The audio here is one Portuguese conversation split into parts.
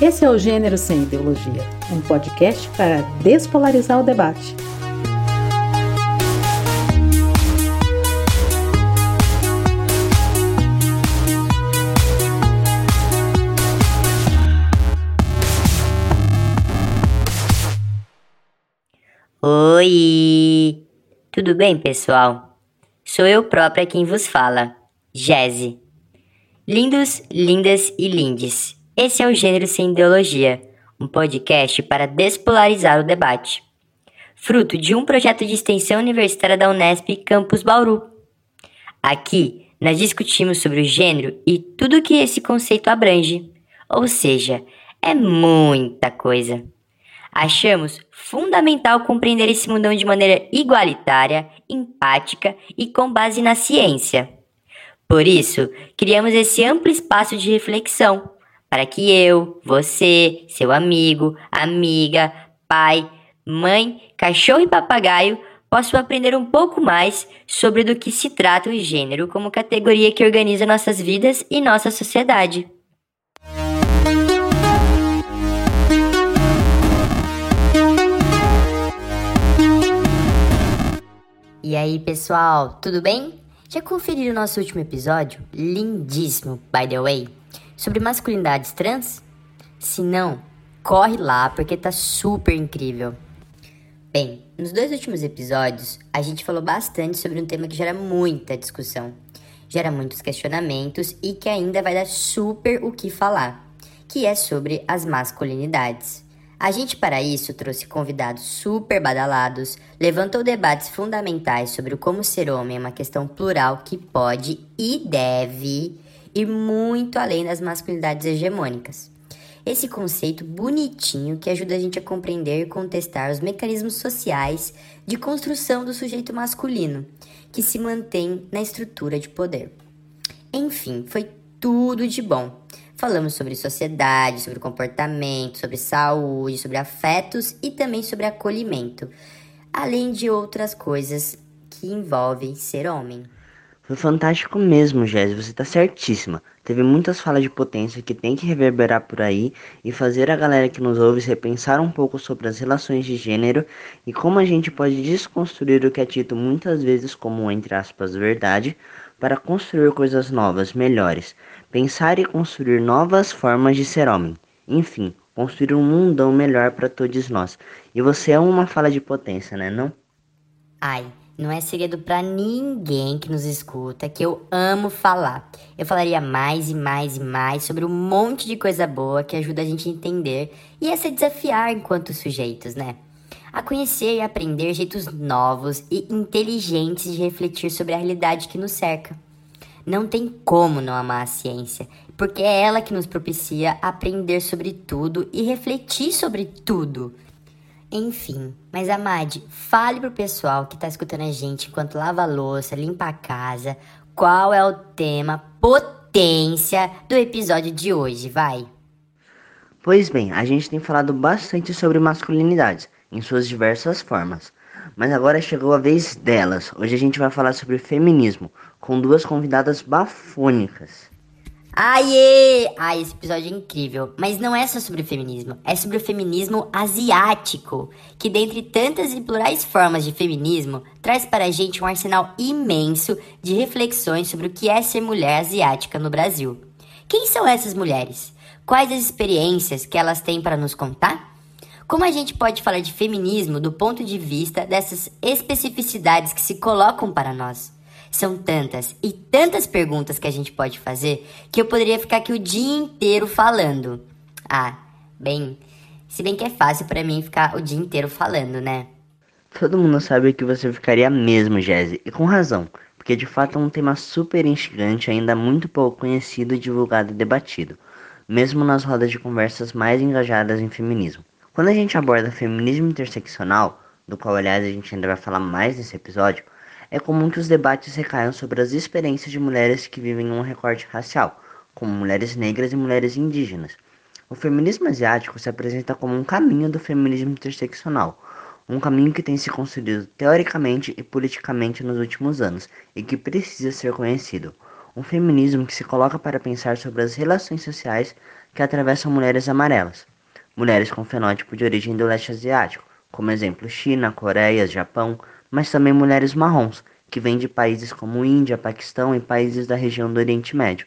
Esse é o Gênero Sem Ideologia, um podcast para despolarizar o debate. Oi! Tudo bem, pessoal? Sou eu própria quem vos fala, Jeze. Lindos, lindas e lindes. Esse é o Gênero Sem Ideologia, um podcast para despolarizar o debate. Fruto de um projeto de extensão universitária da Unesp Campus Bauru. Aqui, nós discutimos sobre o gênero e tudo que esse conceito abrange, ou seja, é muita coisa. Achamos fundamental compreender esse mundão de maneira igualitária, empática e com base na ciência. Por isso, criamos esse amplo espaço de reflexão para que eu, você, seu amigo, amiga, pai, mãe, cachorro e papagaio possam aprender um pouco mais sobre do que se trata o gênero como categoria que organiza nossas vidas e nossa sociedade. E aí, pessoal, tudo bem? Já conferiram nosso último episódio? Lindíssimo, by the way sobre masculinidades trans? Se não, corre lá porque tá super incrível. Bem, nos dois últimos episódios, a gente falou bastante sobre um tema que gera muita discussão, gera muitos questionamentos e que ainda vai dar super o que falar, que é sobre as masculinidades. A gente, para isso, trouxe convidados super badalados, levantou debates fundamentais sobre o como ser homem é uma questão plural que pode e deve ir muito além das masculinidades hegemônicas. Esse conceito bonitinho que ajuda a gente a compreender e contestar os mecanismos sociais de construção do sujeito masculino, que se mantém na estrutura de poder. Enfim, foi tudo de bom. Falamos sobre sociedade, sobre comportamento, sobre saúde, sobre afetos e também sobre acolhimento, além de outras coisas que envolvem ser homem. Foi fantástico mesmo, Jéssica, você tá certíssima. Teve muitas falas de potência que tem que reverberar por aí e fazer a galera que nos ouve repensar um pouco sobre as relações de gênero e como a gente pode desconstruir o que é dito muitas vezes como, entre aspas, verdade, para construir coisas novas, melhores. Pensar e construir novas formas de ser homem. Enfim, construir um mundão melhor para todos nós. E você é uma fala de potência, né, não? Ai, não é segredo para ninguém que nos escuta que eu amo falar. Eu falaria mais e mais e mais sobre um monte de coisa boa que ajuda a gente a entender e a se desafiar enquanto sujeitos, né? A conhecer e aprender jeitos novos e inteligentes de refletir sobre a realidade que nos cerca. Não tem como não amar a ciência, porque é ela que nos propicia aprender sobre tudo e refletir sobre tudo. Enfim, mas Amade, fale pro pessoal que tá escutando a gente enquanto lava a louça, limpa a casa, qual é o tema potência do episódio de hoje, vai. Pois bem, a gente tem falado bastante sobre masculinidades, em suas diversas formas. Mas agora chegou a vez delas. Hoje a gente vai falar sobre feminismo, com duas convidadas bafônicas. Aie! Ai, esse episódio é incrível. Mas não é só sobre o feminismo, é sobre o feminismo asiático, que dentre tantas e plurais formas de feminismo, traz para a gente um arsenal imenso de reflexões sobre o que é ser mulher asiática no Brasil. Quem são essas mulheres? Quais as experiências que elas têm para nos contar? Como a gente pode falar de feminismo do ponto de vista dessas especificidades que se colocam para nós? São tantas e tantas perguntas que a gente pode fazer que eu poderia ficar aqui o dia inteiro falando. Ah, bem, se bem que é fácil para mim ficar o dia inteiro falando, né? Todo mundo sabe que você ficaria mesmo, Jesse, e com razão, porque de fato é um tema super instigante, ainda muito pouco conhecido, divulgado e debatido, mesmo nas rodas de conversas mais engajadas em feminismo. Quando a gente aborda feminismo interseccional, do qual aliás a gente ainda vai falar mais nesse episódio, é comum que os debates recaiam sobre as experiências de mulheres que vivem um recorte racial, como mulheres negras e mulheres indígenas. O feminismo asiático se apresenta como um caminho do feminismo interseccional, um caminho que tem se construído teoricamente e politicamente nos últimos anos e que precisa ser conhecido. Um feminismo que se coloca para pensar sobre as relações sociais que atravessam mulheres amarelas, mulheres com fenótipo de origem do leste asiático, como exemplo China, Coreia, Japão, mas também mulheres marrons, que vêm de países como Índia, Paquistão e países da região do Oriente Médio.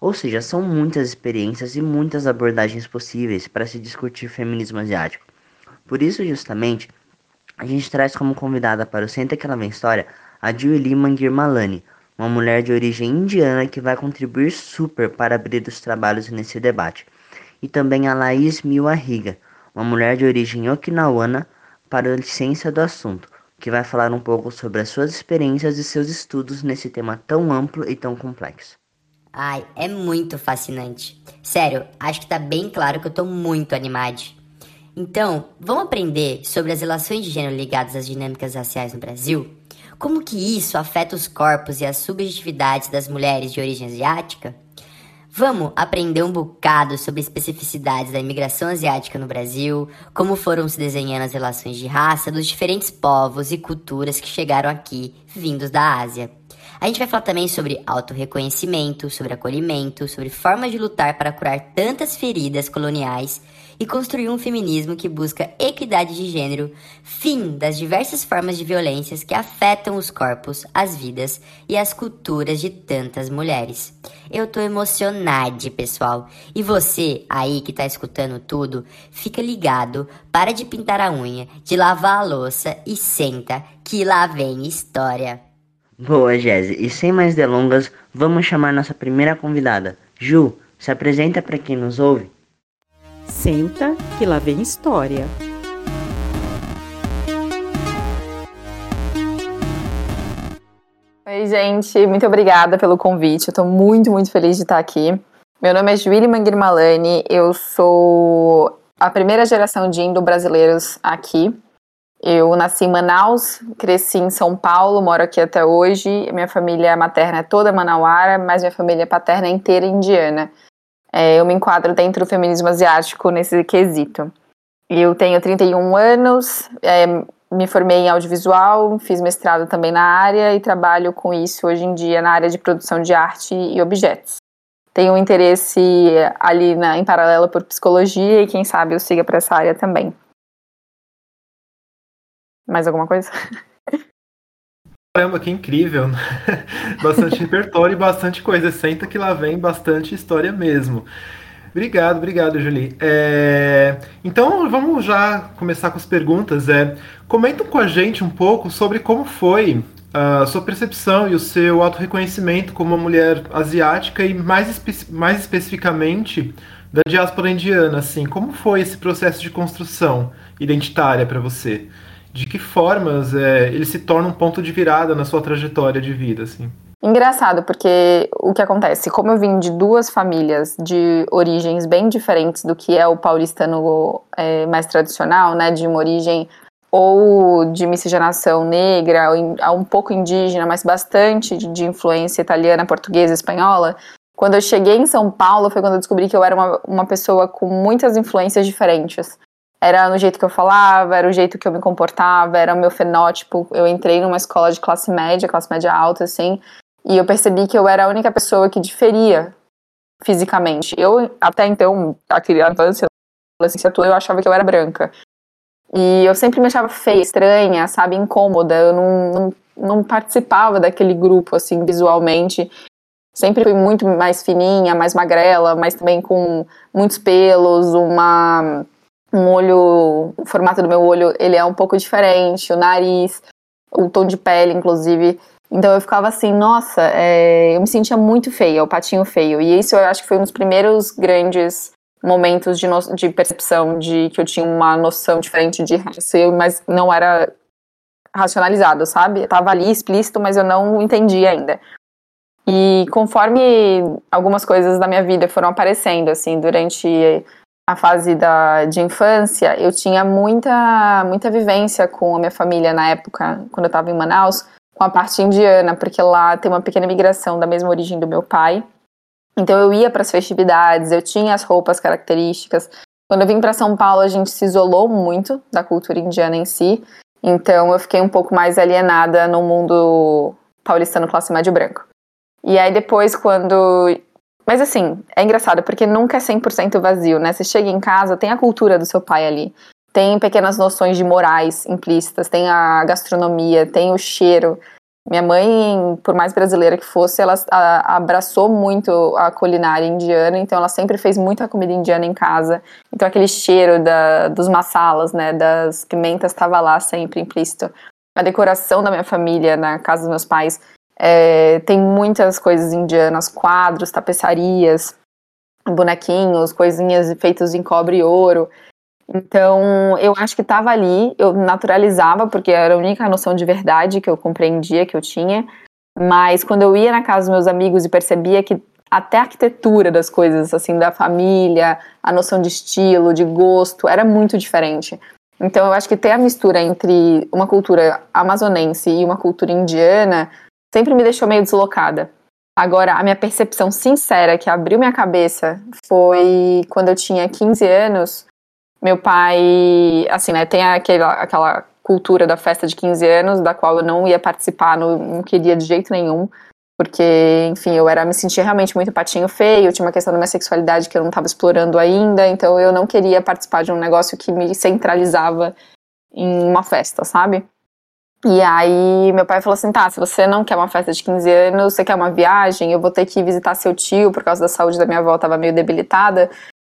Ou seja, são muitas experiências e muitas abordagens possíveis para se discutir feminismo asiático. Por isso, justamente, a gente traz como convidada para o Senta Que Ela Vem História a Julie Mangirmalani, uma mulher de origem indiana que vai contribuir super para abrir os trabalhos nesse debate. E também a Laís Miwariga, uma mulher de origem okinawana, para a licença do assunto, que vai falar um pouco sobre as suas experiências e seus estudos nesse tema tão amplo e tão complexo. Ai, é muito fascinante. Sério, acho que tá bem claro que eu tô muito animado. Então, vamos aprender sobre as relações de gênero ligadas às dinâmicas raciais no Brasil? Como que isso afeta os corpos e as subjetividades das mulheres de origem asiática? Vamos aprender um bocado sobre especificidades da imigração asiática no Brasil, como foram se desenhando as relações de raça dos diferentes povos e culturas que chegaram aqui, vindos da Ásia. A gente vai falar também sobre autorreconhecimento, sobre acolhimento, sobre formas de lutar para curar tantas feridas coloniais e construir um feminismo que busca equidade de gênero, fim das diversas formas de violências que afetam os corpos, as vidas e as culturas de tantas mulheres. Eu tô emocionada, pessoal. E você aí que tá escutando tudo, fica ligado, para de pintar a unha, de lavar a louça e senta que lá vem história. Boa, Jéssica. E sem mais delongas, vamos chamar nossa primeira convidada. Ju, se apresenta para quem nos ouve. Senta que lá vem história. Oi, gente, muito obrigada pelo convite. Eu tô muito, muito feliz de estar aqui. Meu nome é Juíli Mangirmalani, eu sou a primeira geração de indo-brasileiros aqui. Eu nasci em Manaus, cresci em São Paulo, moro aqui até hoje. Minha família materna é toda manauara, mas minha família paterna é inteira indiana. É, eu me enquadro dentro do feminismo asiático nesse quesito. Eu tenho 31 anos, é, me formei em audiovisual, fiz mestrado também na área e trabalho com isso hoje em dia na área de produção de arte e objetos. Tenho um interesse ali na, em paralelo por psicologia e quem sabe eu siga para essa área também. Mais alguma coisa? Caramba, que incrível! bastante repertório e bastante coisa. Senta que lá vem bastante história mesmo. Obrigado, obrigado, Julie. É... Então vamos já começar com as perguntas. É... Com a gente um pouco sobre como foi a sua percepção e o seu autorreconhecimento como uma mulher asiática e mais, espe mais especificamente da diáspora indiana. Assim, como foi esse processo de construção identitária para você? De que formas é, ele se torna um ponto de virada na sua trajetória de vida, assim? Engraçado, porque o que acontece, como eu vim de duas famílias de origens bem diferentes do que é o paulistano é, mais tradicional, né, de uma origem ou de miscigenação negra, ou um pouco indígena, mas bastante de, de influência italiana, portuguesa, espanhola, quando eu cheguei em São Paulo foi quando eu descobri que eu era uma, uma pessoa com muitas influências diferentes. Era no jeito que eu falava, era o jeito que eu me comportava, era o meu fenótipo. Eu entrei numa escola de classe média, classe média alta, assim, e eu percebi que eu era a única pessoa que diferia fisicamente. Eu, até então, a criança, a licenciatura, eu achava que eu era branca. E eu sempre me achava feia, estranha, sabe, incômoda. Eu não, não, não participava daquele grupo, assim, visualmente. Sempre fui muito mais fininha, mais magrela, mas também com muitos pelos, uma um olho, o formato do meu olho, ele é um pouco diferente, o nariz, o tom de pele, inclusive. Então eu ficava assim, nossa, é, eu me sentia muito feia, o patinho feio. E isso eu acho que foi um dos primeiros grandes momentos de, no, de percepção de que eu tinha uma noção diferente de raça, mas não era racionalizado, sabe? Tava ali explícito, mas eu não entendia ainda. E conforme algumas coisas da minha vida foram aparecendo, assim, durante a fase da, de infância, eu tinha muita, muita vivência com a minha família na época, quando eu estava em Manaus, com a parte indiana, porque lá tem uma pequena migração da mesma origem do meu pai. Então eu ia para as festividades, eu tinha as roupas características. Quando eu vim para São Paulo, a gente se isolou muito da cultura indiana em si. Então eu fiquei um pouco mais alienada no mundo paulistano classe médio branco. E aí depois, quando Mas assim, é engraçado porque nunca é 100% vazio, né? Você chega em casa, tem a cultura do seu pai ali. Tem pequenas noções de morais implícitas, tem a gastronomia, tem o cheiro. Minha mãe, por mais brasileira que fosse, ela abraçou muito a culinária indiana, então ela sempre fez muita comida indiana em casa. Então aquele cheiro da, dos masalas, né, das pimentas estava lá sempre implícito. A decoração da minha família na casa dos meus pais é, tem muitas coisas indianas, quadros, tapeçarias, bonequinhos, coisinhas feitas em cobre e ouro. Então, eu acho que estava ali, eu naturalizava, porque era a única noção de verdade que eu compreendia, que eu tinha. Mas quando eu ia na casa dos meus amigos e percebia que até a arquitetura das coisas, assim, da família, a noção de estilo, de gosto, era muito diferente. Então, eu acho que ter a mistura entre uma cultura amazonense e uma cultura indiana sempre me deixou meio deslocada. Agora, a minha percepção sincera que abriu minha cabeça foi quando eu tinha 15 anos. Meu pai, assim, né, tem aquela, aquela cultura da festa de 15 anos, da qual eu não ia participar, não, não queria de jeito nenhum, porque, enfim, eu era me sentia realmente muito patinho feio, tinha uma questão da minha sexualidade que eu não estava explorando ainda, então eu não queria participar de um negócio que me centralizava em uma festa, sabe? E aí meu pai falou assim, tá, se você não quer uma festa de 15 anos, você quer uma viagem, eu vou ter que visitar seu tio por causa da saúde da minha avó, tava meio debilitada,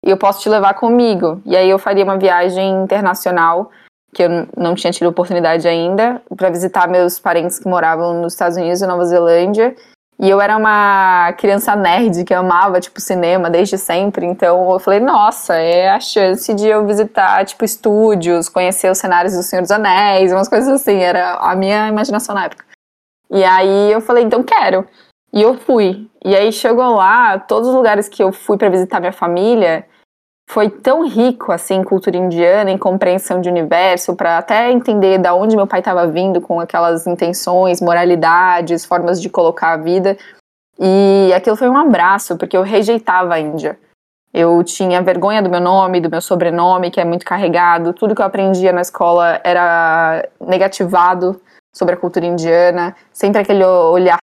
e eu posso te levar comigo. E aí eu faria uma viagem internacional, que eu não tinha tido oportunidade ainda, para visitar meus parentes que moravam nos Estados Unidos e Nova Zelândia, e eu era uma criança nerd que amava, tipo, cinema desde sempre. Então eu falei, nossa, é a chance de eu visitar, tipo, estúdios, conhecer os cenários do Senhor dos Anéis, umas coisas assim. Era a minha imaginação na época. E aí eu falei, então quero. E eu fui. E aí chegou lá, todos os lugares que eu fui para visitar minha família, foi tão rico assim em cultura indiana, em compreensão de universo, para até entender da onde meu pai estava vindo com aquelas intenções, moralidades, formas de colocar a vida. E aquilo foi um abraço, porque eu rejeitava a Índia. Eu tinha vergonha do meu nome, do meu sobrenome, que é muito carregado. Tudo que eu aprendia na escola era negativado sobre a cultura indiana. Sempre aquele olhar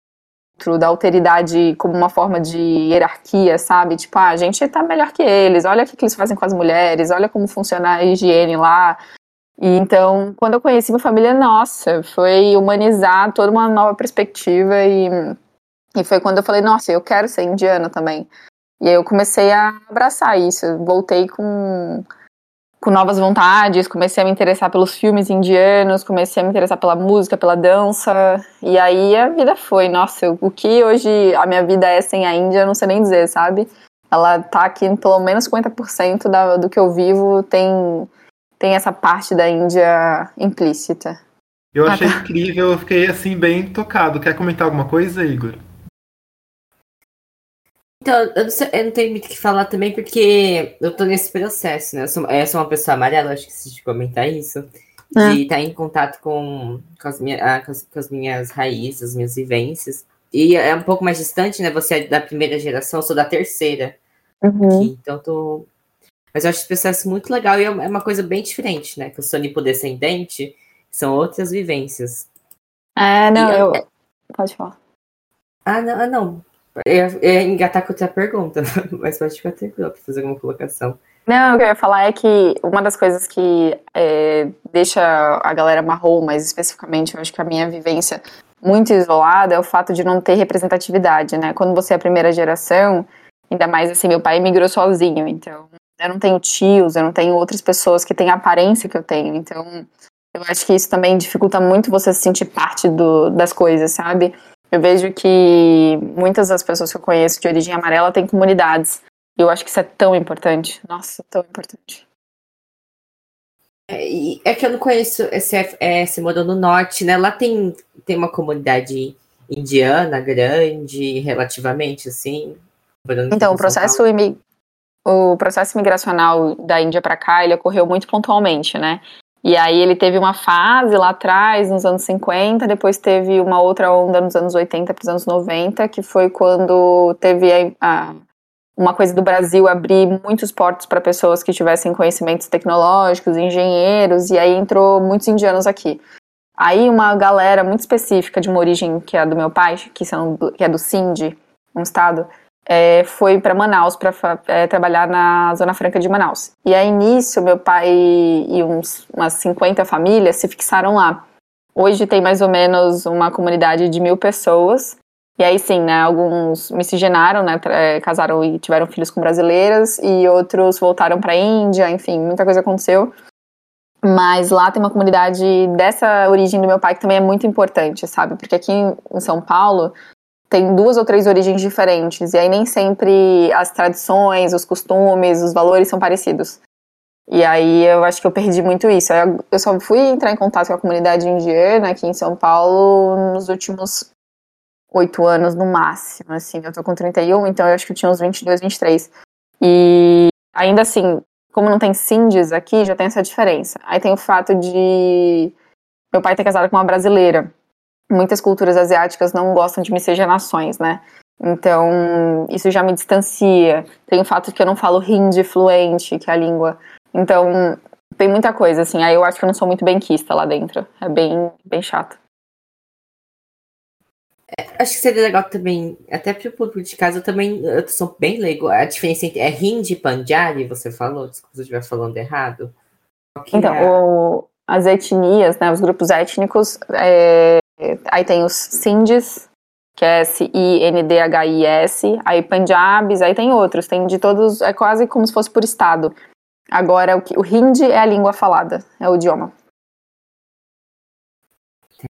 da alteridade como uma forma de hierarquia, sabe? Tipo, ah, a gente tá melhor que eles, olha o que, eles fazem com as mulheres, olha como funciona a higiene lá. E então, quando eu conheci minha família, nossa, foi humanizar toda uma nova perspectiva e, e foi quando eu falei, nossa, eu quero ser indiana também. E aí eu comecei a abraçar isso, voltei com com novas vontades, comecei a me interessar pelos filmes indianos, comecei a me interessar pela música, pela dança, e aí a vida foi. Nossa, o que hoje a minha vida é sem a Índia, eu não sei nem dizer, sabe? Ela tá aqui em pelo menos 50% da, do que eu vivo tem, tem essa parte da Índia implícita. Eu achei ah, tá. incrível, eu fiquei assim bem tocado. Quer comentar alguma coisa, Igor? Então, eu não, sei, eu não, tenho muito o que falar também, porque eu tô nesse processo, né? Eu sou, eu sou uma pessoa amarela, acho que se comentar isso, é. de estar em contato com, com, as minha, ah, com, as, com, as, minhas raízes, as minhas vivências. E é um pouco mais distante, né? Você é da primeira geração, eu sou da terceira. Uhum. Aqui, então tô. Mas eu acho esse processo muito legal e é, é uma coisa bem diferente, né? Que eu sou nipodescendente, são outras vivências. É, não, eu. É... Pode falar. Ah, não, ah, não. Ia engatar com outra pergunta, mas pode ficar tranquilo para fazer alguma colocação. Não, o que eu ia falar é que uma das coisas que é, deixa a galera marrom, mas especificamente eu acho que a minha vivência muito isolada é o fato de não ter representatividade, né? Quando você é a primeira geração, ainda mais assim, meu pai migrou sozinho, então eu não tenho tios, eu não tenho outras pessoas que têm a aparência que eu tenho, então eu acho que isso também dificulta muito você se sentir parte do, das coisas, sabe? Eu vejo que muitas das pessoas que eu conheço de origem amarela têm comunidades. E eu acho que isso é tão importante. Nossa, tão importante. É, é que eu não conheço esse, é, esse modelo no norte, né? Lá tem, tem uma comunidade indiana grande, relativamente, assim. Então, o processo, o processo migracional da Índia para cá, ele ocorreu muito pontualmente, né? E aí ele teve uma fase lá atrás, nos anos 50, depois teve uma outra onda nos anos 80 para os anos 90, que foi quando teve a, a, uma coisa do Brasil abrir muitos portos para pessoas que tivessem conhecimentos tecnológicos, engenheiros, e aí entrou muitos indianos aqui. Aí uma galera muito específica de uma origem que é do meu pai, que, são, que é do Sindh, um estado, é, foi para Manaus para é, trabalhar na Zona Franca de Manaus. E aí nisso, meu pai e uns, umas 50 famílias se fixaram lá. Hoje tem mais ou menos uma comunidade de mil pessoas. E aí sim, né, alguns miscigenaram, né, é, casaram e tiveram filhos com brasileiras, e outros voltaram para a Índia, enfim, muita coisa aconteceu. Mas lá tem uma comunidade dessa origem do meu pai que também é muito importante, sabe? Porque aqui em São Paulo tem duas ou três origens diferentes, e aí nem sempre as tradições, os costumes, os valores são parecidos. E aí eu acho que eu perdi muito isso. Eu só fui entrar em contato com a comunidade indiana aqui em São Paulo nos últimos oito anos no máximo, assim. Eu tô com 31, então eu acho que eu tinha uns 22, 23. E ainda assim, como não tem Sindis aqui, já tem essa diferença. Aí tem o fato de meu pai ter casado com uma brasileira. Muitas culturas asiáticas não gostam de miscigenações, né? Então, isso já me distancia. Tem o fato de que eu não falo hindi fluente, que é a língua. Então, tem muita coisa, assim. Aí eu acho que eu não sou muito benquista lá dentro. É bem, bem chato. É, acho que seria legal também, até para o público de casa, eu também eu sou bem leigo. A diferença entre é Hindi e Panjari, você falou? Desculpa se eu estiver falando errado. Então, é? o, as etnias, né, os grupos étnicos, é, aí tem os Sindhis, que é S-I-N-D-H-I-S, aí Punjabis, aí tem outros, tem de todos, é quase como se fosse por estado. Agora, o, que, o Hindi é a língua falada, é o idioma.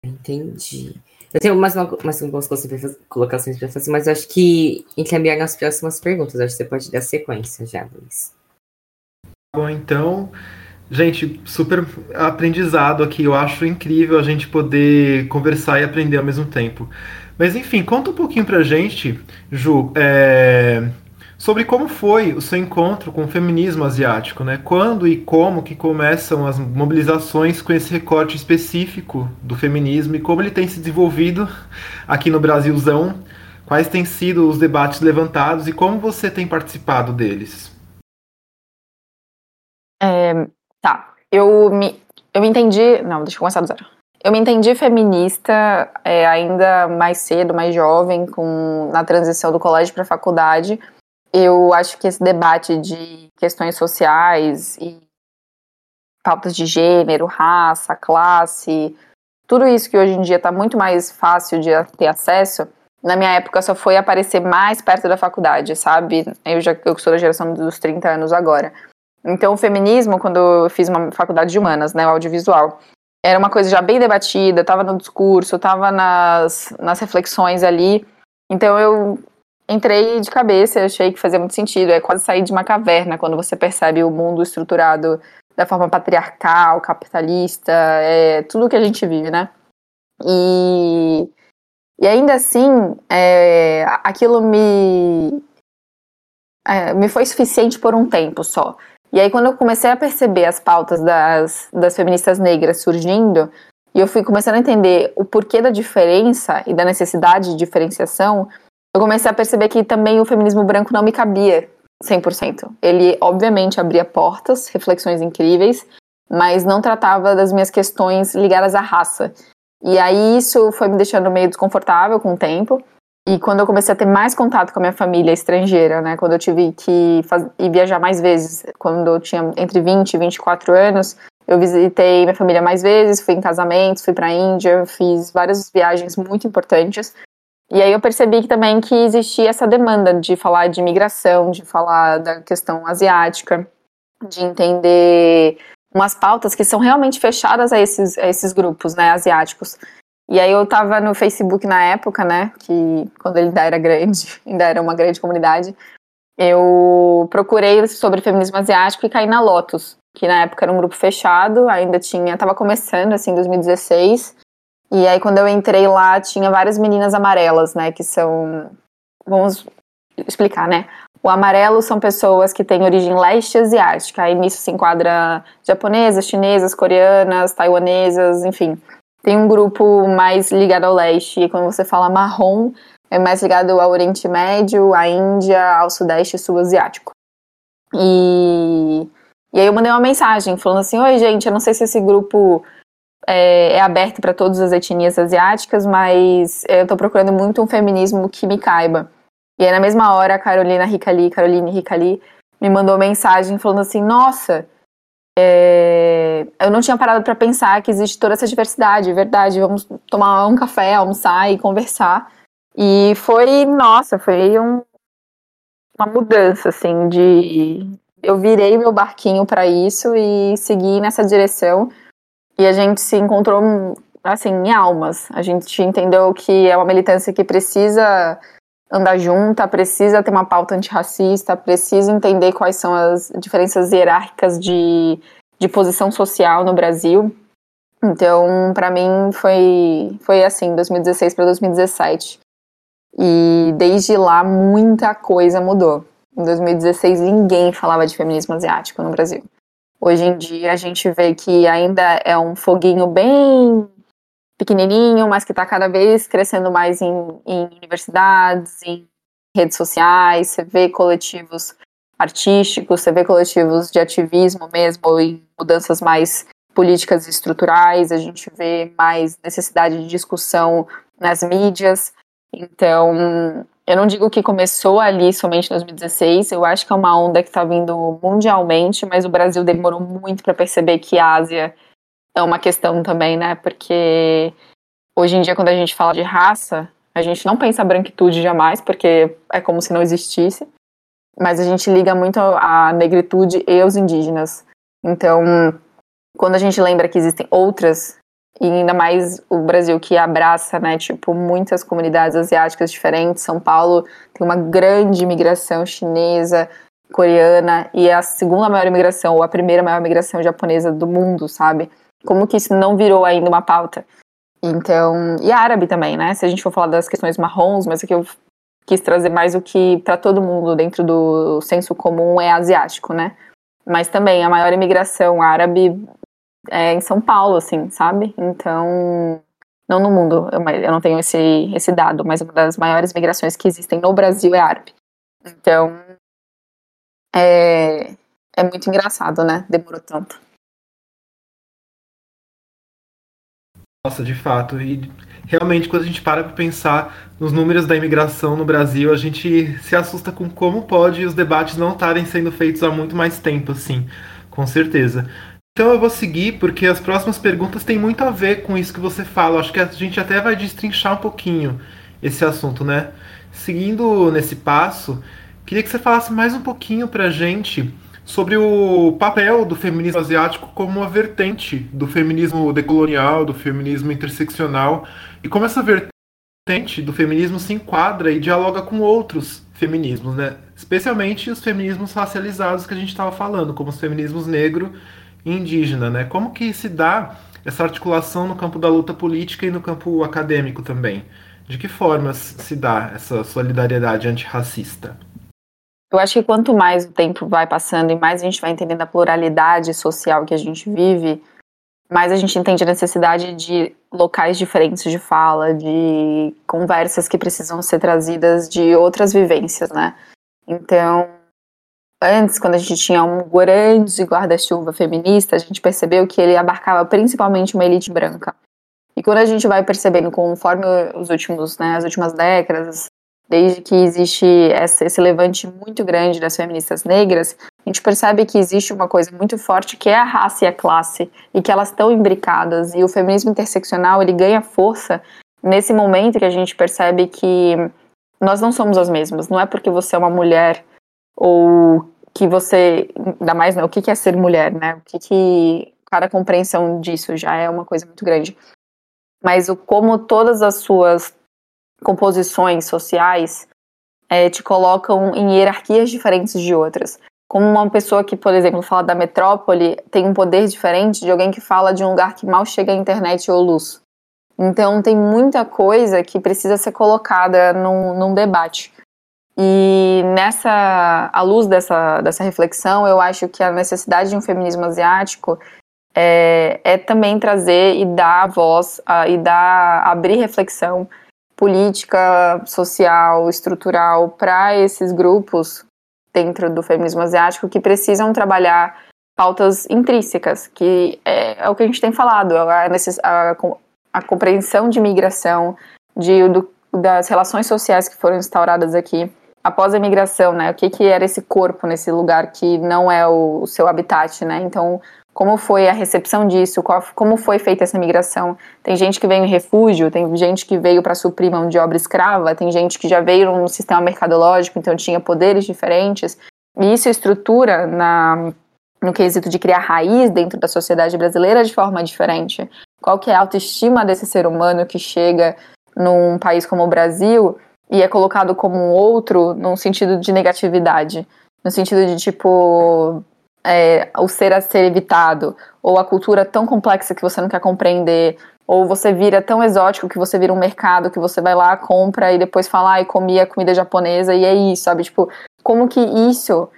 Entendi. Eu tenho mais, uma, mais algumas colocações para fazer, mas acho que encaminhar nas próximas perguntas. Acho que você pode dar sequência já, Luiz. Bom, então, gente, super aprendizado aqui. Eu acho incrível a gente poder conversar e aprender ao mesmo tempo. Mas enfim, conta um pouquinho pra gente, Ju, é, sobre como foi o seu encontro com o feminismo asiático, né? Quando e como que começam as mobilizações com esse recorte específico do feminismo e como ele tem se desenvolvido aqui no Brasilzão? Quais têm sido os debates levantados e como você tem participado deles? É, eu me, eu me entendi. Não, deixa eu começar do zero. Eu me entendi feminista é, ainda mais cedo, mais jovem, com na transição do colégio para a faculdade eu acho que esse debate de questões sociais e pautas de gênero, raça, classe, tudo isso que hoje em dia está muito mais fácil de ter acesso, na minha época só foi aparecer mais perto da faculdade, sabe? Eu já eu sou da geração dos 30 anos agora. Então, o feminismo, quando eu fiz uma faculdade de humanas, né, o audiovisual, era uma coisa já bem debatida, estava no discurso, estava nas, nas reflexões ali. Então, eu entrei de cabeça, achei que fazia muito sentido. É quase sair de uma caverna quando você percebe o mundo estruturado da forma patriarcal, capitalista, é tudo que a gente vive, né? E, e ainda assim, é, aquilo me, é, me foi suficiente por um tempo só. E aí, quando eu comecei a perceber as pautas das, das feministas negras surgindo, e eu fui começando a entender o porquê da diferença e da necessidade de diferenciação, eu comecei a perceber que também o feminismo branco não me cabia 100%. Ele, obviamente, abria portas, reflexões incríveis, mas não tratava das minhas questões ligadas à raça. E aí isso foi me deixando meio desconfortável com o tempo. E quando eu comecei a ter mais contato com a minha família estrangeira, né, quando eu tive que ir viajar mais vezes, quando eu tinha entre 20 e 24 anos, eu visitei minha família mais vezes, fui em casamentos, fui para a Índia, fiz várias viagens muito importantes e aí eu percebi que também que existia essa demanda de falar de imigração, de falar da questão asiática, de entender umas pautas que são realmente fechadas a esses, a esses grupos, né, asiáticos. E aí eu tava no Facebook na época, né, que quando ele ainda era grande, ainda era uma grande comunidade, eu procurei sobre feminismo asiático e caí na Lotus, que na época era um grupo fechado, ainda tinha, tava começando assim, em 2016, e aí, quando eu entrei lá, tinha várias meninas amarelas, né? Que são. Vamos explicar, né? O amarelo são pessoas que têm origem leste asiática. Aí nisso se enquadra japonesas, chinesas, coreanas, taiwanesas, enfim. Tem um grupo mais ligado ao leste. E quando você fala marrom, é mais ligado ao Oriente Médio, à Índia, ao Sudeste Sul-Asiático. E, e aí eu mandei uma mensagem falando assim: Oi, gente, eu não sei se esse grupo é, é aberto para todas as etnias asiáticas, mas eu estou procurando muito um feminismo que me caiba. E aí, na mesma hora, a Carolina Ricali, Caroline Ricali, me mandou mensagem falando assim: Nossa, é... eu não tinha parado para pensar que existe toda essa diversidade, é verdade, vamos tomar um café, almoçar e conversar. E foi, nossa, foi um, uma mudança, assim, de. Eu virei meu barquinho para isso e segui nessa direção. E a gente se encontrou, assim, em almas. A gente entendeu que é uma militância que precisa andar junta, precisa ter uma pauta antirracista, precisa entender quais são as diferenças hierárquicas de, de posição social no Brasil. Então, para mim, foi, foi assim, 2016 para 2017. E desde lá, muita coisa mudou. Em 2016, ninguém falava de feminismo asiático no Brasil. Hoje em dia, a gente vê que ainda é um foguinho bem pequenininho, mas que está cada vez crescendo mais em, em universidades, em redes sociais. Você vê coletivos artísticos, você vê coletivos de ativismo mesmo, em mudanças mais políticas e estruturais, a gente vê mais necessidade de discussão nas mídias. Então, eu não digo que começou ali somente em 2016, eu acho que é uma onda que está vindo mundialmente, mas o Brasil demorou muito para perceber que a Ásia é uma questão também, né? Porque hoje em dia, quando a gente fala de raça, a gente não pensa branquitude jamais, porque é como se não existisse, mas a gente liga muito a negritude e os indígenas. Então, quando a gente lembra que existem outras, e ainda mais o Brasil que abraça, né, tipo, muitas comunidades asiáticas diferentes, São Paulo tem uma grande imigração chinesa, coreana, e é a segunda maior imigração, ou a primeira maior imigração japonesa do mundo, sabe? Como que isso não virou ainda uma pauta? Então, e árabe também, né? Se a gente for falar das questões marrons, mas aqui eu quis trazer mais o que para todo mundo dentro do senso comum é asiático, né? Mas também a maior imigração árabe é em São Paulo, assim, sabe? Então, não no mundo, eu, não tenho esse, esse dado, mas uma das maiores migrações que existem no Brasil é árabe. Então, é, é muito engraçado, né? Demorou tanto. Nossa, de fato. E realmente, quando a gente para para pensar nos números da imigração no Brasil, a gente se assusta com como pode os debates não estarem sendo feitos há muito mais tempo, assim, com certeza. Então eu vou seguir, porque as próximas perguntas têm muito a ver com isso que você fala. Acho que a gente até vai destrinchar um pouquinho esse assunto, né? Seguindo nesse passo, queria que você falasse mais um pouquinho pra gente sobre o papel do feminismo asiático como uma vertente do feminismo decolonial, do feminismo interseccional, e como essa vertente do feminismo se enquadra e dialoga com outros feminismos, né? Especialmente os feminismos racializados que a gente estava falando, como os feminismos negro e indígena, né? Como que se dá essa articulação no campo da luta política e no campo acadêmico também? De que formas se dá essa solidariedade antirracista? Eu acho que quanto mais o tempo vai passando e mais a gente vai entendendo a pluralidade social que a gente vive, mais a gente entende a necessidade de locais diferentes de fala, de conversas que precisam ser trazidas de outras vivências, né? Então, antes, quando a gente tinha um grande guarda-chuva feminista, a gente percebeu que ele abarcava principalmente uma elite branca. E quando a gente vai percebendo, conforme os últimos, né, as últimas décadas, desde que existe esse levante muito grande das feministas negras, a gente percebe que existe uma coisa muito forte que é a raça e a classe, e que elas estão imbricadas, e o feminismo interseccional ele ganha força nesse momento que a gente percebe que nós não somos as mesmas, não é porque você é uma mulher ou que você, ainda mais, né, o que é ser mulher, né, o que que cada compreensão disso já é uma coisa muito grande. Mas o como todas as suas composições sociais é, te colocam em hierarquias diferentes de outras. Como uma pessoa que, por exemplo, fala da metrópole tem um poder diferente de alguém que fala de um lugar que mal chega à internet ou luz. Então tem muita coisa que precisa ser colocada num, num debate. E nessa, à luz dessa, dessa reflexão, eu acho que a necessidade de um feminismo asiático é, é também trazer e dar voz a, e dar abrir reflexão política, social, estrutural para esses grupos dentro do feminismo asiático que precisam trabalhar pautas intrínsecas, que é, é o que a gente tem falado, a, a, a compreensão de migração, de, do, das relações sociais que foram instauradas aqui, após a imigração, né? O que, que era esse corpo nesse lugar que não é o, o seu habitat, né? Então, como foi a recepção disso? Qual, como foi feita essa migração? Tem gente que veio em refúgio, tem gente que veio para suprir mão de obra escrava, tem gente que já veio num sistema mercadológico, então tinha poderes diferentes. E isso estrutura na, no quesito de criar raiz dentro da sociedade brasileira de forma diferente. Qual que é a autoestima desse ser humano que chega num país como o Brasil e é colocado como um outro num sentido de negatividade? No sentido de, tipo, é, o ser a ser evitado, ou a cultura tão complexa que você não quer compreender, ou você vira tão exótico que você vira um mercado que você vai lá, compra e depois fala, e comia comida japonesa e é isso, sabe? Tipo, como que isso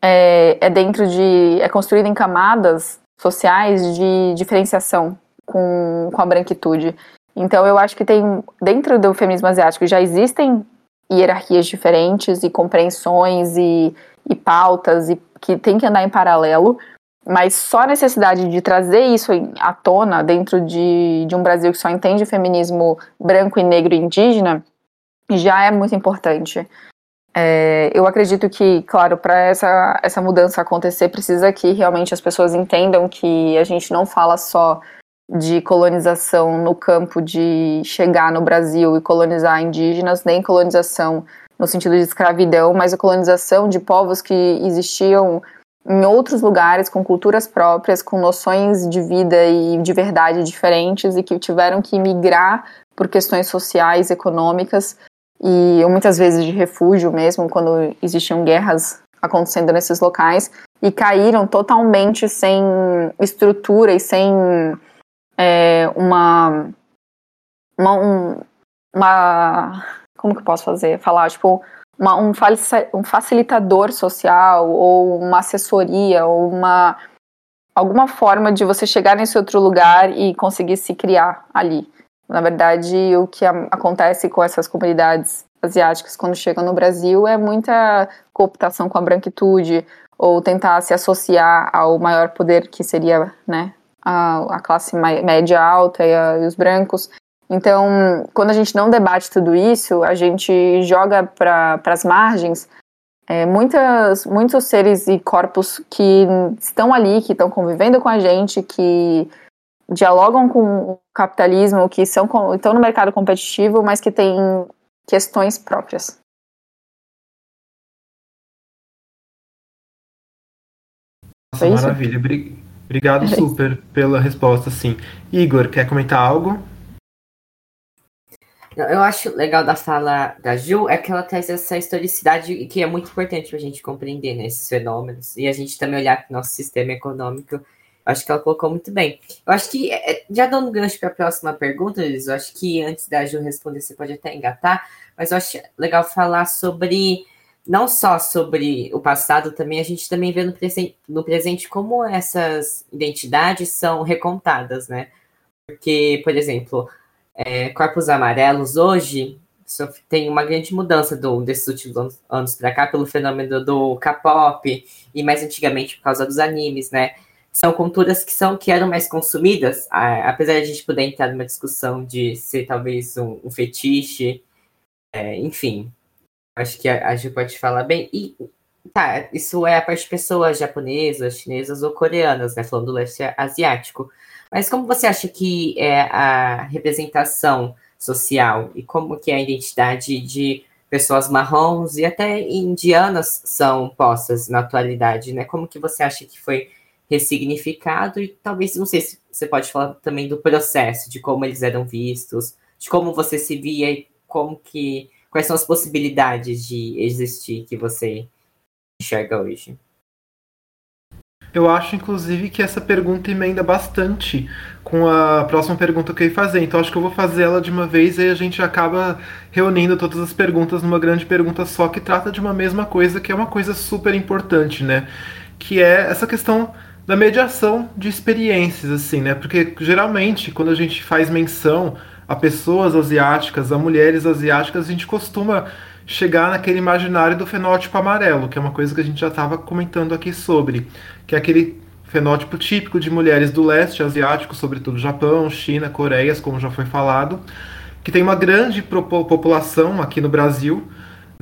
é, é dentro de. é construído em camadas sociais de diferenciação com, com a branquitude. Então eu acho que tem, dentro do feminismo asiático, já existem hierarquias diferentes e compreensões e, e pautas e que tem que andar em paralelo, mas só a necessidade de trazer isso à tona dentro de, de um Brasil que só entende feminismo branco e negro e indígena já é muito importante. É, eu acredito que, claro, para essa, essa mudança acontecer, precisa que realmente as pessoas entendam que a gente não fala só de colonização no campo de chegar no Brasil e colonizar indígenas, nem colonização no sentido de escravidão, mas a colonização de povos que existiam em outros lugares, com culturas próprias, com noções de vida e de verdade diferentes e que tiveram que migrar por questões sociais, econômicas e muitas vezes de refúgio mesmo, quando existiam guerras acontecendo nesses locais e caíram totalmente sem estrutura e sem é, uma uma, um, uma como que posso fazer? Falar, tipo, uma, um, um facilitador social, ou uma assessoria, ou uma alguma forma de você chegar nesse outro lugar e conseguir se criar ali. Na verdade, o que acontece com essas comunidades asiáticas quando chegam no Brasil é muita cooptação com a branquitude ou tentar se associar ao maior poder que seria, né, a, a classe média alta e, a, e os brancos então, quando a gente não debate tudo isso, a gente joga para as margens é, muitas, muitos seres e corpos que estão ali, que estão convivendo com a gente, que dialogam com o capitalismo, que são, estão no mercado competitivo, mas que têm questões próprias. Nossa, maravilha. Obrigado super pela resposta, sim. Igor, quer comentar algo? Eu acho legal da fala da Ju é que ela traz essa historicidade que é muito importante para a gente compreender né, esses fenômenos e a gente também olhar para o nosso sistema econômico. Acho que ela colocou muito bem. Eu acho que, é, é, já dando gancho para a próxima pergunta, Liz, eu acho que antes da Ju responder, você pode até engatar, mas eu acho legal falar sobre, não só sobre o passado, também a gente também vê no no presente como essas identidades são recontadas, né? Porque, por exemplo, é, corpos amarelos hoje tem uma grande mudança do, desses últimos anos, para cá pelo fenômeno do K-pop e mais antigamente por causa dos animes, né? São culturas que são que eram mais consumidas, a, apesar de a gente poder entrar numa discussão de ser talvez um, um fetiche, é, enfim, acho que a, a gente pode falar bem. E tá, isso é a parte de pessoas japonesas, chinesas ou coreanas, né? Falando do leste asiático. Mas como você acha que é a representação social e como que é a identidade de pessoas marrons e até indianas são postas na atualidade, né? Como que você acha que foi ressignificado e talvez, não sei se você pode falar também do processo, de como eles eram vistos, de como você se via e como que, quais são as possibilidades de existir que você enxerga hoje. Eu acho, inclusive, que essa pergunta emenda bastante com a próxima pergunta que eu ia fazer. Então, acho que eu vou fazer ela de uma vez e a gente acaba reunindo todas as perguntas numa grande pergunta só que trata de uma mesma coisa, que é uma coisa super importante, né? Que é essa questão da mediação de experiências, assim, né? Porque geralmente, quando a gente faz menção a pessoas asiáticas, a mulheres asiáticas, a gente costuma chegar naquele imaginário do fenótipo amarelo, que é uma coisa que a gente já estava comentando aqui sobre, que é aquele fenótipo típico de mulheres do leste asiático, sobretudo Japão, China, Coreias, como já foi falado, que tem uma grande população aqui no Brasil,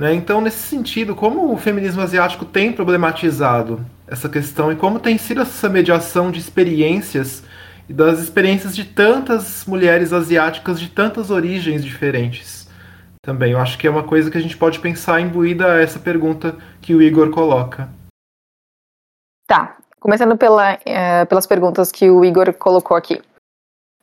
Né? Então, nesse sentido, como o feminismo asiático tem problematizado essa questão e como tem sido essa mediação de experiências e das experiências de tantas mulheres asiáticas de tantas origens diferentes? Também, eu acho que é uma coisa que a gente pode pensar imbuída a essa pergunta que o Igor coloca. Tá, começando pela, uh, pelas perguntas que o Igor colocou aqui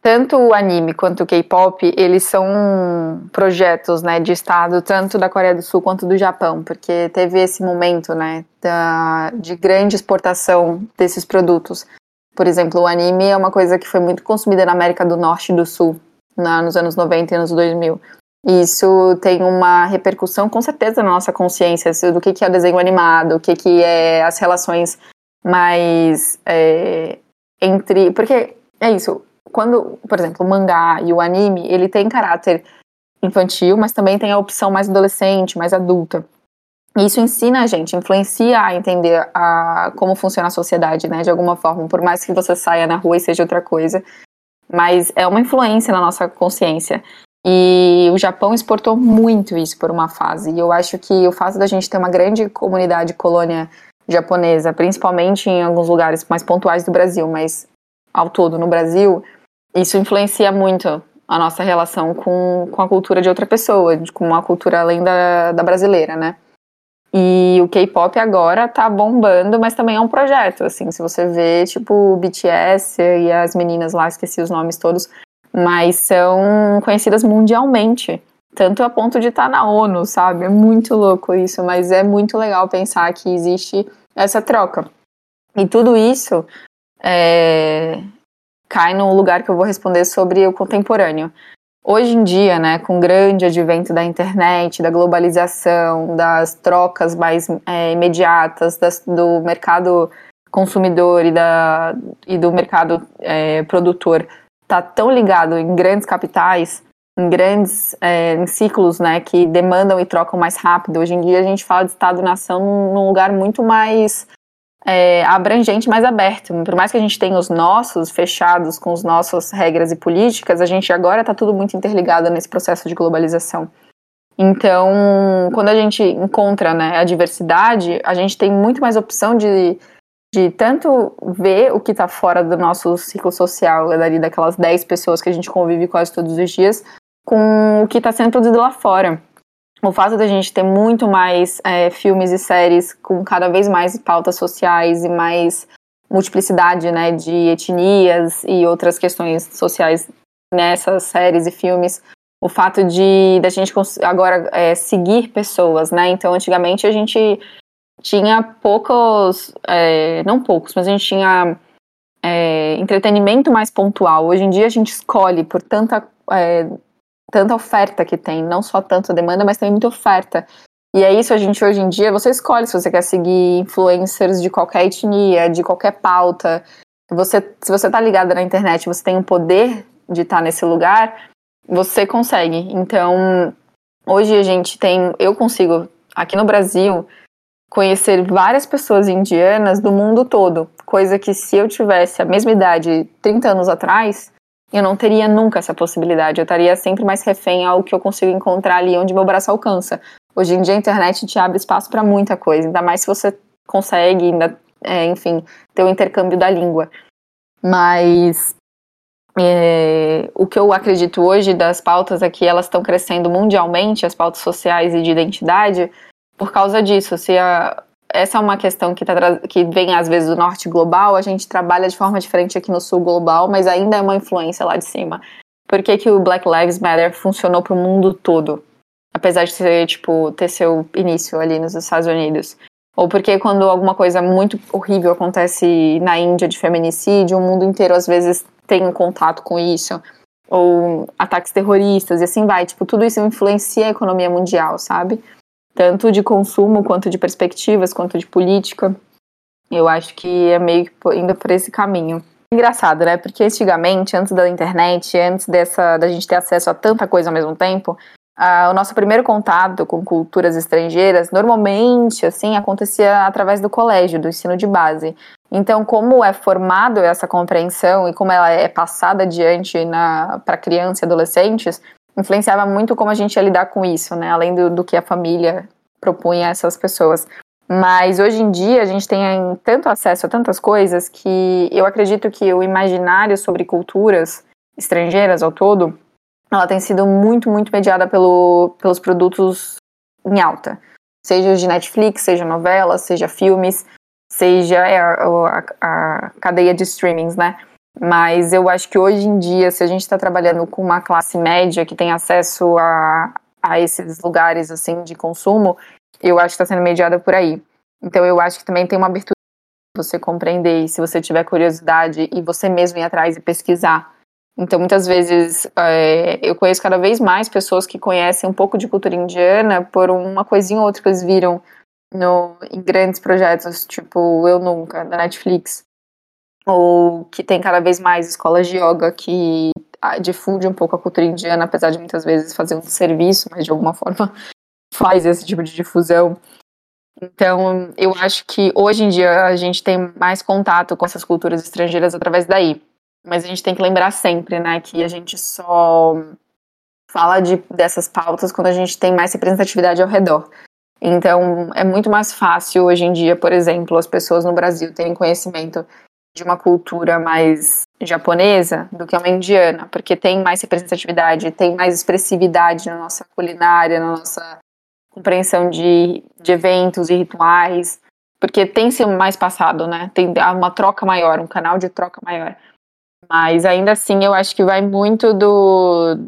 tanto o anime quanto o K-pop, eles são projetos, né, de estado tanto da Coreia do Sul quanto do Japão, porque teve esse momento, né, da, de grande exportação desses produtos. Por exemplo, o anime é uma coisa que foi muito consumida na América do Norte e do Sul, na, nos anos 90 e anos 2000. E isso tem uma repercussão, com certeza, na nossa consciência do que, que é o desenho animado, o que, que é as relações mais é, entre. Porque é isso, quando, por exemplo, o mangá e o anime, ele tem caráter infantil, mas também tem a opção mais adolescente, mais adulta. E isso ensina a gente, influencia a entender a, como funciona a sociedade, né, de alguma forma, por mais que você saia na rua e seja outra coisa. Mas é uma influência na nossa consciência. E o Japão exportou muito isso por uma fase. E eu acho que o fato da gente ter uma grande comunidade colônia japonesa, principalmente em alguns lugares mais pontuais do Brasil, mas ao todo no Brasil, isso influencia muito a nossa relação com, com a cultura de outra pessoa, com uma cultura além da, da brasileira, né? E o K-pop agora tá bombando, mas também é um projeto, assim, se você vê, tipo, o BTS e as meninas lá, esqueci os nomes todos, mas são conhecidas mundialmente, tanto a ponto de estar tá na ONU, sabe? É muito louco isso, mas é muito legal pensar que existe essa troca. E tudo isso é, cai no lugar que eu vou responder sobre o contemporâneo. Hoje em dia, né, com o grande advento da internet, da globalização, das trocas mais é, imediatas, das, do mercado consumidor e, da, e do mercado é, produtor, está tão ligado em grandes capitais, em grandes é, em ciclos né, que demandam e trocam mais rápido. Hoje em dia a gente fala de Estado-nação num lugar muito mais é, abrangente, mais aberto. Por mais que a gente tenha os nossos fechados com as nossas regras e políticas, a gente agora está tudo muito interligado nesse processo de globalização. Então, quando a gente encontra né, a diversidade, a gente tem muito mais opção de, de tanto ver o que está fora do nosso ciclo social, dali daquelas 10 pessoas que a gente convive quase todos os dias, com o que está sendo produzido lá fora o fato da gente ter muito mais é, filmes e séries com cada vez mais pautas sociais e mais multiplicidade né, de etnias e outras questões sociais nessas séries e filmes, o fato de da gente agora é, seguir pessoas, né? Então, antigamente a gente tinha poucos, é, não poucos, mas a gente tinha é, entretenimento mais pontual. Hoje em dia a gente escolhe por tanta é, tanta oferta que tem, não só tanta demanda, mas também muita oferta. E é isso, a gente hoje em dia, você escolhe se você quer seguir influencers de qualquer etnia, de qualquer pauta. Você, se você tá ligada na internet, você tem o poder de estar tá nesse lugar, você consegue. Então, hoje a gente tem, eu consigo, aqui no Brasil, conhecer várias pessoas indianas do mundo todo, coisa que se eu tivesse a mesma idade 30 anos atrás, eu não teria nunca essa possibilidade. Eu estaria sempre mais refém ao que eu consigo encontrar ali onde meu braço alcança. Hoje em dia a internet te abre espaço para muita coisa, ainda mais se você consegue, ainda, é, enfim, ter o intercâmbio da língua. Mas é, o que eu acredito hoje das pautas é que elas estão crescendo mundialmente, as pautas sociais e de identidade, por causa disso. Se a, essa é uma questão que, tá, que vem às vezes do norte global, a gente trabalha de forma diferente aqui no sul global, mas ainda é uma influência lá de cima. Por que, que o Black Lives Matter funcionou para o mundo todo? Apesar de ser, tipo, ter seu início ali nos Estados Unidos. Ou porque quando alguma coisa muito horrível acontece na Índia de feminicídio, o mundo inteiro às vezes tem um contato com isso. Ou ataques terroristas e assim vai. Tipo, tudo isso influencia a economia mundial, sabe? Tanto de consumo quanto de perspectivas, quanto de política. Eu acho que é meio que indo por esse caminho. Engraçado, né? Porque antigamente, antes da internet, antes dessa da gente ter acesso a tanta coisa ao mesmo tempo, o nosso primeiro contato com culturas estrangeiras normalmente assim acontecia através do colégio, do ensino de base. Então, como é formado essa compreensão e como ela é passada adiante para crianças e adolescentes, influenciava muito como a gente ia lidar com isso, né? Além do, do que a família propunha a essas pessoas. Mas hoje em dia a gente tem tanto acesso a tantas coisas que eu acredito que o imaginário sobre culturas estrangeiras ao todo, ela tem sido muito, muito mediada pelo, pelos produtos em alta. Seja de Netflix, seja novelas, seja filmes, seja é, a, a, a cadeia de streamings, né? Mas eu acho que hoje em dia, se a gente está trabalhando com uma classe média que tem acesso a, a esses lugares assim de consumo, eu acho que está sendo mediada por aí. Então eu acho que também tem uma abertura você compreender se você tiver curiosidade e você mesmo ir atrás e pesquisar. Então muitas vezes é, eu conheço cada vez mais pessoas que conhecem um pouco de cultura indiana por uma coisinha ou outra que eles viram no, em grandes projetos, tipo Eu Nunca, da Netflix. Ou que tem cada vez mais escolas de yoga que ah, difunde um pouco a cultura indiana, apesar de muitas vezes fazer um serviço, mas de alguma forma faz esse tipo de difusão. Então, eu acho que hoje em dia a gente tem mais contato com essas culturas estrangeiras através daí. Mas a gente tem que lembrar sempre, né, que a gente só fala de, dessas pautas quando a gente tem mais representatividade ao redor. Então, é muito mais fácil hoje em dia, por exemplo, as pessoas no Brasil terem conhecimento de uma cultura mais japonesa do que uma indiana, porque tem mais representatividade, tem mais expressividade na nossa culinária, na nossa compreensão de, de eventos e rituais, porque tem sido mais passado, né? Tem uma troca maior, um canal de troca maior. Mas ainda assim, eu acho que vai muito do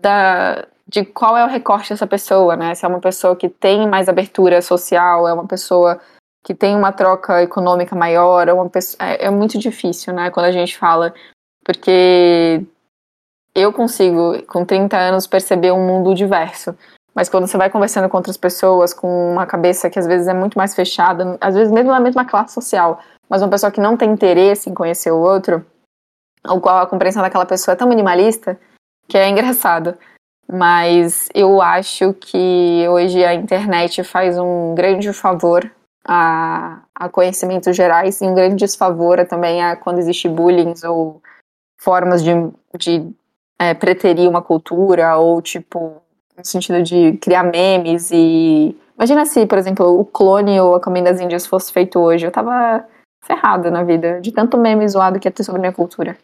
da de qual é o recorte dessa pessoa, né? Se é uma pessoa que tem mais abertura social, é uma pessoa que tem uma troca econômica maior, é uma pessoa, é, é muito difícil, né? Quando a gente fala, porque eu consigo, com 30 anos, perceber um mundo diverso. Mas quando você vai conversando com outras pessoas, com uma cabeça que às vezes é muito mais fechada, às vezes mesmo na mesma classe social, mas uma pessoa que não tem interesse em conhecer o outro, ou qual a compreensão daquela pessoa é tão minimalista, que é engraçado. Mas eu acho que hoje a internet faz um grande favor a, a conhecimentos gerais e um grande desfavor também a quando existe bullying ou formas de, de é, preterir uma cultura ou tipo no sentido de criar memes e. Imagina se, por exemplo, o clone ou a Caminho das Índias fosse feito hoje. Eu tava ferrada na vida, de tanto meme zoado que ia ter sobre minha cultura.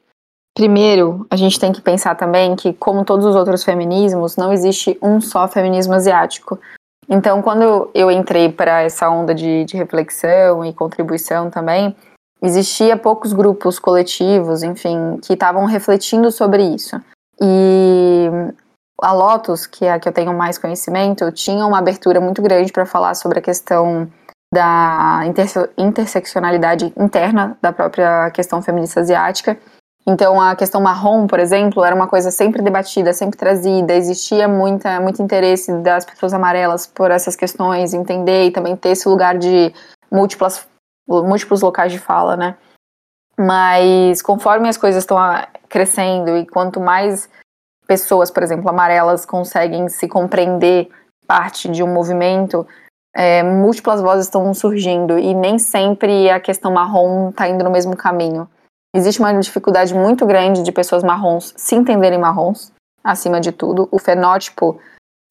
Primeiro, a gente tem que pensar também que, como todos os outros feminismos, não existe um só feminismo asiático. Então, quando eu entrei para essa onda de, de reflexão e contribuição também, existia poucos grupos coletivos, enfim, que estavam refletindo sobre isso. E a Lotus, que é a que eu tenho mais conhecimento, tinha uma abertura muito grande para falar sobre a questão da interse interseccionalidade interna da própria questão feminista asiática. Então, a questão marrom, por exemplo, era uma coisa sempre debatida, sempre trazida. Existia muita, muito interesse das pessoas amarelas por essas questões, entender e também ter esse lugar de múltiplas, múltiplos locais de fala, né? Mas conforme as coisas estão crescendo e quanto mais pessoas, por exemplo, amarelas conseguem se compreender parte de um movimento, é, múltiplas vozes estão surgindo e nem sempre a questão marrom está indo no mesmo caminho. Existe uma dificuldade muito grande de pessoas marrons se entenderem marrons, acima de tudo. O fenótipo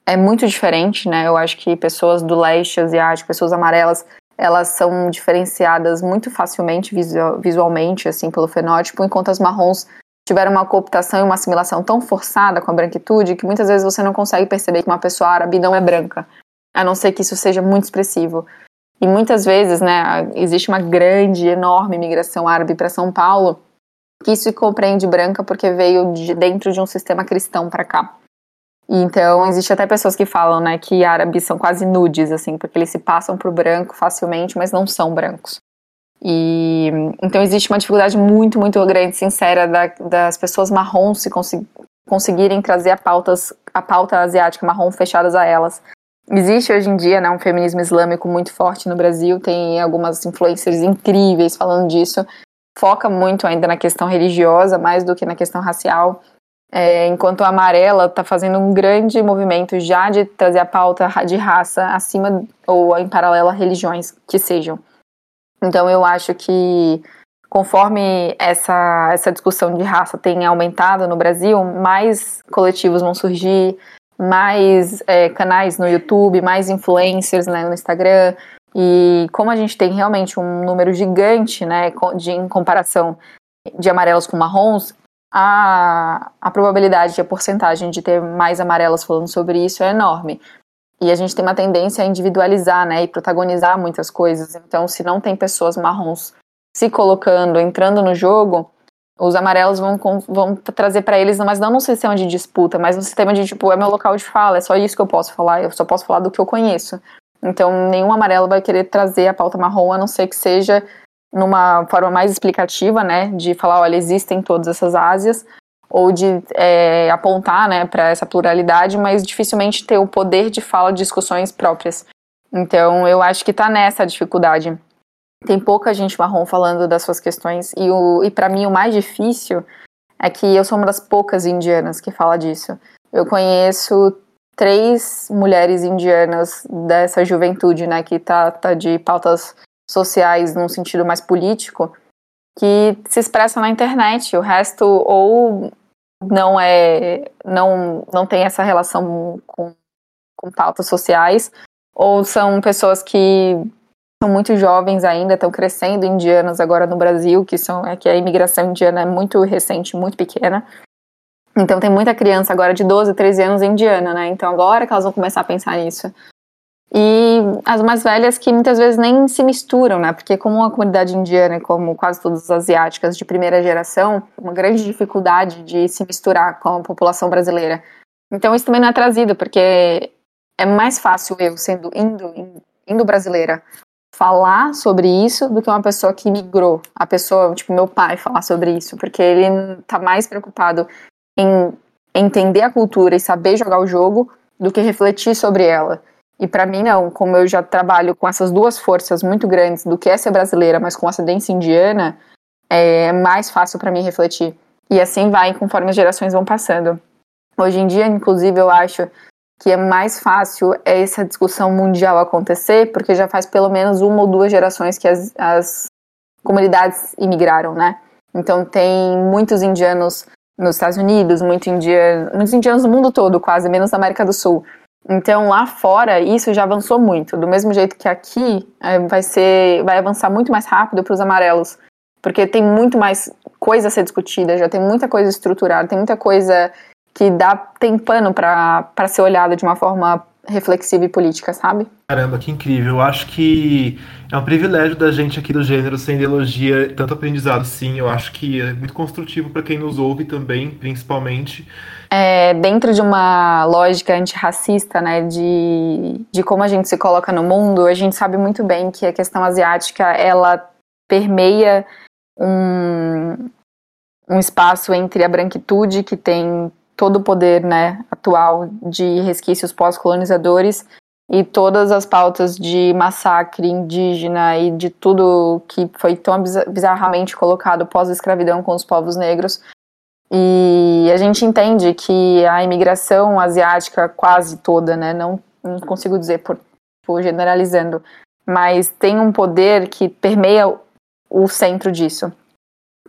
é muito diferente, né? Eu acho que pessoas do leste asiático, pessoas amarelas, elas são diferenciadas muito facilmente visualmente, assim, pelo fenótipo, enquanto as marrons tiveram uma cooptação e uma assimilação tão forçada com a branquitude que muitas vezes você não consegue perceber que uma pessoa árabe não é branca, a não ser que isso seja muito expressivo. E muitas vezes, né, existe uma grande, enorme migração árabe para São Paulo, que isso se compreende branca porque veio de dentro de um sistema cristão para cá. Então, existe até pessoas que falam, né, que árabes são quase nudes, assim, porque eles se passam por branco facilmente, mas não são brancos. E então existe uma dificuldade muito, muito grande, sincera, da, das pessoas marrons se conseguirem trazer a, pautas, a pauta asiática marrom fechadas a elas. Existe hoje em dia né, um feminismo islâmico muito forte no Brasil, tem algumas influências incríveis falando disso. Foca muito ainda na questão religiosa, mais do que na questão racial. É, enquanto a Amarela está fazendo um grande movimento já de trazer a pauta de raça acima ou em paralelo a religiões que sejam. Então eu acho que conforme essa, essa discussão de raça tem aumentado no Brasil, mais coletivos vão surgir, mais é, canais no YouTube, mais influencers né, no Instagram. E como a gente tem realmente um número gigante, né, de, em comparação de amarelos com marrons, a, a probabilidade, a porcentagem de ter mais amarelas falando sobre isso é enorme. E a gente tem uma tendência a individualizar, né, e protagonizar muitas coisas. Então, se não tem pessoas marrons se colocando, entrando no jogo, os amarelos vão, vão trazer para eles, mas não no sistema de disputa, mas no sistema de tipo, é meu local de fala, é só isso que eu posso falar, eu só posso falar do que eu conheço. Então, nenhum amarelo vai querer trazer a pauta marrom, a não ser que seja numa forma mais explicativa, né, de falar, olha, existem todas essas Ásias, ou de é, apontar, né, para essa pluralidade, mas dificilmente ter o poder de fala de discussões próprias. Então, eu acho que está nessa dificuldade. Tem pouca gente marrom falando das suas questões, e, o, e para mim o mais difícil é que eu sou uma das poucas indianas que fala disso. Eu conheço três mulheres indianas dessa juventude, né, que tá, tá de pautas sociais num sentido mais político, que se expressam na internet. O resto ou não é não não tem essa relação com, com pautas sociais, ou são pessoas que são muito jovens ainda, estão crescendo indianas agora no Brasil, que são é que a imigração indiana é muito recente, muito pequena. Então tem muita criança agora de 12, 13 anos indiana, né? Então agora que elas vão começar a pensar nisso. E as mais velhas que muitas vezes nem se misturam, né? Porque como a comunidade indiana, como quase todas as asiáticas de primeira geração, uma grande dificuldade de se misturar com a população brasileira. Então isso também não é trazido, porque é mais fácil eu, sendo indo, indo brasileira, falar sobre isso do que uma pessoa que migrou. A pessoa, tipo, meu pai falar sobre isso, porque ele tá mais preocupado em entender a cultura e saber jogar o jogo do que refletir sobre ela. E para mim não, como eu já trabalho com essas duas forças muito grandes do que é ser brasileira, mas com ascendência indiana, é mais fácil para mim refletir. E assim vai conforme as gerações vão passando. Hoje em dia, inclusive, eu acho que é mais fácil essa discussão mundial acontecer, porque já faz pelo menos uma ou duas gerações que as, as comunidades imigraram, né? Então tem muitos indianos nos Estados Unidos, muito muitos indianos no mundo todo, quase, menos na América do Sul. Então lá fora isso já avançou muito, do mesmo jeito que aqui é, vai ser, vai avançar muito mais rápido para os amarelos, porque tem muito mais coisa a ser discutida, já tem muita coisa estruturada, tem muita coisa que dá tem pano para ser olhada de uma forma reflexiva e política, sabe? Caramba, que incrível. Eu acho que é um privilégio da gente aqui do gênero sem ideologia, tanto aprendizado, sim. Eu acho que é muito construtivo para quem nos ouve também, principalmente. É, dentro de uma lógica antirracista, né, de, de como a gente se coloca no mundo, a gente sabe muito bem que a questão asiática, ela permeia um, um espaço entre a branquitude, que tem todo o poder né, atual de resquícios pós-colonizadores e todas as pautas de massacre indígena e de tudo que foi tão bizarramente colocado pós-escravidão com os povos negros. E a gente entende que a imigração asiática quase toda, né, não, não consigo dizer por, por generalizando, mas tem um poder que permeia o centro disso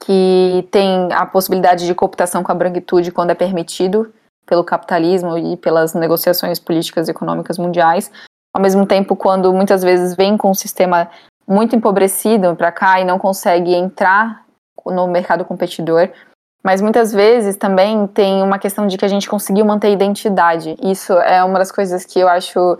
que tem a possibilidade de cooptação com a branquitude quando é permitido pelo capitalismo e pelas negociações políticas e econômicas mundiais, ao mesmo tempo quando muitas vezes vem com um sistema muito empobrecido para cá e não consegue entrar no mercado competidor, mas muitas vezes também tem uma questão de que a gente conseguiu manter a identidade. Isso é uma das coisas que eu acho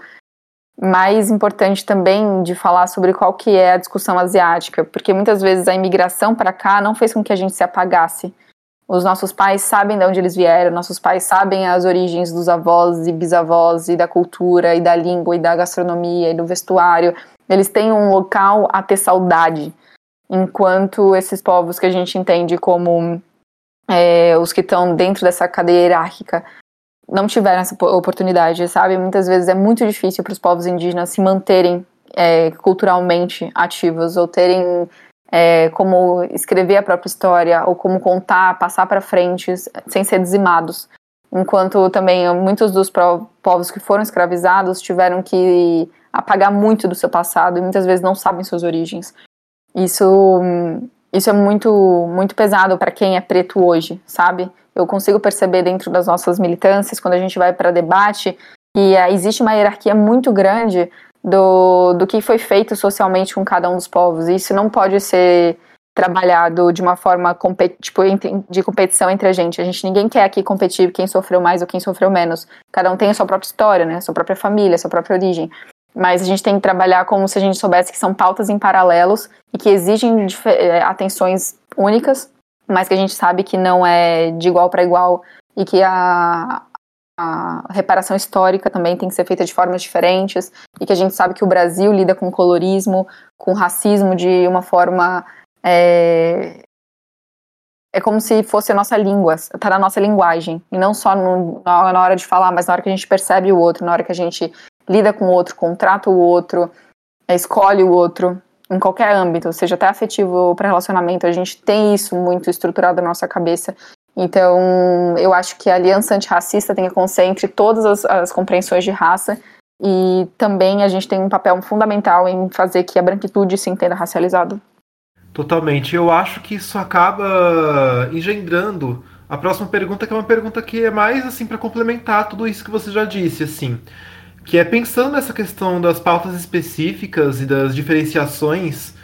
mais importante também de falar sobre qual que é a discussão asiática, porque muitas vezes a imigração para cá não fez com que a gente se apagasse. Os nossos pais sabem de onde eles vieram, nossos pais sabem as origens dos avós e bisavós e da cultura e da língua e da gastronomia e do vestuário. Eles têm um local a ter saudade, enquanto esses povos que a gente entende como é, os que estão dentro dessa cadeia hierárquica não tiveram essa oportunidade, sabe? Muitas vezes é muito difícil para os povos indígenas se manterem é, culturalmente ativos ou terem é, como escrever a própria história ou como contar, passar para frente sem ser dizimados. Enquanto também muitos dos povos que foram escravizados tiveram que apagar muito do seu passado e muitas vezes não sabem suas origens. Isso, isso é muito, muito pesado para quem é preto hoje, sabe? Eu consigo perceber dentro das nossas militâncias, quando a gente vai para debate, que uh, existe uma hierarquia muito grande do, do que foi feito socialmente com cada um dos povos. E isso não pode ser trabalhado de uma forma tipo, de competição entre a gente. A gente ninguém quer aqui competir quem sofreu mais ou quem sofreu menos. Cada um tem a sua própria história, né? A sua própria família, a sua própria origem. Mas a gente tem que trabalhar como se a gente soubesse que são pautas em paralelos e que exigem eh, atenções únicas, mas que a gente sabe que não é de igual para igual e que a, a reparação histórica também tem que ser feita de formas diferentes e que a gente sabe que o Brasil lida com colorismo, com racismo de uma forma é, é como se fosse a nossa língua, está na nossa linguagem, e não só no, na hora de falar, mas na hora que a gente percebe o outro, na hora que a gente lida com o outro, contrata o outro, escolhe o outro, em qualquer âmbito, seja até afetivo para relacionamento, a gente tem isso muito estruturado na nossa cabeça. Então, eu acho que a aliança antirracista tem que concentrar todas as, as compreensões de raça e também a gente tem um papel fundamental em fazer que a branquitude se entenda racializado. Totalmente. Eu acho que isso acaba engendrando a próxima pergunta, que é uma pergunta que é mais assim para complementar tudo isso que você já disse, assim, que é pensando nessa questão das pautas específicas e das diferenciações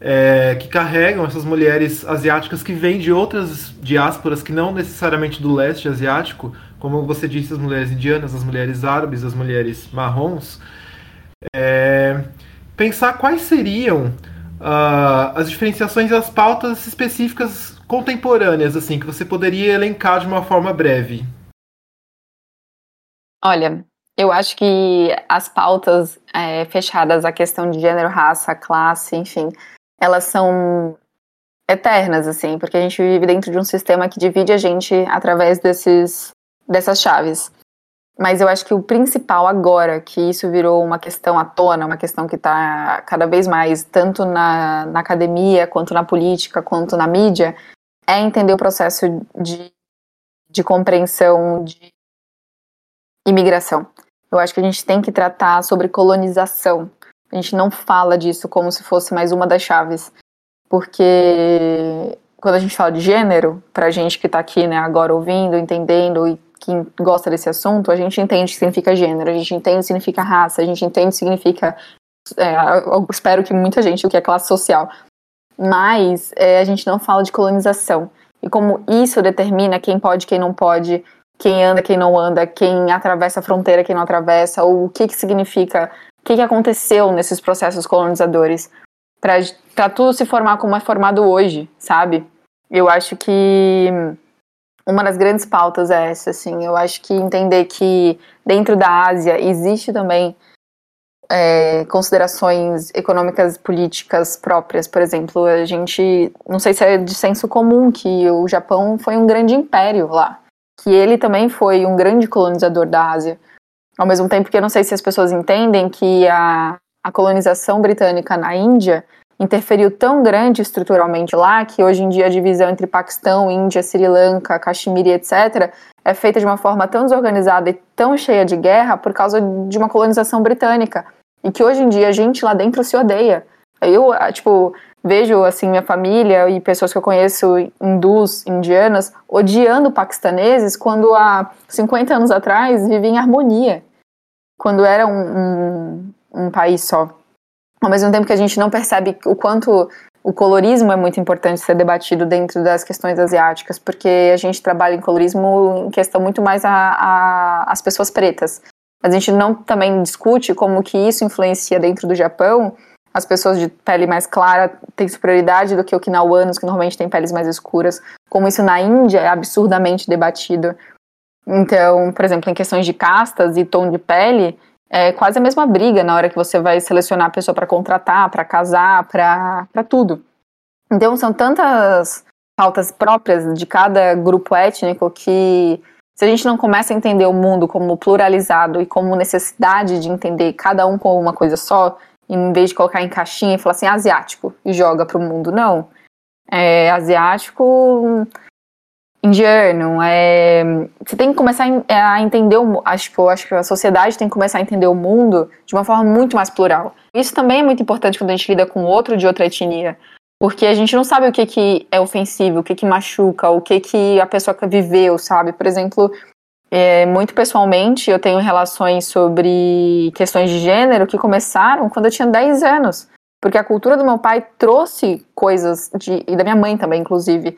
é, que carregam essas mulheres asiáticas que vêm de outras diásporas que não necessariamente do leste asiático, como você disse, as mulheres indianas, as mulheres árabes, as mulheres marrons, é, pensar quais seriam uh, as diferenciações e as pautas específicas contemporâneas, assim, que você poderia elencar de uma forma breve? Olha, eu acho que as pautas é, fechadas à questão de gênero, raça, classe, enfim, elas são eternas, assim, porque a gente vive dentro de um sistema que divide a gente através desses, dessas chaves. Mas eu acho que o principal agora, que isso virou uma questão à tona, uma questão que está cada vez mais, tanto na, na academia, quanto na política, quanto na mídia, é entender o processo de, de compreensão de imigração. Eu acho que a gente tem que tratar sobre colonização. A gente não fala disso como se fosse mais uma das chaves. Porque quando a gente fala de gênero, pra gente que está aqui né, agora ouvindo, entendendo e que gosta desse assunto, a gente entende o que significa gênero, a gente entende o que significa raça, a gente entende o que significa. É, espero que muita gente, o que é classe social. Mas é, a gente não fala de colonização. E como isso determina quem pode, quem não pode, quem anda, quem não anda, quem atravessa a fronteira, quem não atravessa, ou o que, que significa, o que, que aconteceu nesses processos colonizadores, para tudo se formar como é formado hoje, sabe? Eu acho que uma das grandes pautas é essa, assim. Eu acho que entender que dentro da Ásia existe também é, considerações econômicas políticas próprias. Por exemplo, a gente, não sei se é de senso comum que o Japão foi um grande império lá, que ele também foi um grande colonizador da Ásia. Ao mesmo tempo que eu não sei se as pessoas entendem que a, a colonização britânica na Índia interferiu tão grande estruturalmente lá que hoje em dia a divisão entre Paquistão, Índia, Sri Lanka, Caxemir, etc., é feita de uma forma tão desorganizada e tão cheia de guerra por causa de uma colonização britânica. E que hoje em dia a gente lá dentro se odeia. Eu, tipo, vejo assim minha família e pessoas que eu conheço hindus, indianas, odiando paquistaneses quando há 50 anos atrás viviam em harmonia. Quando era um, um, um país só ao mesmo tempo que a gente não percebe o quanto o colorismo é muito importante ser debatido dentro das questões asiáticas, porque a gente trabalha em colorismo em questão muito mais a, a, as pessoas pretas. A gente não também discute como que isso influencia dentro do Japão. As pessoas de pele mais clara têm superioridade do que okinawanos, que normalmente têm peles mais escuras. Como isso na Índia é absurdamente debatido. Então, por exemplo, em questões de castas e tom de pele, é quase a mesma briga na hora que você vai selecionar a pessoa para contratar, para casar, para tudo. Então são tantas pautas próprias de cada grupo étnico que se a gente não começa a entender o mundo como pluralizado e como necessidade de entender cada um como uma coisa só, em vez de colocar em caixinha e falar assim, asiático, e joga para o mundo, não. É, asiático indiano. É, você tem que começar a entender o acho, tipo, acho que a sociedade tem que começar a entender o mundo de uma forma muito mais plural. Isso também é muito importante quando a gente lida com outro de outra etnia. Porque a gente não sabe o que, que é ofensivo, o que, que machuca, o que, que a pessoa viveu, sabe? Por exemplo, é, muito pessoalmente, eu tenho relações sobre questões de gênero que começaram quando eu tinha 10 anos. Porque a cultura do meu pai trouxe coisas, de, e da minha mãe também, inclusive,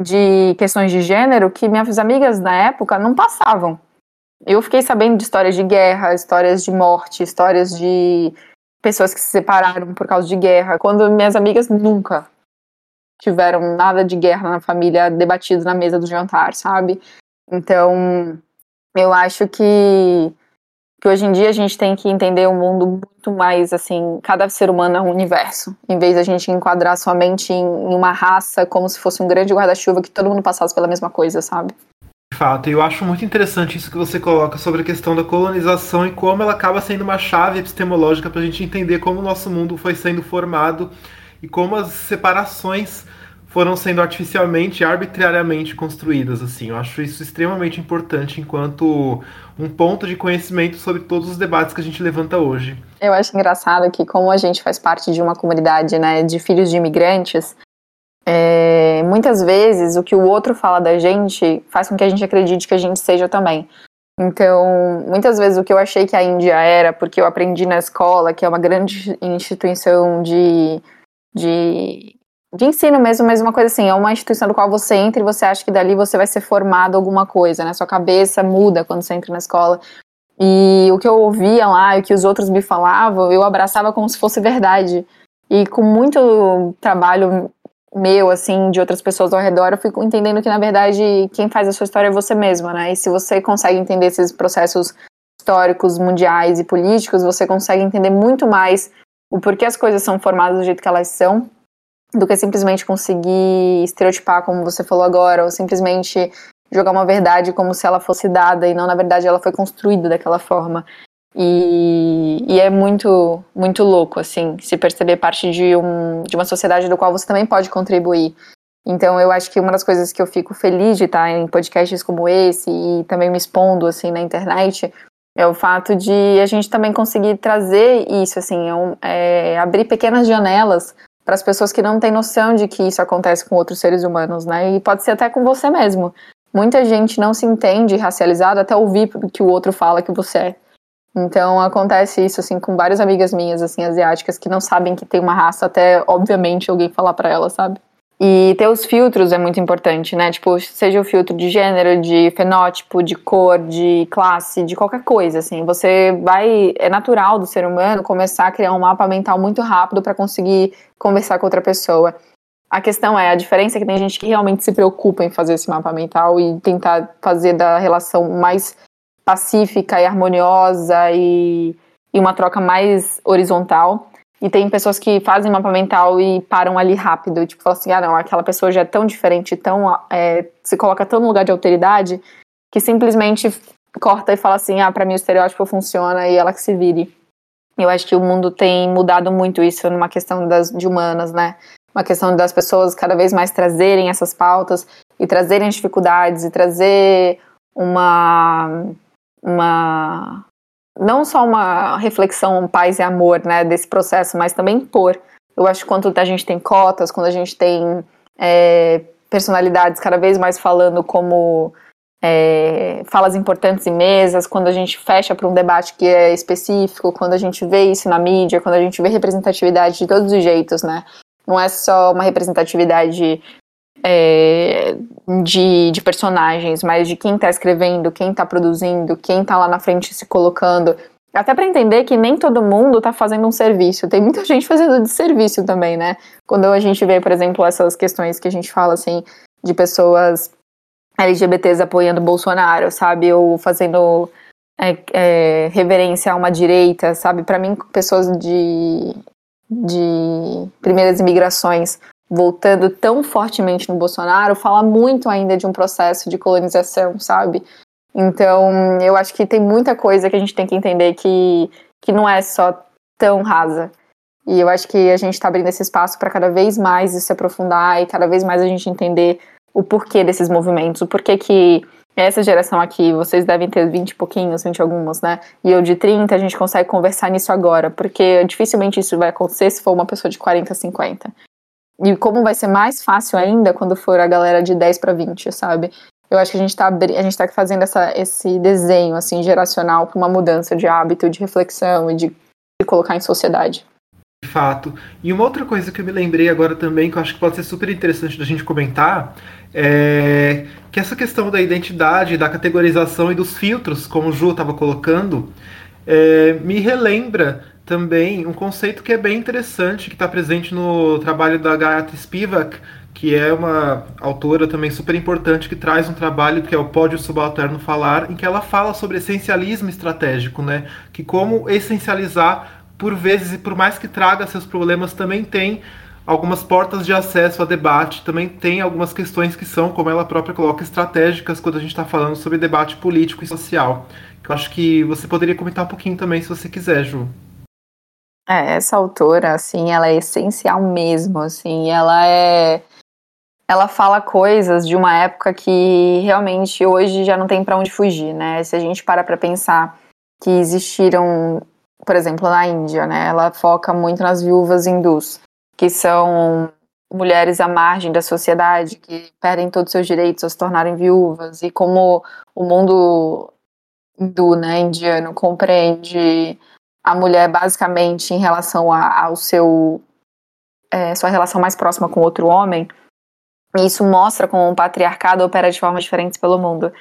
de questões de gênero que minhas amigas na época não passavam. Eu fiquei sabendo de histórias de guerra, histórias de morte, histórias de pessoas que se separaram por causa de guerra, quando minhas amigas nunca tiveram nada de guerra na família debatido na mesa do jantar, sabe? Então, eu acho que, que hoje em dia a gente tem que entender o um mundo muito mais assim, cada ser humano é um universo, em vez da gente enquadrar somente em, em uma raça como se fosse um grande guarda-chuva que todo mundo passasse pela mesma coisa, sabe? De fato, eu acho muito interessante isso que você coloca sobre a questão da colonização e como ela acaba sendo uma chave epistemológica para a gente entender como o nosso mundo foi sendo formado e como as separações foram sendo artificialmente e arbitrariamente construídas. Assim, eu acho isso extremamente importante enquanto um ponto de conhecimento sobre todos os debates que a gente levanta hoje. Eu acho engraçado que como a gente faz parte de uma comunidade, né, de filhos de imigrantes, é, muitas vezes o que o outro fala da gente faz com que a gente acredite que a gente seja também. Então, muitas vezes o que eu achei que a Índia era, porque eu aprendi na escola, que é uma grande instituição de, de, de ensino mesmo, mas uma coisa assim, é uma instituição do qual você entra e você acha que dali você vai ser formado alguma coisa, né? Sua cabeça muda quando você entra na escola. E o que eu ouvia lá e o que os outros me falavam, eu abraçava como se fosse verdade. E com muito trabalho meu, assim, de outras pessoas ao redor, eu fico entendendo que, na verdade, quem faz a sua história é você mesma, né? E se você consegue entender esses processos históricos, mundiais e políticos, você consegue entender muito mais o porquê as coisas são formadas do jeito que elas são, do que simplesmente conseguir estereotipar, como você falou agora, ou simplesmente jogar uma verdade como se ela fosse dada e não, na verdade, ela foi construída daquela forma. E, e, é muito, muito louco, assim, se perceber parte de, um, de uma sociedade do qual você também pode contribuir. Então, eu acho que uma das coisas que eu fico feliz de estar em podcasts como esse e também me expondo, assim, na internet, é o fato de a gente também conseguir trazer isso, assim, é, é abrir pequenas janelas para as pessoas que não têm noção de que isso acontece com outros seres humanos, né? E pode ser até com você mesmo. Muita gente não se entende racializado até ouvir que o outro fala que você é. Então acontece isso assim com várias amigas minhas assim asiáticas que não sabem que tem uma raça até obviamente alguém falar para elas, sabe? E ter os filtros é muito importante, né? Tipo, seja o filtro de gênero, de fenótipo, de cor, de classe, de qualquer coisa, assim. Você vai. É natural do ser humano começar a criar um mapa mental muito rápido para conseguir conversar com outra pessoa. A questão é, a diferença é que tem gente que realmente se preocupa em fazer esse mapa mental e tentar fazer da relação mais pacífica e harmoniosa e, e uma troca mais horizontal. E tem pessoas que fazem mapa mental e param ali rápido, tipo, falam assim, ah não, aquela pessoa já é tão diferente, tão é, se coloca tão no lugar de alteridade, que simplesmente corta e fala assim, ah, para mim o estereótipo funciona e ela que se vire. Eu acho que o mundo tem mudado muito isso numa questão das, de humanas, né? Uma questão das pessoas cada vez mais trazerem essas pautas e trazerem as dificuldades e trazer uma uma não só uma reflexão paz e amor, né, desse processo, mas também impor. Eu acho que quando a gente tem cotas, quando a gente tem é, personalidades cada vez mais falando como é, falas importantes em mesas, quando a gente fecha para um debate que é específico, quando a gente vê isso na mídia, quando a gente vê representatividade de todos os jeitos, né? Não é só uma representatividade é, de, de personagens, mas de quem está escrevendo, quem está produzindo, quem está lá na frente se colocando. Até para entender que nem todo mundo está fazendo um serviço. Tem muita gente fazendo de serviço também, né? Quando a gente vê, por exemplo, essas questões que a gente fala assim de pessoas LGBTs apoiando Bolsonaro, sabe? Ou fazendo é, é, reverência a uma direita, sabe? Para mim, pessoas de, de primeiras imigrações voltando tão fortemente no Bolsonaro, fala muito ainda de um processo de colonização, sabe? Então, eu acho que tem muita coisa que a gente tem que entender que, que não é só tão rasa. E eu acho que a gente está abrindo esse espaço para cada vez mais se aprofundar e cada vez mais a gente entender o porquê desses movimentos, o porquê que essa geração aqui, vocês devem ter 20 e pouquinhos, 20 algumas, né? E eu de 30, a gente consegue conversar nisso agora, porque dificilmente isso vai acontecer se for uma pessoa de 40, 50. E como vai ser mais fácil ainda quando for a galera de 10 para 20, sabe? Eu acho que a gente está a gente tá fazendo essa, esse desenho assim geracional para uma mudança de hábito, de reflexão e de, de colocar em sociedade. De fato. E uma outra coisa que eu me lembrei agora também, que eu acho que pode ser super interessante da gente comentar, é que essa questão da identidade, da categorização e dos filtros, como o Ju estava colocando, é, me relembra também um conceito que é bem interessante, que está presente no trabalho da Gayatri Spivak, que é uma autora também super importante, que traz um trabalho que é o Pódio Subalterno Falar, em que ela fala sobre essencialismo estratégico, né? Que como essencializar, por vezes, e por mais que traga seus problemas, também tem algumas portas de acesso a debate, também tem algumas questões que são, como ela própria coloca, estratégicas quando a gente está falando sobre debate político e social. Eu acho que você poderia comentar um pouquinho também, se você quiser, Ju. É, essa autora, assim, ela é essencial mesmo, assim, ela é ela fala coisas de uma época que realmente hoje já não tem para onde fugir, né? Se a gente para para pensar que existiram, por exemplo, na Índia, né? Ela foca muito nas viúvas hindus, que são mulheres à margem da sociedade, que perdem todos os seus direitos ao se tornarem viúvas, e como o mundo hindu, né, indiano, compreende a mulher basicamente em relação a, ao seu é, sua relação mais próxima com outro homem, e isso mostra como o patriarcado opera de formas diferentes pelo mundo.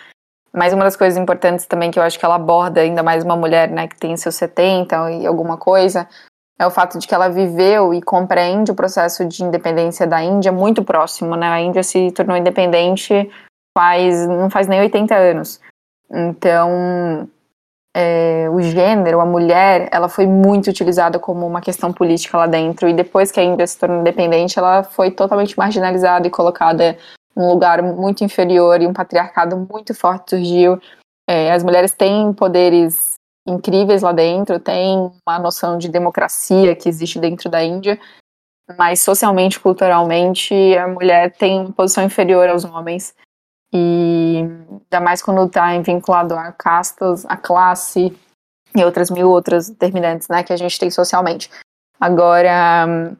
Mas uma das coisas importantes também que eu acho que ela aborda, ainda mais uma mulher né, que tem seus 70 e alguma coisa, é o fato de que ela viveu e compreende o processo de independência da Índia muito próximo. Né? A Índia se tornou independente faz não faz nem 80 anos. Então, é, o gênero, a mulher, ela foi muito utilizada como uma questão política lá dentro. E depois que a Índia se tornou independente, ela foi totalmente marginalizada e colocada num lugar muito inferior e um patriarcado muito forte surgiu. É, as mulheres têm poderes incríveis lá dentro, têm uma noção de democracia que existe dentro da Índia, mas socialmente, culturalmente, a mulher tem uma posição inferior aos homens. E ainda mais quando está vinculado a castas, a classe e outras mil outras determinantes né, que a gente tem socialmente. Agora,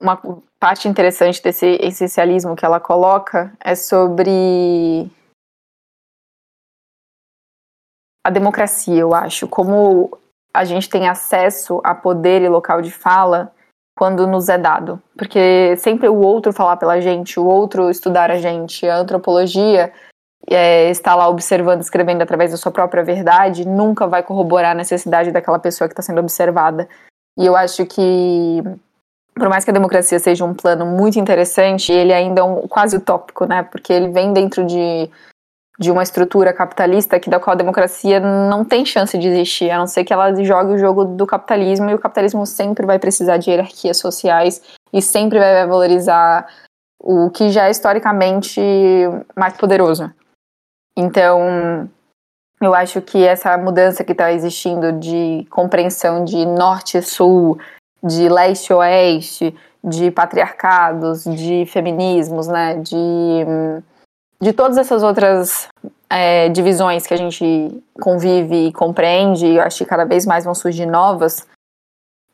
uma parte interessante desse essencialismo que ela coloca é sobre a democracia, eu acho. Como a gente tem acesso a poder e local de fala quando nos é dado. Porque sempre o outro falar pela gente, o outro estudar a gente, a antropologia é, está lá observando, escrevendo através da sua própria verdade, nunca vai corroborar a necessidade daquela pessoa que está sendo observada. E eu acho que, por mais que a democracia seja um plano muito interessante, ele ainda é um, quase utópico, né? Porque ele vem dentro de de uma estrutura capitalista que da qual a democracia não tem chance de existir, a não ser que ela jogue o jogo do capitalismo e o capitalismo sempre vai precisar de hierarquias sociais e sempre vai valorizar o que já é historicamente mais poderoso. Então, eu acho que essa mudança que está existindo de compreensão de norte e sul, de leste e oeste, de patriarcados, de feminismos, né, de de todas essas outras é, divisões que a gente convive e compreende, eu acho que cada vez mais vão surgir novas,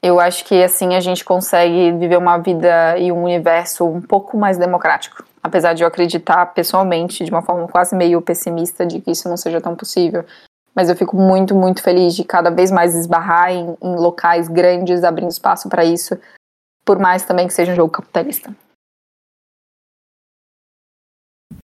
eu acho que assim a gente consegue viver uma vida e um universo um pouco mais democrático. Apesar de eu acreditar pessoalmente, de uma forma quase meio pessimista, de que isso não seja tão possível. Mas eu fico muito, muito feliz de cada vez mais esbarrar em, em locais grandes, abrindo espaço para isso, por mais também que seja um jogo capitalista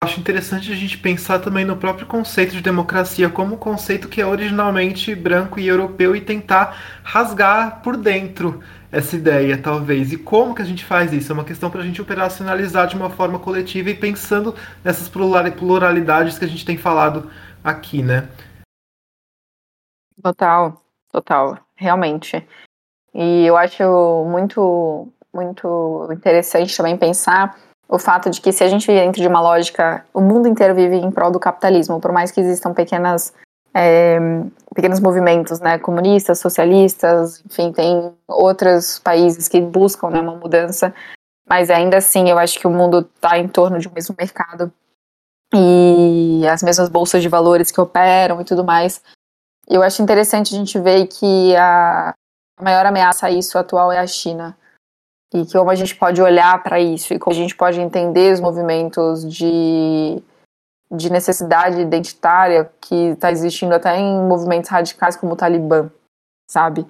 acho interessante a gente pensar também no próprio conceito de democracia como um conceito que é originalmente branco e europeu e tentar rasgar por dentro essa ideia, talvez. E como que a gente faz isso? É uma questão para a gente operacionalizar de uma forma coletiva e pensando nessas pluralidades que a gente tem falado aqui, né? Total, total, realmente. E eu acho muito, muito interessante também pensar o fato de que se a gente vive dentro de uma lógica, o mundo inteiro vive em prol do capitalismo, por mais que existam pequenas é, pequenos movimentos, né, comunistas, socialistas, enfim, tem outros países que buscam né, uma mudança, mas ainda assim eu acho que o mundo está em torno de um mesmo mercado. E as mesmas bolsas de valores que operam e tudo mais. Eu acho interessante a gente ver que a maior ameaça a isso atual é a China e como a gente pode olhar para isso e como a gente pode entender os movimentos de, de necessidade identitária que está existindo até em movimentos radicais como o Talibã, sabe?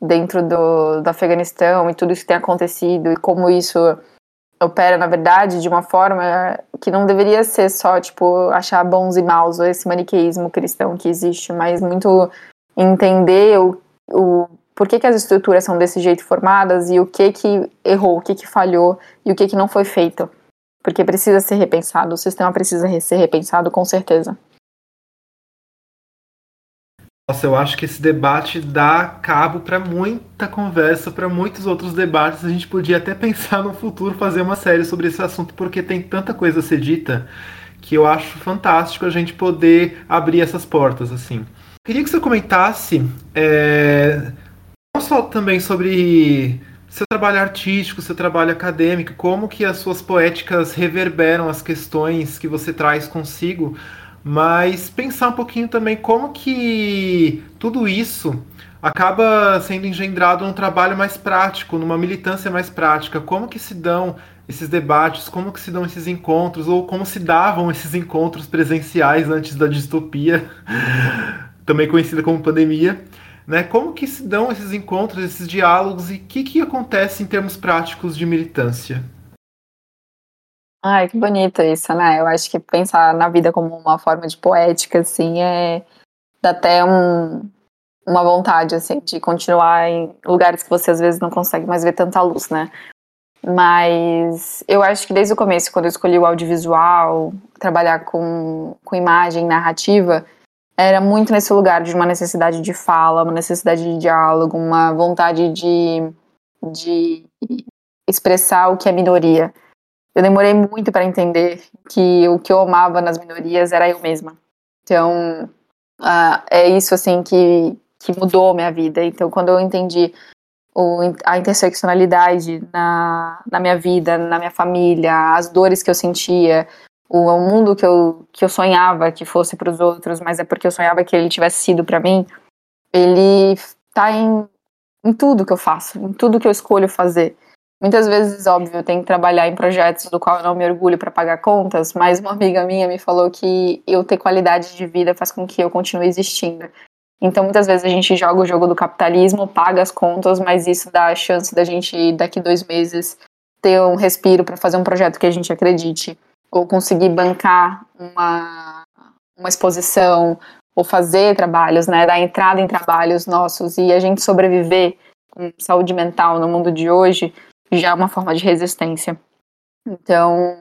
Dentro do, do Afeganistão e tudo isso que tem acontecido e como isso opera, na verdade, de uma forma que não deveria ser só, tipo, achar bons e maus, esse maniqueísmo cristão que existe, mas muito entender o, o por que, que as estruturas são desse jeito formadas e o que que errou, o que que falhou e o que que não foi feito. Porque precisa ser repensado, o sistema precisa ser repensado com certeza. Nossa, eu acho que esse debate dá cabo para muita conversa, para muitos outros debates. A gente podia até pensar no futuro fazer uma série sobre esse assunto, porque tem tanta coisa a ser dita que eu acho fantástico a gente poder abrir essas portas assim. Queria que você comentasse é, não só também sobre seu trabalho artístico, seu trabalho acadêmico, como que as suas poéticas reverberam as questões que você traz consigo, mas pensar um pouquinho também como que tudo isso acaba sendo engendrado num trabalho mais prático, numa militância mais prática. Como que se dão esses debates, como que se dão esses encontros, ou como se davam esses encontros presenciais antes da distopia, também conhecida como pandemia. Né? Como que se dão esses encontros, esses diálogos e o que, que acontece em termos práticos de militância? Ai, que bonito isso, né? Eu acho que pensar na vida como uma forma de poética, assim, é dá até um, uma vontade, assim, de continuar em lugares que você às vezes não consegue mais ver tanta luz, né? Mas eu acho que desde o começo, quando eu escolhi o audiovisual, trabalhar com, com imagem, narrativa, era muito nesse lugar de uma necessidade de fala, uma necessidade de diálogo, uma vontade de, de expressar o que é minoria. Eu demorei muito para entender que o que eu amava nas minorias era eu mesma. Então, uh, é isso assim que, que mudou minha vida. Então, quando eu entendi o, a interseccionalidade na, na minha vida, na minha família, as dores que eu sentia, o, o mundo que eu, que eu sonhava que fosse para os outros, mas é porque eu sonhava que ele tivesse sido para mim, ele está em, em tudo que eu faço, em tudo que eu escolho fazer. Muitas vezes, óbvio, eu tenho que trabalhar em projetos do qual eu não me orgulho para pagar contas, mas uma amiga minha me falou que eu ter qualidade de vida faz com que eu continue existindo. Então, muitas vezes a gente joga o jogo do capitalismo, paga as contas, mas isso dá a chance da gente, daqui dois meses, ter um respiro para fazer um projeto que a gente acredite ou conseguir bancar uma, uma exposição, ou fazer trabalhos, né, dar entrada em trabalhos nossos e a gente sobreviver com saúde mental no mundo de hoje já é uma forma de resistência. Então,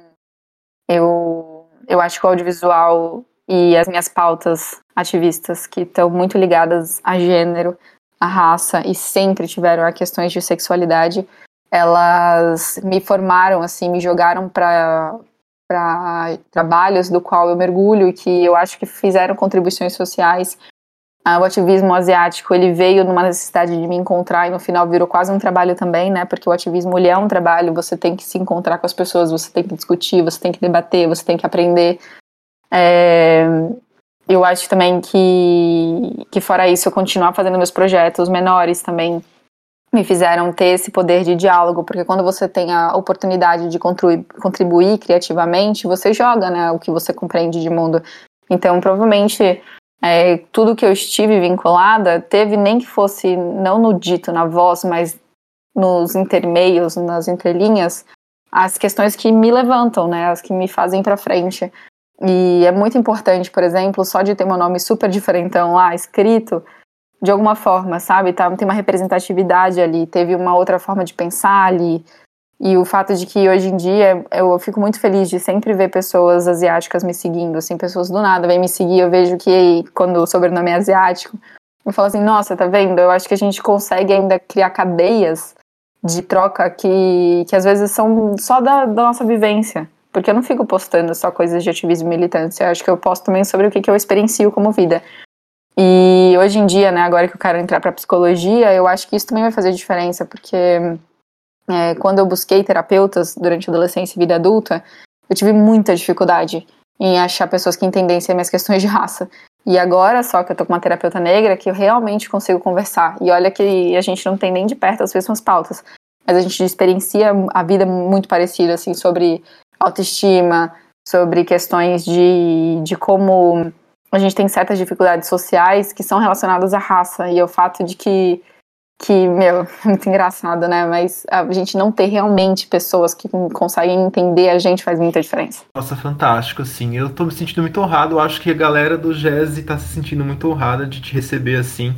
eu, eu acho que o audiovisual e as minhas pautas ativistas, que estão muito ligadas a gênero, a raça e sempre tiveram a questões de sexualidade, elas me formaram, assim, me jogaram para para trabalhos do qual eu mergulho e que eu acho que fizeram contribuições sociais. Ah, o ativismo asiático ele veio numa necessidade de me encontrar e no final virou quase um trabalho também, né? Porque o ativismo ele é um trabalho. Você tem que se encontrar com as pessoas, você tem que discutir, você tem que debater, você tem que aprender. É, eu acho também que, que fora isso eu continuar fazendo meus projetos menores também me fizeram ter esse poder de diálogo, porque quando você tem a oportunidade de contribuir, contribuir criativamente, você joga né, o que você compreende de mundo. Então, provavelmente, é, tudo que eu estive vinculada teve nem que fosse, não no dito, na voz, mas nos intermeios, nas entrelinhas, as questões que me levantam, né, as que me fazem para frente. E é muito importante, por exemplo, só de ter meu nome super diferentão lá escrito, de alguma forma, sabe? Tá, tem uma representatividade ali, teve uma outra forma de pensar ali. E o fato de que hoje em dia eu fico muito feliz de sempre ver pessoas asiáticas me seguindo, assim, pessoas do nada vêm me seguir, eu vejo que quando o sobrenome é asiático, eu falo assim, nossa, tá vendo? Eu acho que a gente consegue ainda criar cadeias de troca que, que às vezes são só da, da nossa vivência. Porque eu não fico postando só coisas de ativismo e militância, eu acho que eu posto também sobre o que, que eu experiencio como vida. E hoje em dia, né, agora que eu quero entrar para psicologia, eu acho que isso também vai fazer diferença, porque é, quando eu busquei terapeutas durante a adolescência e vida adulta, eu tive muita dificuldade em achar pessoas que entendessem minhas questões de raça. E agora, só que eu tô com uma terapeuta negra, que eu realmente consigo conversar. E olha que a gente não tem nem de perto as mesmas pautas. mas a gente experiencia a vida muito parecida, assim, sobre autoestima, sobre questões de, de como a gente tem certas dificuldades sociais que são relacionadas à raça e ao fato de que que, meu, é muito engraçado, né? Mas a gente não ter realmente pessoas que conseguem entender a gente faz muita diferença. Nossa, fantástico, assim. Eu tô me sentindo muito honrado. Eu acho que a galera do Jazz tá se sentindo muito honrada de te receber assim.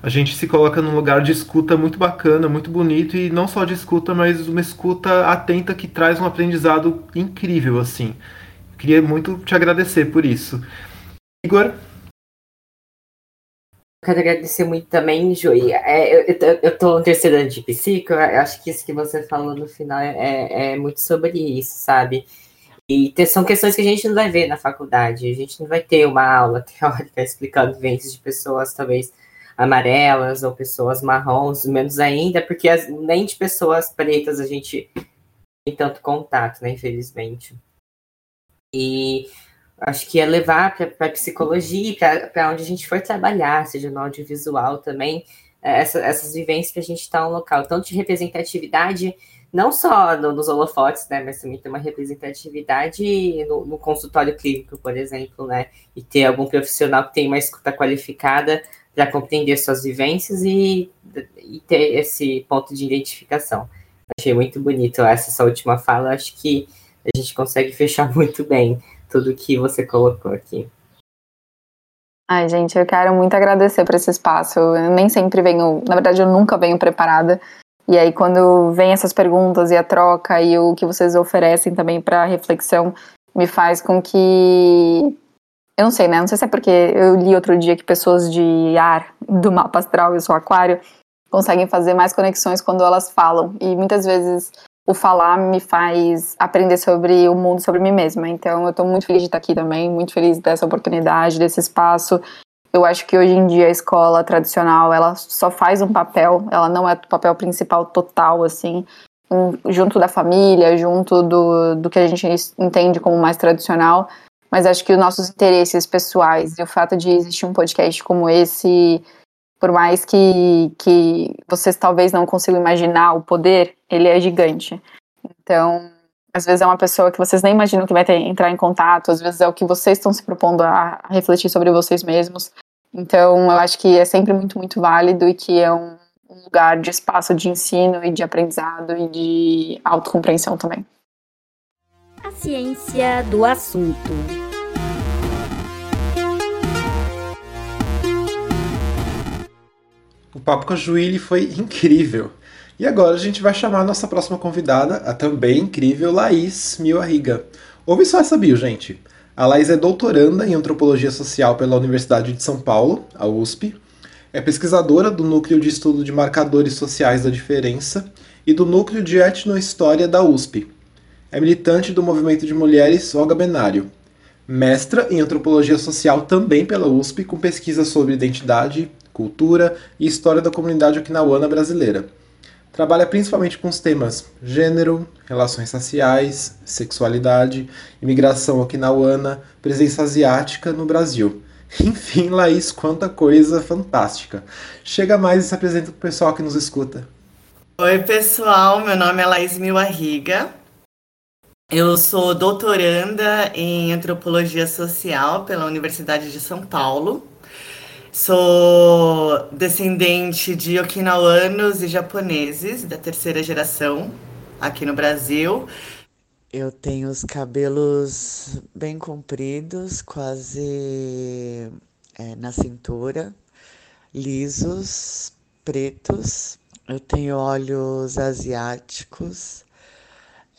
A gente se coloca num lugar de escuta muito bacana, muito bonito, e não só de escuta, mas uma escuta atenta que traz um aprendizado incrível, assim. Queria muito te agradecer por isso. Igor, Quero agradecer muito também, Joey. É, eu, eu, tô terceiro ano de psico, acho que isso que você falou no final é, é, é muito sobre isso, sabe? E são questões que a gente não vai ver na faculdade. A gente não vai ter uma aula teórica explicando vivências de pessoas, talvez amarelas ou pessoas marrons, menos ainda, porque as, nem de pessoas pretas a gente tem tanto contato, né, infelizmente. E acho que é levar para a psicologia, para onde a gente for trabalhar, seja no audiovisual também, é, essa, essas vivências que a gente está no local, tanto de representatividade, não só no, nos holofotes, né, mas também ter uma representatividade no, no, consultório clínico, por exemplo, né, e ter algum profissional que tem uma escuta qualificada para compreender suas vivências e, e ter esse ponto de identificação. Achei muito bonito essa sua última fala, acho que a gente consegue fechar muito bem tudo que você colocou aqui. Ai, gente, eu quero muito agradecer por esse espaço. Eu nem sempre venho, na verdade, eu nunca venho preparada. E aí, quando vem essas perguntas e a troca e o que vocês oferecem também para reflexão, me faz com que. Eu não sei, né? Não sei se é porque eu li outro dia que pessoas de ar do mapa astral, eu sou aquário, conseguem fazer mais conexões quando elas falam. E muitas vezes o falar me faz aprender sobre o mundo, sobre mim mesma. Então, eu estou muito feliz de estar aqui também, muito feliz dessa oportunidade, desse espaço. Eu acho que hoje em dia a escola tradicional, ela só faz um papel, ela não é o papel principal total, assim, junto da família, junto do, do que a gente entende como mais tradicional. Mas acho que os nossos interesses pessoais e o fato de existir um podcast como esse por mais que, que vocês talvez não consigam imaginar o poder, ele é gigante. Então, às vezes é uma pessoa que vocês nem imaginam que vai ter, entrar em contato, às vezes é o que vocês estão se propondo a, a refletir sobre vocês mesmos. Então, eu acho que é sempre muito, muito válido e que é um, um lugar de espaço de ensino e de aprendizado e de autocompreensão também. A ciência do assunto. Papo com a Juíli foi incrível. E agora a gente vai chamar a nossa próxima convidada, a também incrível Laís Milariga. Ouve só essa bio, gente. A Laís é doutoranda em Antropologia Social pela Universidade de São Paulo, a USP. É pesquisadora do Núcleo de Estudo de Marcadores Sociais da Diferença e do Núcleo de Etnohistória da USP. É militante do movimento de mulheres Olga Benário. Mestra em Antropologia Social também pela USP, com pesquisa sobre identidade, cultura e história da comunidade okinawana brasileira. Trabalha principalmente com os temas gênero, relações raciais, sexualidade, imigração okinawana, presença asiática no Brasil. Enfim, Laís, quanta coisa fantástica. Chega mais e se apresenta para o pessoal que nos escuta. Oi, pessoal, meu nome é Laís Milarriga. Eu sou doutoranda em antropologia social pela Universidade de São Paulo. Sou descendente de okinawanos e japoneses da terceira geração aqui no Brasil. Eu tenho os cabelos bem compridos, quase é, na cintura, lisos, pretos. Eu tenho olhos asiáticos,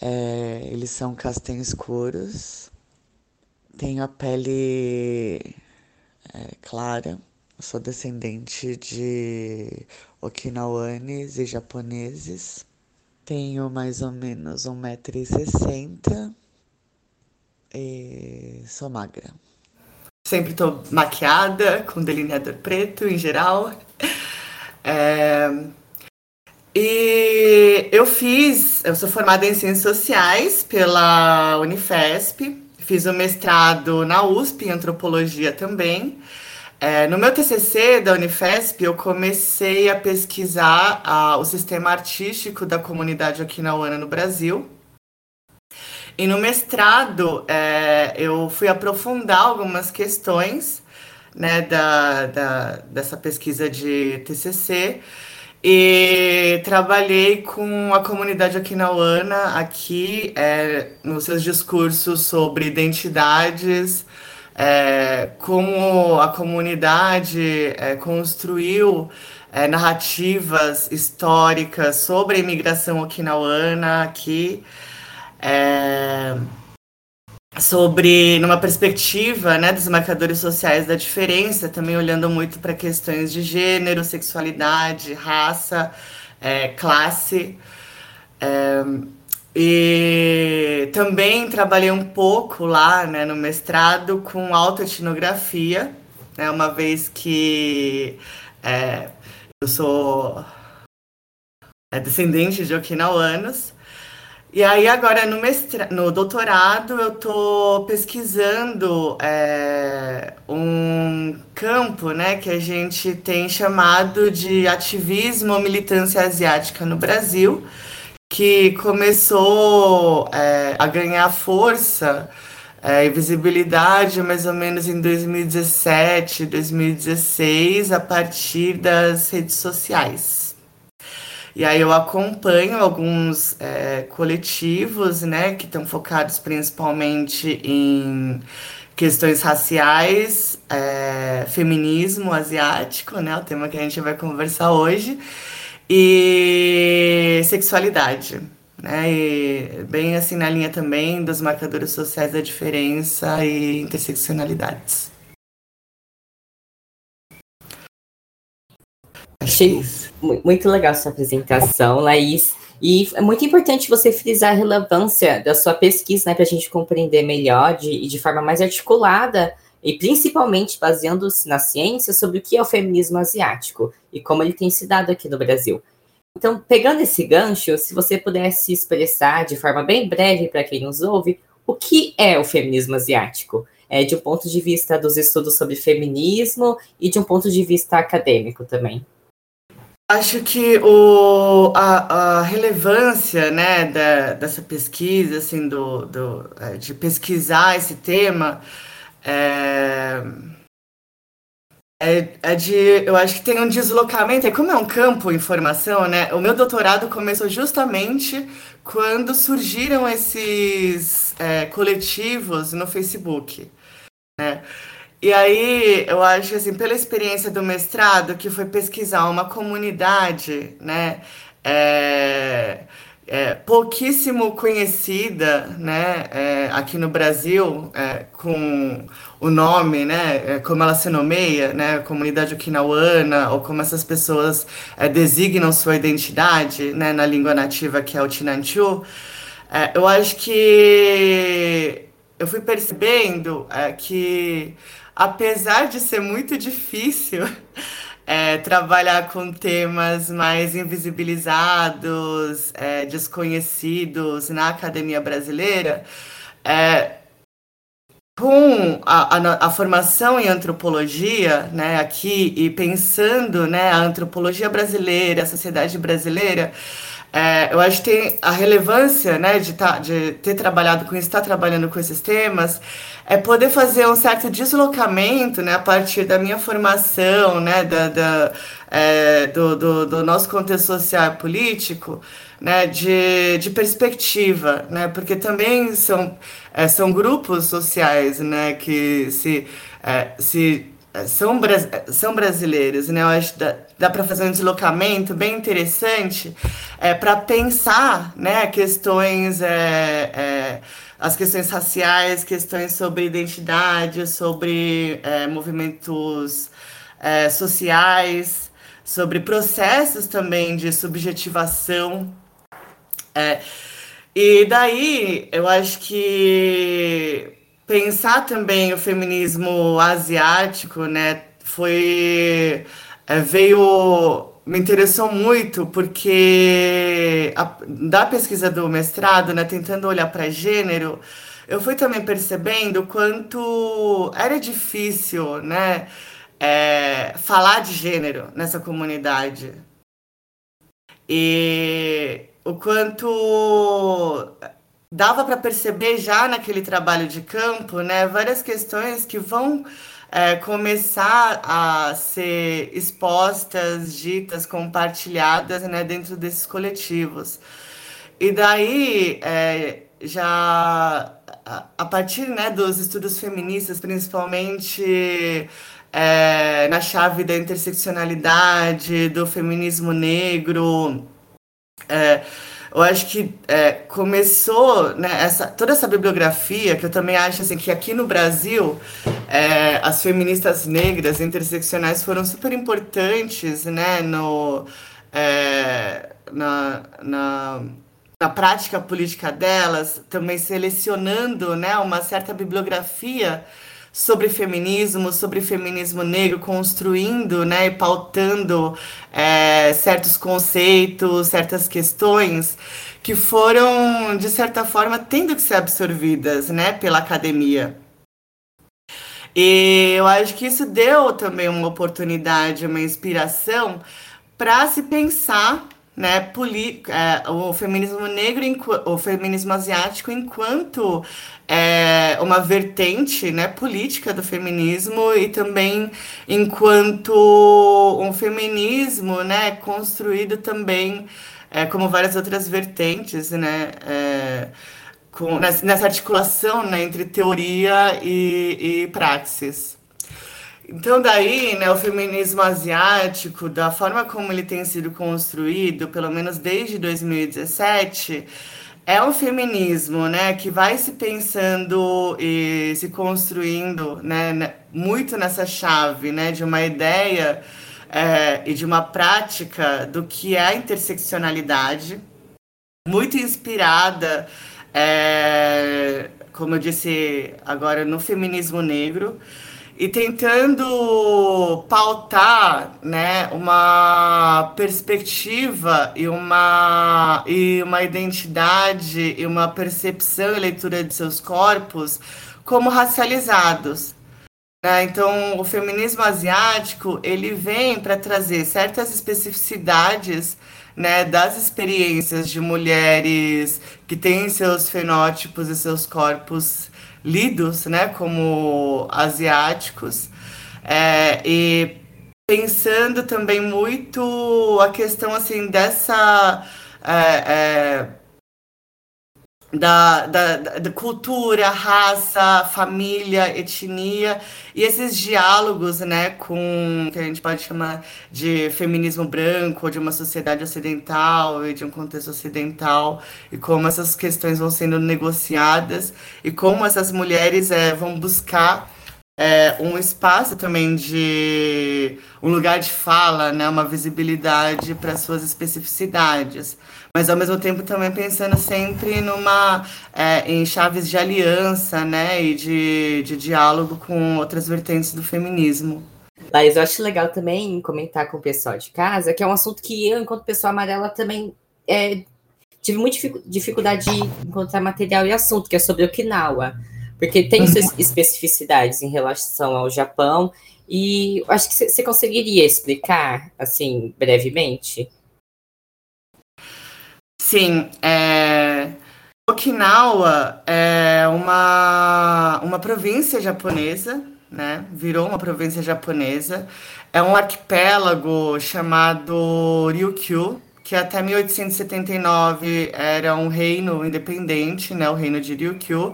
é, eles são castanhos escuros. Tenho a pele é, clara eu sou descendente de okinawanes e japoneses. Tenho mais ou menos 1,60m e sou magra. Sempre tô maquiada, com delineador preto em geral. É... E eu fiz, eu sou formada em Ciências Sociais pela Unifesp, fiz o mestrado na USP em Antropologia também. É, no meu TCC da Unifesp, eu comecei a pesquisar a, o sistema artístico da comunidade okinawana no Brasil. E no mestrado, é, eu fui aprofundar algumas questões né, da, da, dessa pesquisa de TCC e trabalhei com a comunidade okinawana aqui é, nos seus discursos sobre identidades, é, como a comunidade é, construiu é, narrativas históricas sobre a imigração okinawana aqui, é, sobre, numa perspectiva né, dos marcadores sociais da diferença, também olhando muito para questões de gênero, sexualidade, raça, é, classe. E também trabalhei um pouco lá né, no mestrado com autoetnografia, né, uma vez que é, eu sou é, descendente de okinawanos. E aí agora no, mestra... no doutorado eu estou pesquisando é, um campo né, que a gente tem chamado de ativismo militância asiática no Brasil, que começou é, a ganhar força é, e visibilidade mais ou menos em 2017, 2016, a partir das redes sociais. E aí eu acompanho alguns é, coletivos, né, que estão focados principalmente em questões raciais, é, feminismo asiático, né, o tema que a gente vai conversar hoje, e sexualidade, né? E bem assim na linha também dos marcadores sociais da diferença e interseccionalidades. Achei muito legal sua apresentação, Laís. E é muito importante você frisar a relevância da sua pesquisa, né, para a gente compreender melhor de, e de forma mais articulada e principalmente baseando-se na ciência sobre o que é o feminismo asiático e como ele tem se dado aqui no Brasil. Então, pegando esse gancho, se você pudesse expressar de forma bem breve para quem nos ouve, o que é o feminismo asiático? É, de um ponto de vista dos estudos sobre feminismo e de um ponto de vista acadêmico também. Acho que o, a, a relevância né, da, dessa pesquisa, assim, do, do, é, de pesquisar esse tema, é, é, é, de. Eu acho que tem um deslocamento. É como é um campo informação, né? O meu doutorado começou justamente quando surgiram esses é, coletivos no Facebook. Né? E aí, eu acho assim, pela experiência do mestrado, que foi pesquisar uma comunidade, né? É, é, pouquíssimo conhecida né, é, aqui no Brasil, é, com o nome, né, é, como ela se nomeia, né, comunidade okinawana, ou como essas pessoas é, designam sua identidade né, na língua nativa que é o Tinanchu, é, eu acho que eu fui percebendo que, apesar de ser muito difícil, é, trabalhar com temas mais invisibilizados, é, desconhecidos na academia brasileira, é, com a, a, a, formação em antropologia, né, aqui, e pensando né, a antropologia brasileira, a sociedade brasileira, é, eu acho que tem a relevância né, de, tá, de ter trabalhado com estar trabalhando com esses temas, é poder fazer um certo deslocamento né, a partir da minha formação, né, da, da é, do, do, do, nosso contexto social e político, né, de, de perspectiva, né, porque também são, é, são grupos sociais né, que se, é, se é, são, são brasileiros, né? Eu acho que dá, dá para fazer um deslocamento bem interessante é, para pensar né, questões, é, é, as questões raciais, questões sobre identidade, sobre é, movimentos é, sociais, sobre processos também de subjetivação. É, e daí eu acho que pensar também o feminismo asiático, né, foi é, veio me interessou muito porque a, da pesquisa do mestrado, né, tentando olhar para gênero, eu fui também percebendo quanto era difícil, né, é, falar de gênero nessa comunidade. E o quanto dava para perceber já naquele trabalho de campo, né, várias questões que vão é, começar a ser expostas, ditas, compartilhadas, né, dentro desses coletivos. E daí, é, já a partir né, dos estudos feministas, principalmente é, na chave da interseccionalidade, do feminismo negro, é, eu acho que é, começou né, essa, toda essa bibliografia, que eu também acho assim, que aqui no Brasil é, as feministas negras interseccionais foram super importantes né, no, é, na, na, na prática política delas, também selecionando né, uma certa bibliografia sobre feminismo, sobre feminismo negro, construindo né, e pautando é, certos conceitos, certas questões que foram, de certa forma, tendo que ser absorvidas né, pela academia. E eu acho que isso deu também uma oportunidade, uma inspiração para se pensar né, é, o feminismo negro, o feminismo asiático, enquanto é, uma vertente né, política do feminismo e também enquanto um feminismo né, construído também, é, como várias outras vertentes, né, é, com, nessa articulação né, entre teoria e, e praxis. Então, daí, né, o feminismo asiático, da forma como ele tem sido construído, pelo menos desde 2017, é um feminismo né, que vai se pensando e se construindo né, né muito nessa chave né, de uma ideia é, e de uma prática do que é a interseccionalidade, muito inspirada, é, como eu disse agora, no feminismo negro e tentando pautar né, uma perspectiva e uma, e uma identidade e uma percepção e leitura de seus corpos como racializados. Né? Então, o feminismo asiático ele vem para trazer certas especificidades né, das experiências de mulheres que têm seus fenótipos e seus corpos lidos né, como asiáticos. É, e pensando também muito a questão assim dessa é, é, da, da, da, cultura, raça, família, etnia. E esses diálogos, né, com que a gente pode chamar de feminismo branco, ou de uma sociedade ocidental e de um contexto ocidental e como essas questões vão sendo negociadas e como essas mulheres é, vão buscar é, um espaço também de um lugar de fala, né, uma visibilidade para suas especificidades. Mas ao mesmo tempo também pensando sempre numa é, em chaves de aliança, né, e de, de diálogo com outras vertentes do feminismo. Laís, eu acho legal também comentar com o pessoal de casa, que é um assunto que eu, enquanto pessoa amarela, também é, tive muita dificuldade de encontrar material e assunto, que é sobre Okinawa, porque tem suas uhum. especificidades em relação ao Japão, e acho que você conseguiria explicar, assim, brevemente? Sim, é... Okinawa é uma, uma província japonesa, né? Virou uma província japonesa. É um arquipélago chamado Ryukyu, que até 1879 era um reino independente, né? O reino de Ryukyu,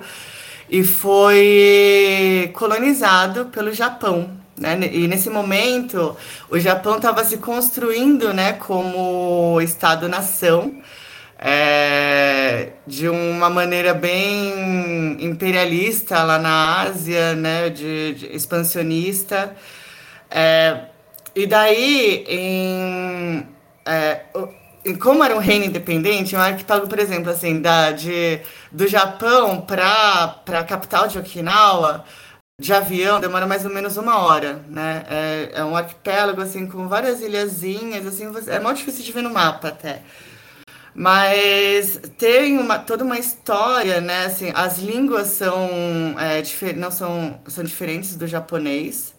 e foi colonizado pelo Japão. Né? E nesse momento, o Japão estava se construindo né, como Estado-nação é, de uma maneira bem imperialista lá na Ásia, né, de, de expansionista. É, e daí, em, é, como era um reino independente, um arquipélago, por exemplo, assim, da, de, do Japão para a capital de Okinawa, de avião, demora mais ou menos uma hora, né? É, é um arquipélago, assim, com várias ilhazinhas, assim, é muito difícil de ver no mapa até. Mas tem uma, toda uma história, né? Assim, as línguas são, é, não são, são diferentes do japonês.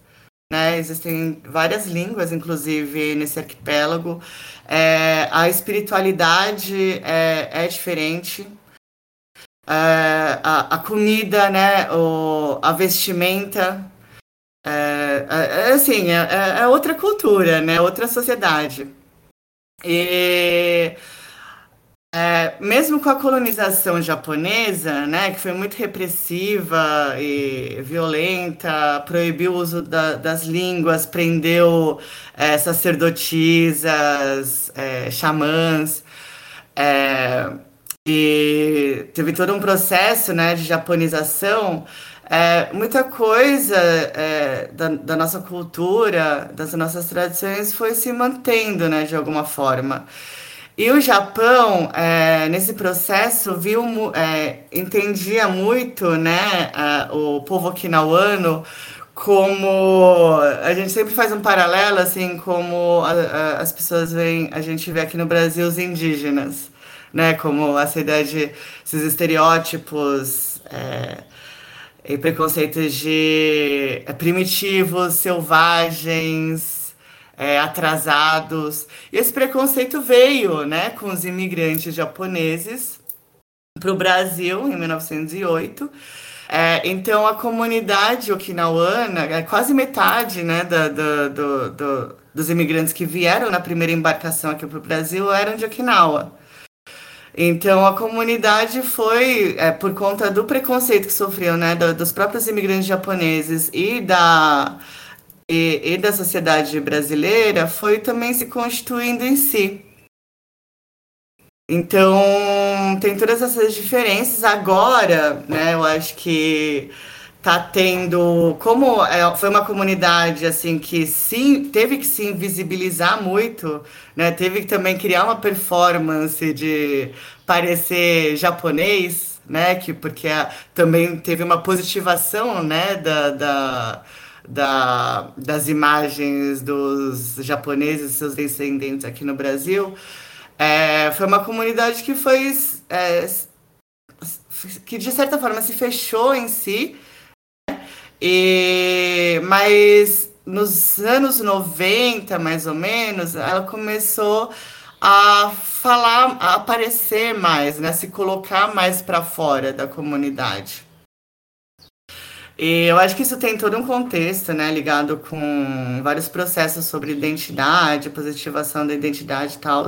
Né? Existem várias línguas, inclusive, nesse arquipélago. É, a espiritualidade é, é diferente. É, a, a, comida, né? O, a vestimenta. É, é, é assim, é, outra cultura, né? Outra sociedade. E é, mesmo com a colonização japonesa, né, que foi muito repressiva e violenta, proibiu o uso da, das línguas, prendeu é, sacerdotisas, é, xamãs, é, e teve todo um processo né, de japonização. É, muita coisa é, da, da nossa cultura, das nossas tradições, foi se mantendo né, de alguma forma. E o Japão, é, nesse processo, viu, é, entendia muito né, a, o povo okinawano como a gente sempre faz um paralelo assim como a, a, as pessoas veem a gente vê aqui no Brasil os indígenas né como essa ideia de esses estereótipos é, e preconceitos de é, primitivos selvagens é, atrasados. E esse preconceito veio né, com os imigrantes japoneses para o Brasil em 1908. É, então a comunidade okinawana, é quase metade né, da, do, do, dos imigrantes que vieram na primeira embarcação aqui para o Brasil eram de Okinawa. Então a comunidade foi, é, por conta do preconceito que sofreu, né, do, dos próprios imigrantes japoneses e da e, e da sociedade brasileira foi também se constituindo em si. Então, tem todas essas diferenças. Agora, né, eu acho que tá tendo como é, foi uma comunidade assim que sim teve que se invisibilizar muito né teve que também criar uma performance de parecer japonês né que porque a, também teve uma positivação né da, da da, das imagens dos japoneses seus descendentes aqui no Brasil, é, foi uma comunidade que foi. É, que de certa forma se fechou em si, né? e, mas nos anos 90, mais ou menos, ela começou a falar, a aparecer mais, né? se colocar mais para fora da comunidade. E eu acho que isso tem todo um contexto, né, ligado com vários processos sobre identidade, positivação da identidade e tal,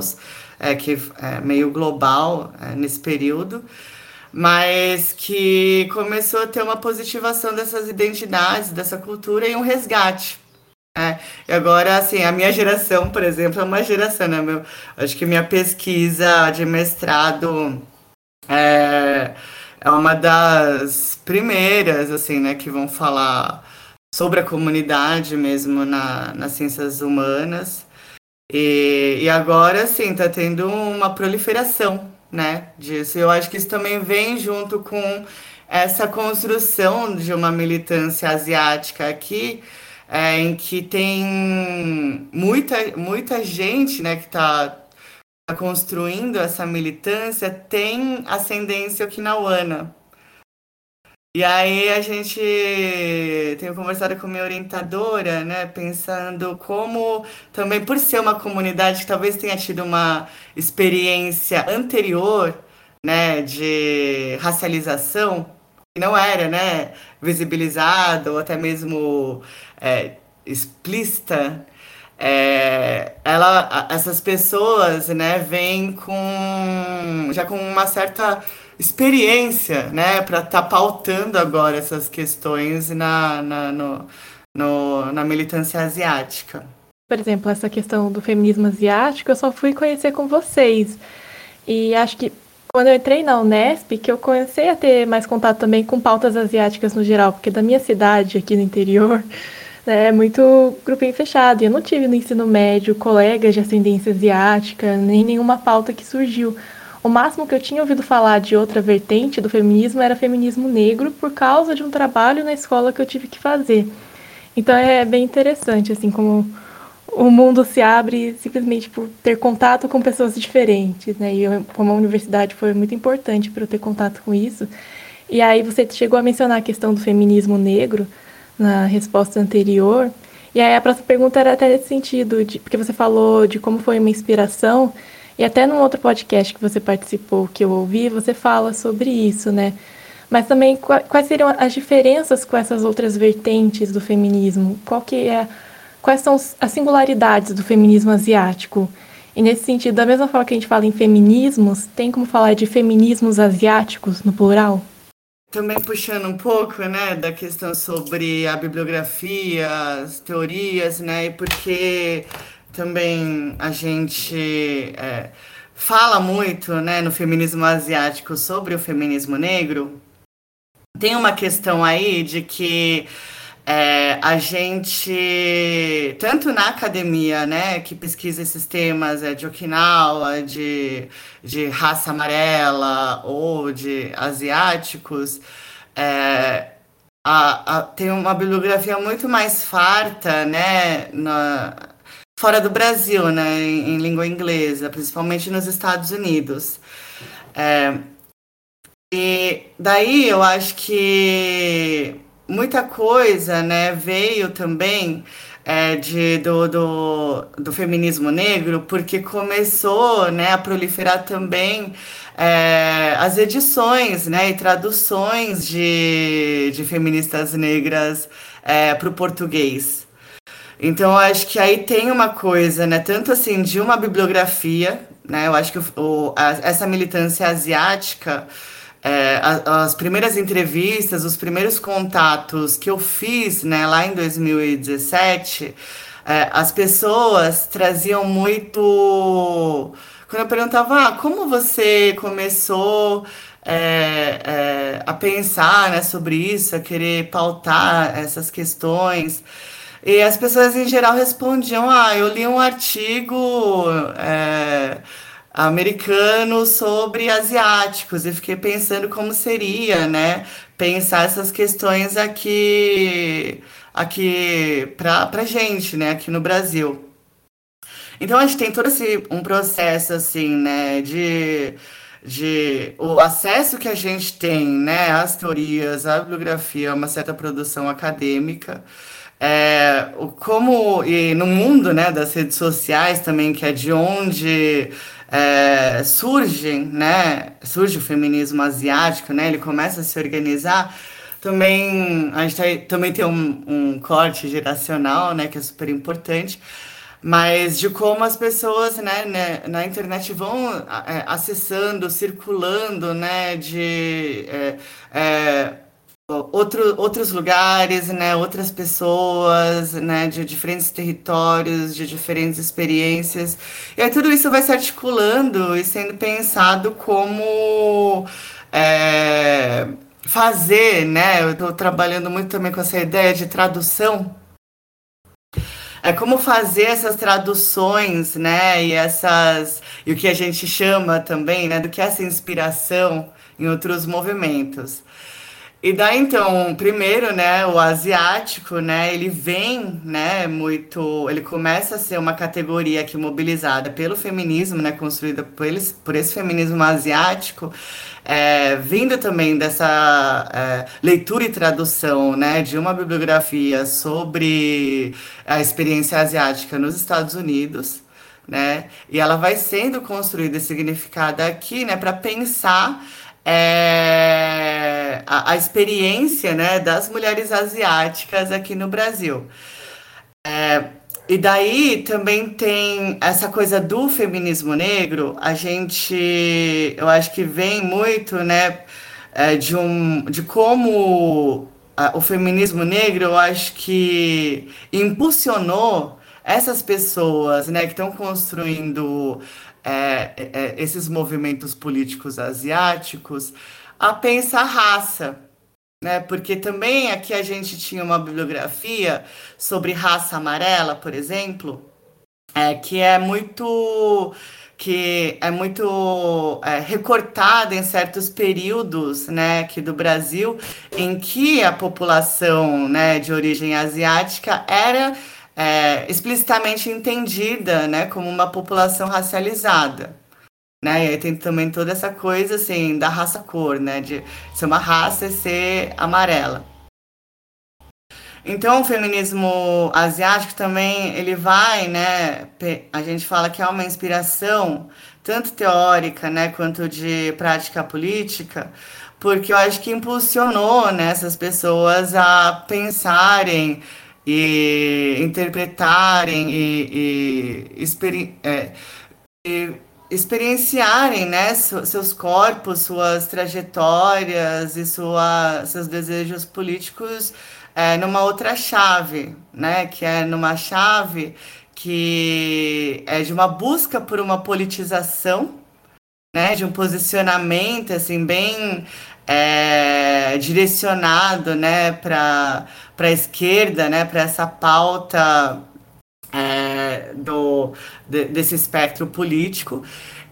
é, que é meio global é, nesse período, mas que começou a ter uma positivação dessas identidades, dessa cultura e um resgate. É, e agora, assim, a minha geração, por exemplo, é uma geração, né? Meu, acho que minha pesquisa de mestrado é, é uma das primeiras, assim, né, que vão falar sobre a comunidade mesmo na, nas ciências humanas. E, e agora, sim, está tendo uma proliferação, né, disso. Eu acho que isso também vem junto com essa construção de uma militância asiática aqui, é, em que tem muita, muita gente, né, que está construindo essa militância tem ascendência okinawana. E aí a gente tem conversado com minha orientadora, né, pensando como também por ser uma comunidade que talvez tenha tido uma experiência anterior, né, de racialização, que não era, né, visibilizada ou até mesmo é, explícita, é, ela, essas pessoas, né, vêm com já com uma certa experiência, né, para estar tá pautando agora essas questões na, na, no, no, na militância asiática. Por exemplo, essa questão do feminismo asiático, eu só fui conhecer com vocês. E acho que quando eu entrei na Unesp, que eu comecei a ter mais contato também com pautas asiáticas no geral, porque da minha cidade, aqui no interior, é muito grupinho fechado. E eu não tive no ensino médio colegas de ascendência asiática, nem nenhuma pauta que surgiu. O máximo que eu tinha ouvido falar de outra vertente do feminismo era feminismo negro, por causa de um trabalho na escola que eu tive que fazer. Então é bem interessante, assim, como o mundo se abre simplesmente por ter contato com pessoas diferentes, né? E eu, como a universidade foi muito importante para eu ter contato com isso. E aí você chegou a mencionar a questão do feminismo negro na resposta anterior. E aí a próxima pergunta era até nesse sentido, de, porque você falou de como foi uma inspiração, e até num outro podcast que você participou, que eu ouvi, você fala sobre isso, né? Mas também quais seriam as diferenças com essas outras vertentes do feminismo? Qual que é, quais são as singularidades do feminismo asiático? E nesse sentido, da mesma forma que a gente fala em feminismos, tem como falar de feminismos asiáticos no plural? Também puxando um pouco, né, da questão sobre a bibliografia, as teorias, né, e porque também a gente é, fala muito, né, no feminismo asiático sobre o feminismo negro, tem uma questão aí de que é, a gente, tanto na academia, né, que pesquisa esses temas é, de Okinawa, de, de raça amarela ou de asiáticos, é, a, a, tem uma bibliografia muito mais farta, né, na, fora do Brasil, né, em, em língua inglesa, principalmente nos Estados Unidos. É, e daí eu acho que muita coisa, né, veio também é, de, do, do, do, feminismo negro, porque começou né, a proliferar também é, as edições né, e traduções de, de feministas negras é, para o português. Então, acho que aí tem uma coisa, né, tanto assim, de uma bibliografia, né, eu acho que o, a, essa militância asiática é, as primeiras entrevistas, os primeiros contatos que eu fiz né, lá em 2017, é, as pessoas traziam muito. Quando eu perguntava, ah, como você começou é, é, a pensar né, sobre isso, a querer pautar essas questões. E as pessoas em geral respondiam: Ah, eu li um artigo é, americano sobre asiáticos. E fiquei pensando como seria, né, pensar essas questões aqui aqui para pra gente, né, aqui no Brasil. Então a gente tem todo esse um processo assim, né, de de o acesso que a gente tem, né, às teorias, à bibliografia, a uma certa produção acadêmica, é, como e no mundo, né, das redes sociais também, que é de onde é, surgem, né, surge o feminismo asiático, né, ele começa a se organizar, também a gente tá, também tem um, um corte geracional, né, que é super importante, mas de como as pessoas né, né na internet vão é, acessando, circulando, né, de é, é, outro, outros lugares, né, outras pessoas, né, de diferentes territórios, de diferentes experiências. E aí tudo isso vai se articulando e sendo pensado como é, fazer, né? Eu estou trabalhando muito também com essa ideia de tradução. É como fazer essas traduções, né? E essas e o que a gente chama também, né, do que é essa inspiração em outros movimentos. E daí então, primeiro, né, o asiático, né, ele vem, né, muito, ele começa a ser uma categoria que mobilizada pelo feminismo, né, construída por, eles, por esse feminismo asiático, é, vindo também dessa é, leitura e tradução, né, de uma bibliografia sobre a experiência asiática nos Estados Unidos, né, e ela vai sendo construída e significada aqui, né, para pensar é, a, a, experiência né, das mulheres asiáticas aqui no Brasil. É, e daí também tem essa coisa do feminismo negro, a gente, eu acho que vem muito, né, é, de, um, de como o feminismo negro, eu acho que impulsionou essas pessoas, né, que estão construindo é, é, esses movimentos políticos asiáticos a pensar raça. Né? Porque também aqui a gente tinha uma bibliografia sobre raça amarela, por exemplo, é, que é muito que é muito é, recortada em certos períodos, né, aqui do Brasil, em que a população, né, de origem asiática era é, explicitamente entendida né, como uma população racializada. Né? E aí tem também toda essa coisa assim da raça cor, né? De ser uma raça e ser amarela. Então, o feminismo asiático também, ele vai, né, a gente fala que é uma inspiração, tanto teórica, né, quanto de prática política, porque eu acho que impulsionou né, essas pessoas a pensarem e interpretarem e, e, é, e experienciarem né, seus corpos, suas trajetórias e sua, seus desejos políticos é, numa outra chave, né, que é numa chave que é de uma busca por uma politização, né, de um posicionamento assim bem é, direcionado, né, para a esquerda, né, para essa pauta é, do de, desse espectro político.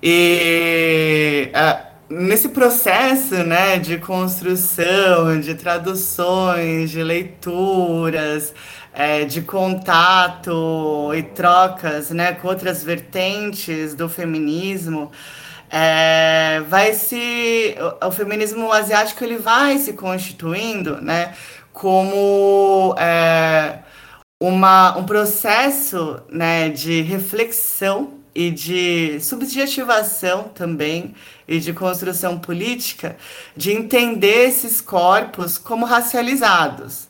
E é, nesse processo, né, de construção, de traduções, de leituras, é, de contato e trocas, né, com outras vertentes do feminismo é, vai se o, o, feminismo asiático ele vai se constituindo, né, como é, uma, um processo, né, de reflexão e de subjetivação também e de construção política, de entender esses corpos como racializados.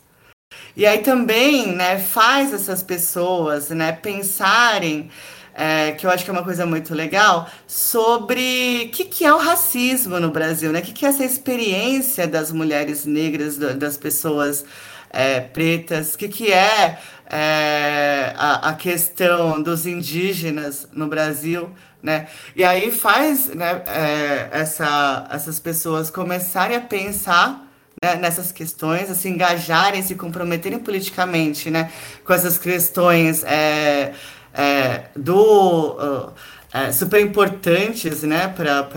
E aí também, né, faz essas pessoas, né, pensarem é, que eu acho que é uma coisa muito legal, sobre o que, que é o racismo no Brasil, né? O que, que é essa experiência das mulheres negras, das pessoas é, pretas, o que, que é, é a, a, questão dos indígenas no Brasil, né? E aí faz né, é, essa, essas pessoas começarem a pensar né, nessas questões, se engajarem, se comprometerem politicamente, né, com essas questões é, é, do é, super importantes né, para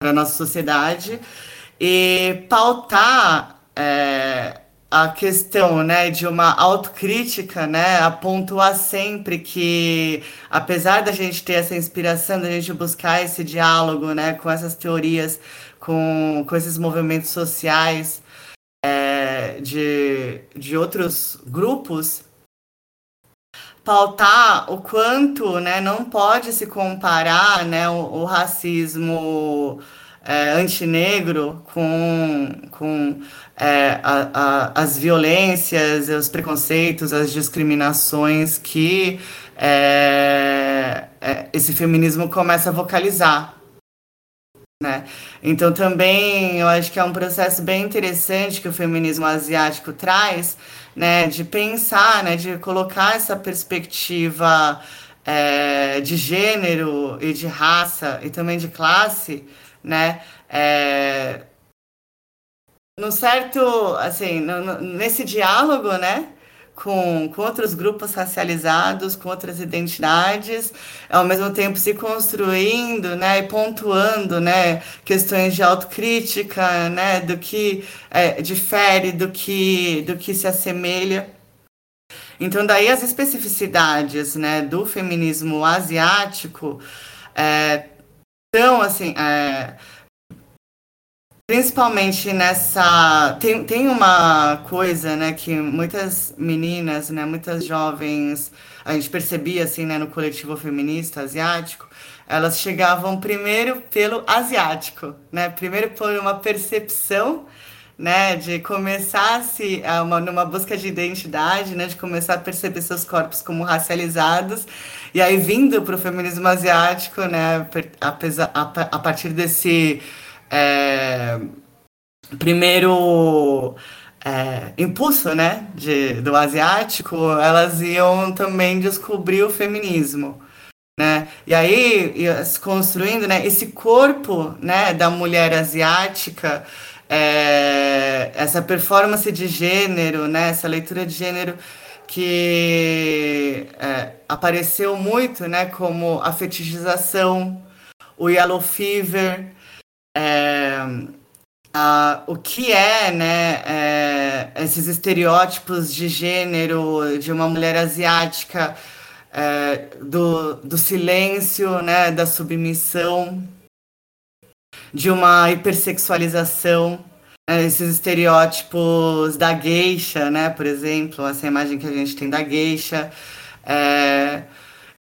a nossa sociedade e pautar é, a questão né, de uma autocrítica, né, a sempre que, apesar da gente ter essa inspiração, da gente buscar esse diálogo né, com essas teorias, com, com esses movimentos sociais é, de, de outros grupos, pautar o quanto né, não pode se comparar né, o, o racismo é, antinegro com, com é, a, a, as violências, os preconceitos, as discriminações que é, é esse feminismo começa a vocalizar. Né? Então também eu acho que é um processo bem interessante que o feminismo asiático traz, né, de pensar, né, de colocar essa perspectiva é, de gênero e de raça e também de classe, né, é, no certo, assim, no, no, nesse diálogo, né, com, com outros grupos racializados, com outras identidades, ao mesmo tempo se construindo, né, e pontuando, né, questões de autocrítica, né, do que é, difere, do que, do que se assemelha. Então, daí as especificidades, né, do feminismo asiático é, são, assim, é, Principalmente nessa. Tem, tem uma coisa, né, que muitas meninas, né, muitas jovens, a gente percebia, assim, né, no coletivo feminista asiático, elas chegavam primeiro pelo asiático, né, primeiro por uma percepção, né, de começar se uma, numa busca de identidade, né, de começar a perceber seus corpos como racializados, e aí vindo para o feminismo asiático, né, apesar, a, a partir desse é, primeiro é, impulso né, de, do asiático, elas iam também descobrir o feminismo. Né? E aí, se construindo né, esse corpo né, da mulher asiática, é, essa performance de gênero, né, essa leitura de gênero que é, apareceu muito né, como a fetichização, o yellow fever, é, a, o que é, né, é, esses estereótipos de gênero de uma mulher asiática, é, do, do silêncio, né, da submissão, de uma hipersexualização, é, esses estereótipos da geisha, né, por exemplo, essa imagem que a gente tem da geisha, é,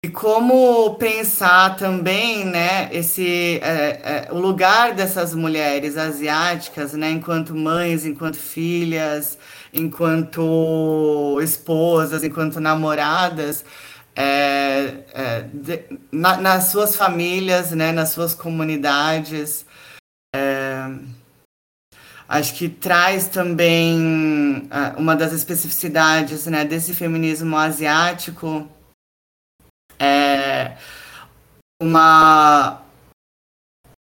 e como pensar também, né, esse, é, é, o lugar dessas mulheres asiáticas, né, enquanto mães, enquanto filhas, enquanto esposas, enquanto namoradas, é, de, na, nas suas famílias, né, nas suas comunidades. Acho que traz também é, uma das especificidades né, desse feminismo asiático é uma,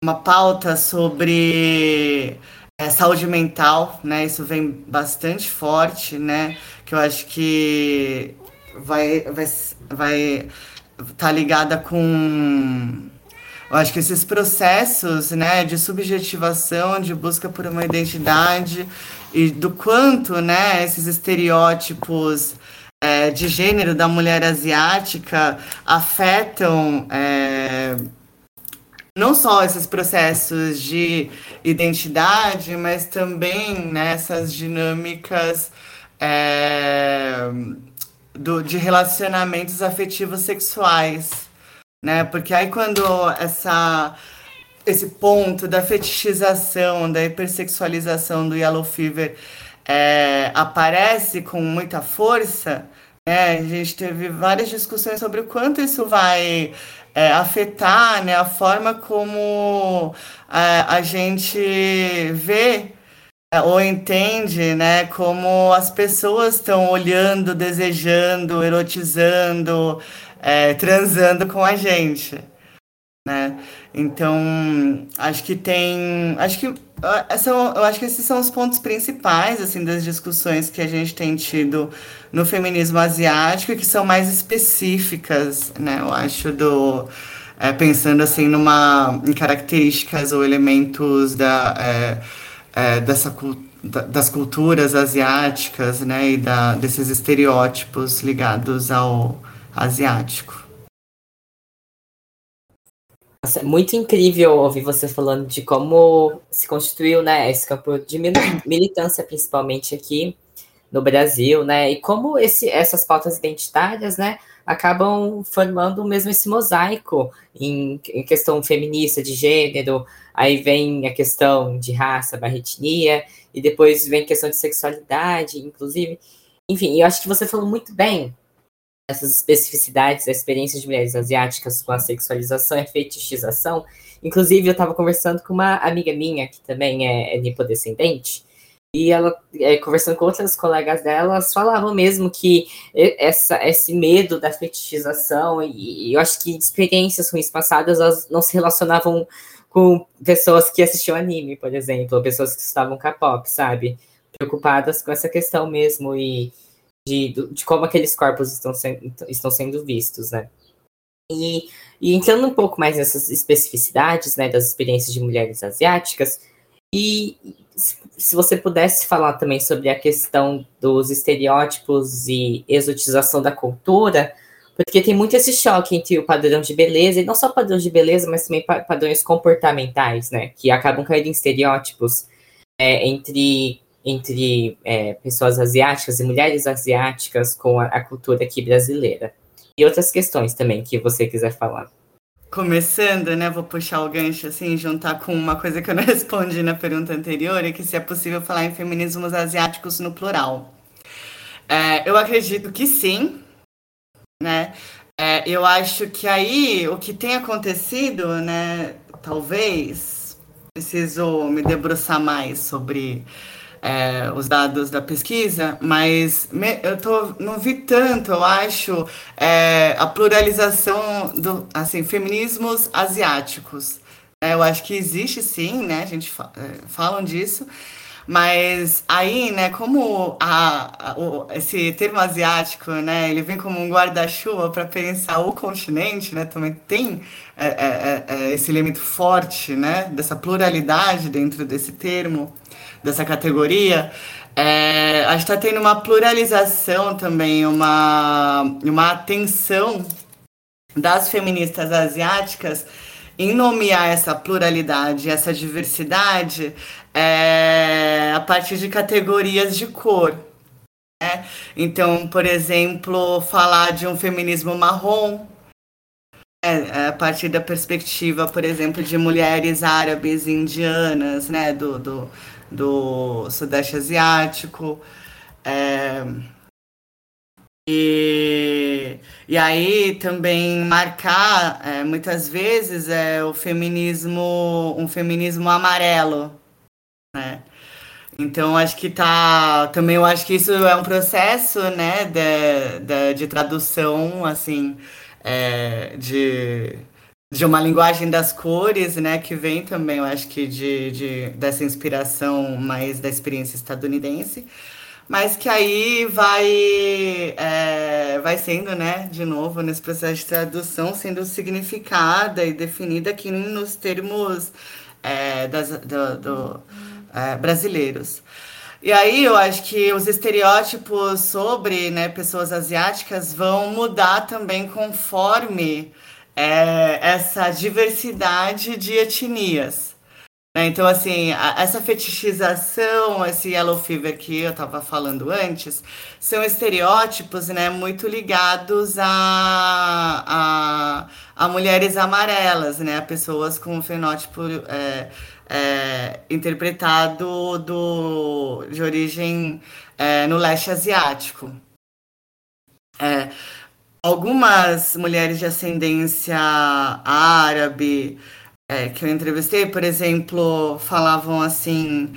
uma pauta sobre é, saúde mental, né? Isso vem bastante forte, né? Que eu acho que vai vai vai tá ligada com eu acho que esses processos, né, de subjetivação, de busca por uma identidade e do quanto, né, esses estereótipos é, de gênero da mulher asiática afetam é, não só esses processos de identidade, mas também né, dinâmicas é, do, de relacionamentos afetivos sexuais, né? Porque aí quando essa esse ponto da fetichização, da hipersexualização do yellow fever é, aparece com muita força, né? a gente teve várias discussões sobre o quanto isso vai é, afetar né, a forma como é, a gente vê é, ou entende né, como as pessoas estão olhando, desejando, erotizando, é, transando com a gente. Né? Então, acho que tem. Acho que são, eu acho que esses são os pontos principais assim das discussões que a gente tem tido no feminismo asiático que são mais específicas, né? Eu acho do é, pensando assim numa em características ou elementos da é, é, dessa das culturas asiáticas, né? E da, desses estereótipos ligados ao asiático. Nossa, é muito incrível ouvir você falando de como se constituiu, né, esse campo de militância, principalmente aqui no Brasil, né, e como esse, essas pautas identitárias, né, acabam formando mesmo esse mosaico em, em questão feminista, de gênero, aí vem a questão de raça, barra etnia, e depois vem a questão de sexualidade, inclusive. Enfim, eu acho que você falou muito bem essas especificidades da experiência de mulheres asiáticas com a sexualização e fetichização. Inclusive, eu estava conversando com uma amiga minha, que também é, é nipodescendente, e ela, é, conversando com outras colegas dela, elas falavam mesmo que essa, esse medo da fetichização, e, e eu acho que experiências ruins passadas, elas não se relacionavam com pessoas que assistiam anime, por exemplo, ou pessoas que estavam K-pop, sabe? Preocupadas com essa questão mesmo, e de, de como aqueles corpos estão, sendo estão sendo vistos, né? E, e entrando um pouco mais nessas especificidades, né, das experiências de mulheres asiáticas, e se você pudesse falar também sobre a questão dos estereótipos e exotização da cultura, porque tem muito esse choque entre o padrão de beleza, e não só padrão de beleza, mas também padrões comportamentais, né, que acabam caindo em estereótipos é, entre entre é, pessoas asiáticas e mulheres asiáticas com a, a, cultura aqui brasileira. E outras questões também que você quiser falar. Começando, né, vou puxar o gancho assim, juntar com uma coisa que eu não respondi na pergunta anterior, é que se é possível falar em feminismos asiáticos no plural. É, eu acredito que sim, né? É, eu acho que aí o que tem acontecido, né, talvez, preciso me debruçar mais sobre é, os dados da pesquisa, mas me, eu tô, não vi tanto, eu acho, é, a pluralização do assim, feminismos asiáticos. É, eu acho que existe sim, né? A gente fa é, falam disso. Mas aí, né, como a, a, o, esse termo asiático, né, ele vem como um guarda-chuva para pensar o continente, né, também tem é, é, é, esse elemento forte, né, dessa pluralidade dentro desse termo dessa categoria, é, a gente está tendo uma pluralização também, uma, uma atenção das feministas asiáticas em nomear essa pluralidade, essa diversidade, é, a partir de categorias de cor. Né? Então, por exemplo, falar de um feminismo marrom, é, a partir da perspectiva, por exemplo, de mulheres árabes indianas, né, do, do, do Sudeste Asiático. É, e, e aí também marcar é, muitas vezes é o feminismo, um feminismo amarelo, né? Então acho que tá. Também eu acho que isso é um processo, né, de, de, de tradução, assim, é, de, de uma linguagem das cores, né, que vem também, eu acho que de, de, dessa inspiração mais da experiência estadunidense mas que aí vai, é, vai sendo, né, de novo, nesse processo de tradução, sendo significada e definida aqui nos termos é, das, do, do é, brasileiros. E aí eu acho que os estereótipos sobre né, pessoas asiáticas vão mudar também conforme é, essa diversidade de etnias. Né? Então, assim, a, essa fetichização, esse yellow fever que eu estava falando antes, são estereótipos né, muito ligados a, a, a mulheres amarelas, né, a pessoas com fenótipo é, é, interpretado do, de origem é, no leste asiático. É, algumas mulheres de ascendência árabe, é, que eu entrevistei, por exemplo, falavam assim.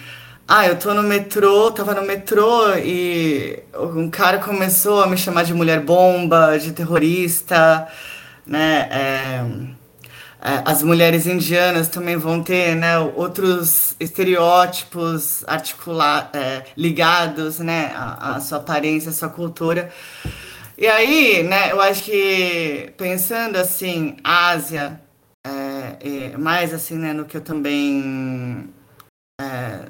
Ah, eu tô no metrô, tava no metrô e um cara começou a me chamar de mulher bomba, de terrorista, né? É, é, as mulheres indianas também vão ter, né, outros estereótipos articular, é, ligados, né, à, à sua aparência, à sua cultura. E aí, né, eu acho que pensando assim, Ásia, é, mais assim, né, no que eu também é,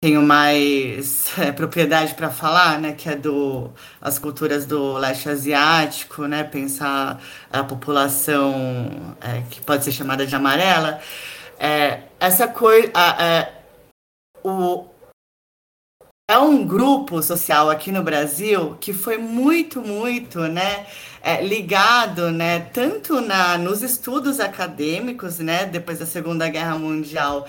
tenho mais é, propriedade para falar, né, que é do as culturas do leste asiático, né, pensar a população é, que pode ser chamada de amarela, é, essa coisa, é, o é um grupo social aqui no Brasil que foi muito, muito, né, é, ligado, né, tanto na, nos estudos acadêmicos, né, depois da Segunda Guerra Mundial,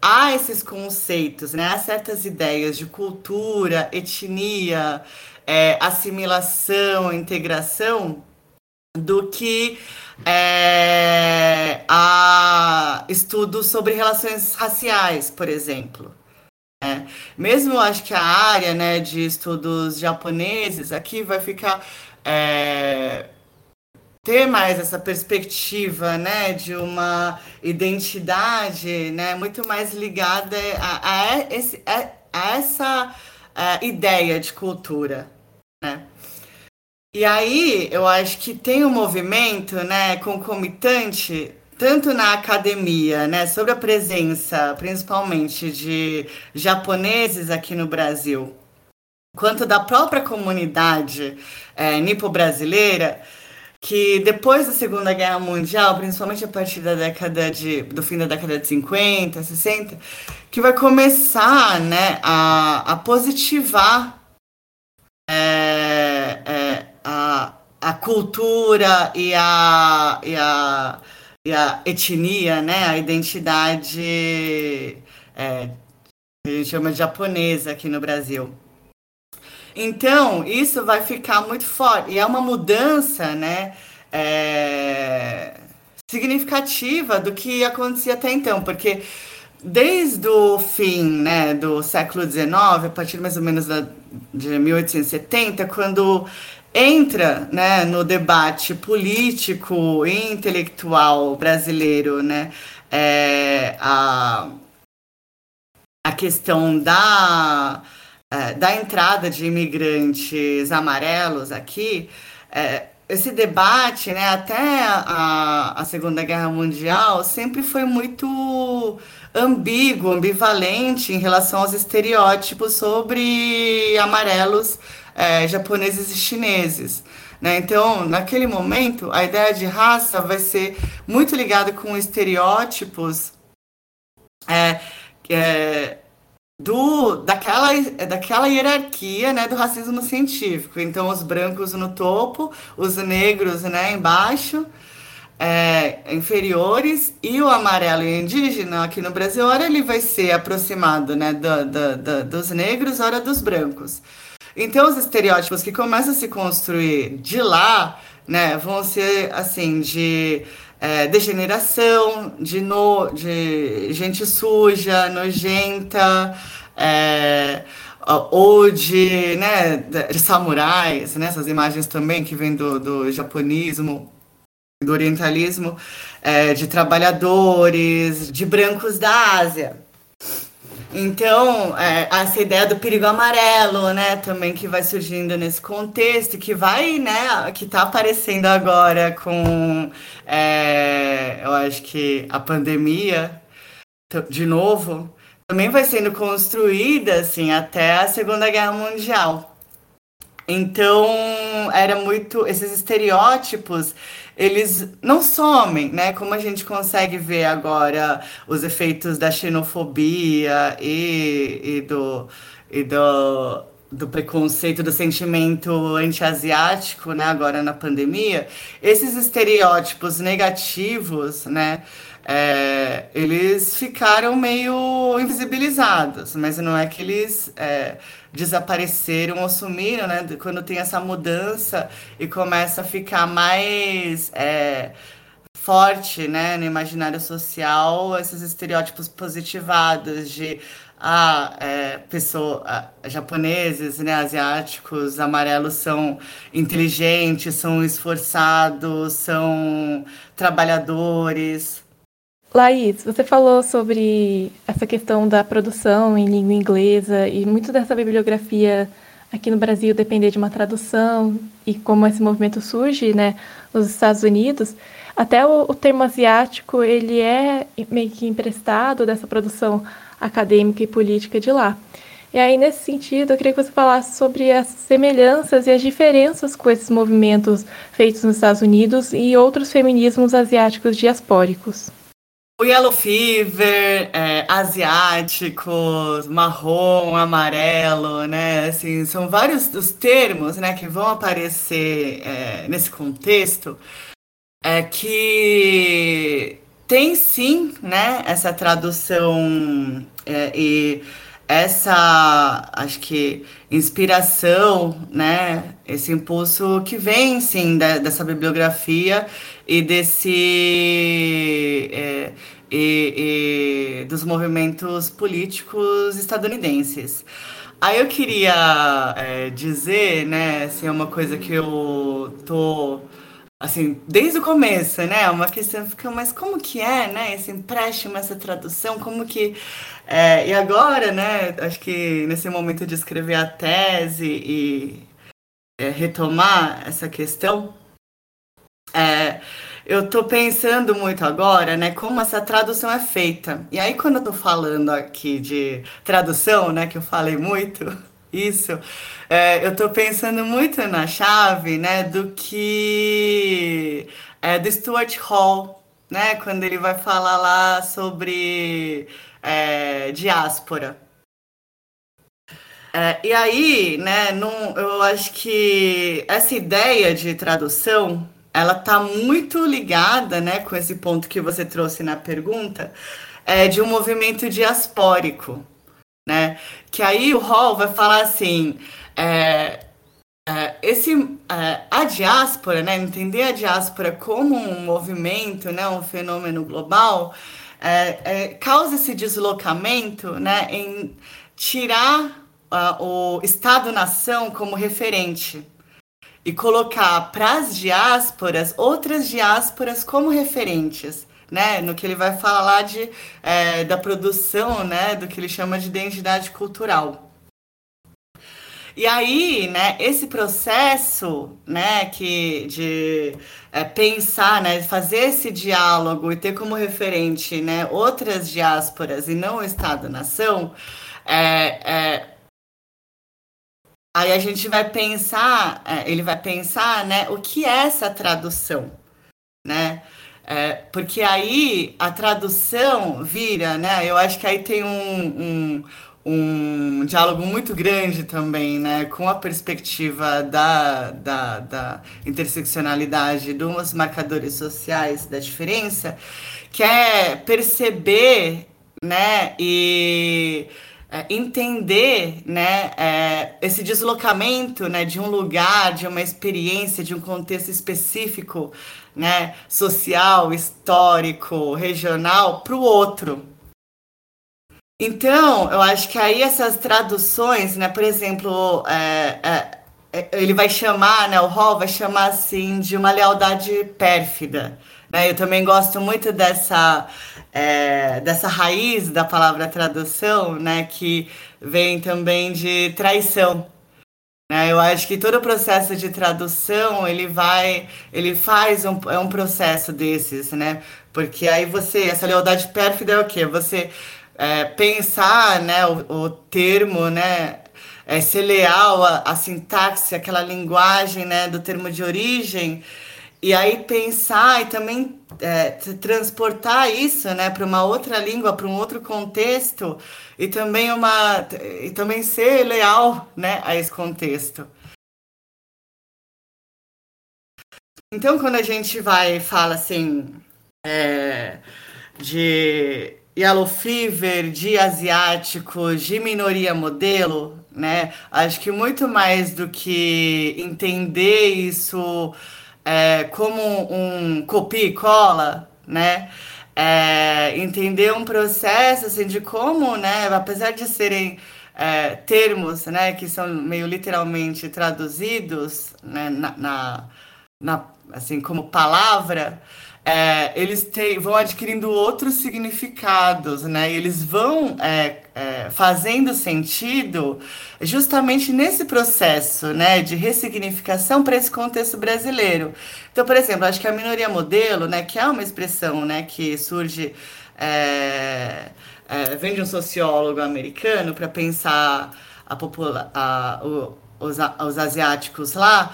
a esses conceitos, né, a certas ideias de cultura, etnia, é, assimilação, integração, do que é, a estudos sobre relações raciais, por exemplo. É. Mesmo acho que a área né, de estudos japoneses aqui vai ficar é, ter mais essa perspectiva, né, de uma identidade, né, muito mais ligada a, a, esse, a, a essa a ideia de cultura, né. E aí eu acho que tem um movimento, né, concomitante tanto na academia, né, sobre a presença, principalmente de japoneses aqui no Brasil, quanto da própria comunidade é, nipo-brasileira, que depois da Segunda Guerra Mundial, principalmente a partir da década de, do fim da década de 50, 60, que vai começar né, a, a positivar é, é, a, a cultura e a, e, a, e a etnia, né, a identidade é, a gente chama de japonesa aqui no Brasil. Então, isso vai ficar muito forte. E é uma mudança, né? É, significativa do que acontecia até então, porque desde o fim né, do século XIX, a partir mais ou menos da, de 1870, quando entra né, no debate político e intelectual brasileiro né, é, a, a questão da é, da entrada de imigrantes amarelos aqui, é, esse debate, né, até a, a Segunda Guerra Mundial, sempre foi muito ambíguo, ambivalente em relação aos estereótipos sobre amarelos é, japoneses e chineses. Né? Então, naquele momento, a ideia de raça vai ser muito ligada com estereótipos é, é, do, daquela, daquela hierarquia né, do racismo científico. Então, os brancos no topo, os negros né, embaixo, é, inferiores, e o amarelo e indígena aqui no Brasil, ora ele vai ser aproximado né, do, do, do, dos negros, ora dos brancos. Então, os estereótipos que começam a se construir de lá né, vão ser assim, de é, degeneração, de, no, de gente suja, nojenta, é, ou de, né, de samurais, né, essas imagens também que vêm do, do japonismo, do orientalismo, é, de trabalhadores, de brancos da Ásia. Então, é, essa ideia do perigo amarelo, né, também que vai surgindo nesse contexto, que vai, né, que está aparecendo agora com, é, eu acho que a pandemia, de novo, também vai sendo construída, assim, até a Segunda Guerra Mundial. Então, era muito, esses estereótipos, eles não somem, né? Como a gente consegue ver agora os efeitos da xenofobia e, e do, e do, do preconceito, do sentimento anti-asiático, né? Agora na pandemia, esses estereótipos negativos, né? É, eles ficaram meio invisibilizados, mas não é que eles é, desapareceram ou sumiram, né? Quando tem essa mudança e começa a ficar mais é, forte, né, no imaginário social, esses estereótipos positivados de ah, é, pessoa, japoneses, né, asiáticos, amarelos são inteligentes, são esforçados, são trabalhadores. Laís, você falou sobre essa questão da produção em língua inglesa e muito dessa bibliografia aqui no Brasil depender de uma tradução e como esse movimento surge, né, nos Estados Unidos. Até o, o termo asiático ele é meio que emprestado dessa produção acadêmica e política de lá. E aí, nesse sentido, eu queria que você falasse sobre as semelhanças e as diferenças com esses movimentos feitos nos Estados Unidos e outros feminismos asiáticos diaspóricos. O yellow fever, é, asiáticos, marrom, amarelo, né? Assim, são vários dos termos, né, que vão aparecer é, nesse contexto, é que tem sim, né, essa tradução é, e essa, acho que, inspiração, né, esse impulso que vem, sim, da, dessa bibliografia e desse, é, e, e dos movimentos políticos estadunidenses. Aí eu queria é, dizer, né, assim, uma coisa que eu tô assim, desde o começo, né? Uma questão fica, mas como que é, né? Esse empréstimo, essa tradução, como que. É, e agora, né? Acho que nesse momento de escrever a tese e é, retomar essa questão, é, eu tô pensando muito agora, né? Como essa tradução é feita. E aí, quando eu tô falando aqui de tradução, né? Que eu falei muito. Isso. É, eu estou pensando muito na chave, né, do que é do Stuart Hall, né, quando ele vai falar lá sobre é, diáspora. É, e aí, né, num, eu acho que essa ideia de tradução, ela está muito ligada, né, com esse ponto que você trouxe na pergunta, é, de um movimento diaspórico, né? Que aí o Hall vai falar assim, é, é, esse, é, a diáspora, né? Entender a diáspora como um movimento, né? Um fenômeno global, é, é, causa esse deslocamento, né? Em tirar uh, o Estado-nação como referente e colocar para as diásporas outras diásporas como referentes né, no que ele vai falar lá de, é, da produção, né, do que ele chama de identidade cultural. E aí, né, esse processo, né, que de é, pensar, né, fazer esse diálogo e ter como referente, né, outras diásporas e não o Estado-nação, é, é, aí a gente vai pensar, é, ele vai pensar, né, o que é essa tradução, né? É, porque aí a tradução vira, né? Eu acho que aí tem um, um, um diálogo muito grande também, né? Com a perspectiva da, da, da interseccionalidade dos marcadores sociais da diferença, que é perceber, né? E é, entender né, é, esse deslocamento né, de um lugar, de uma experiência, de um contexto específico, né, social, histórico, regional, para o outro. Então, eu acho que aí essas traduções, né, por exemplo, é, é, é ele vai chamar, né, o Hall vai chamar assim de uma lealdade pérfida. Né? Eu também gosto muito dessa é, dessa raiz da palavra tradução, né, que vem também de traição. Né? Eu acho que todo o processo de tradução ele vai, ele faz um, é um processo desses, né? Porque aí você, essa lealdade pérfida é o quê? Você é, pensar, né, o, o termo, né, é, ser leal à, sintaxe, aquela linguagem, né, do termo de origem e aí pensar e também é, transportar isso né, para uma outra língua, para um outro contexto, e também, uma, e também ser leal né, a esse contexto. Então, quando a gente vai fala assim é, de yellow fever, de asiáticos, de minoria modelo, né? Acho que muito mais do que entender isso é, como um copia e cola, né? É, entender um processo assim, de como, né, apesar de serem é, termos né, que são meio literalmente traduzidos né, na, na, na assim, como palavra, é, eles vão adquirindo outros significados, né? E eles vão é, é, fazendo sentido justamente nesse processo, né, de ressignificação para esse contexto brasileiro. Então, por exemplo, acho que a minoria modelo, né, que é uma expressão, né, que surge é, é, vem de um sociólogo americano para pensar a, popula a, o, os, os asiáticos lá,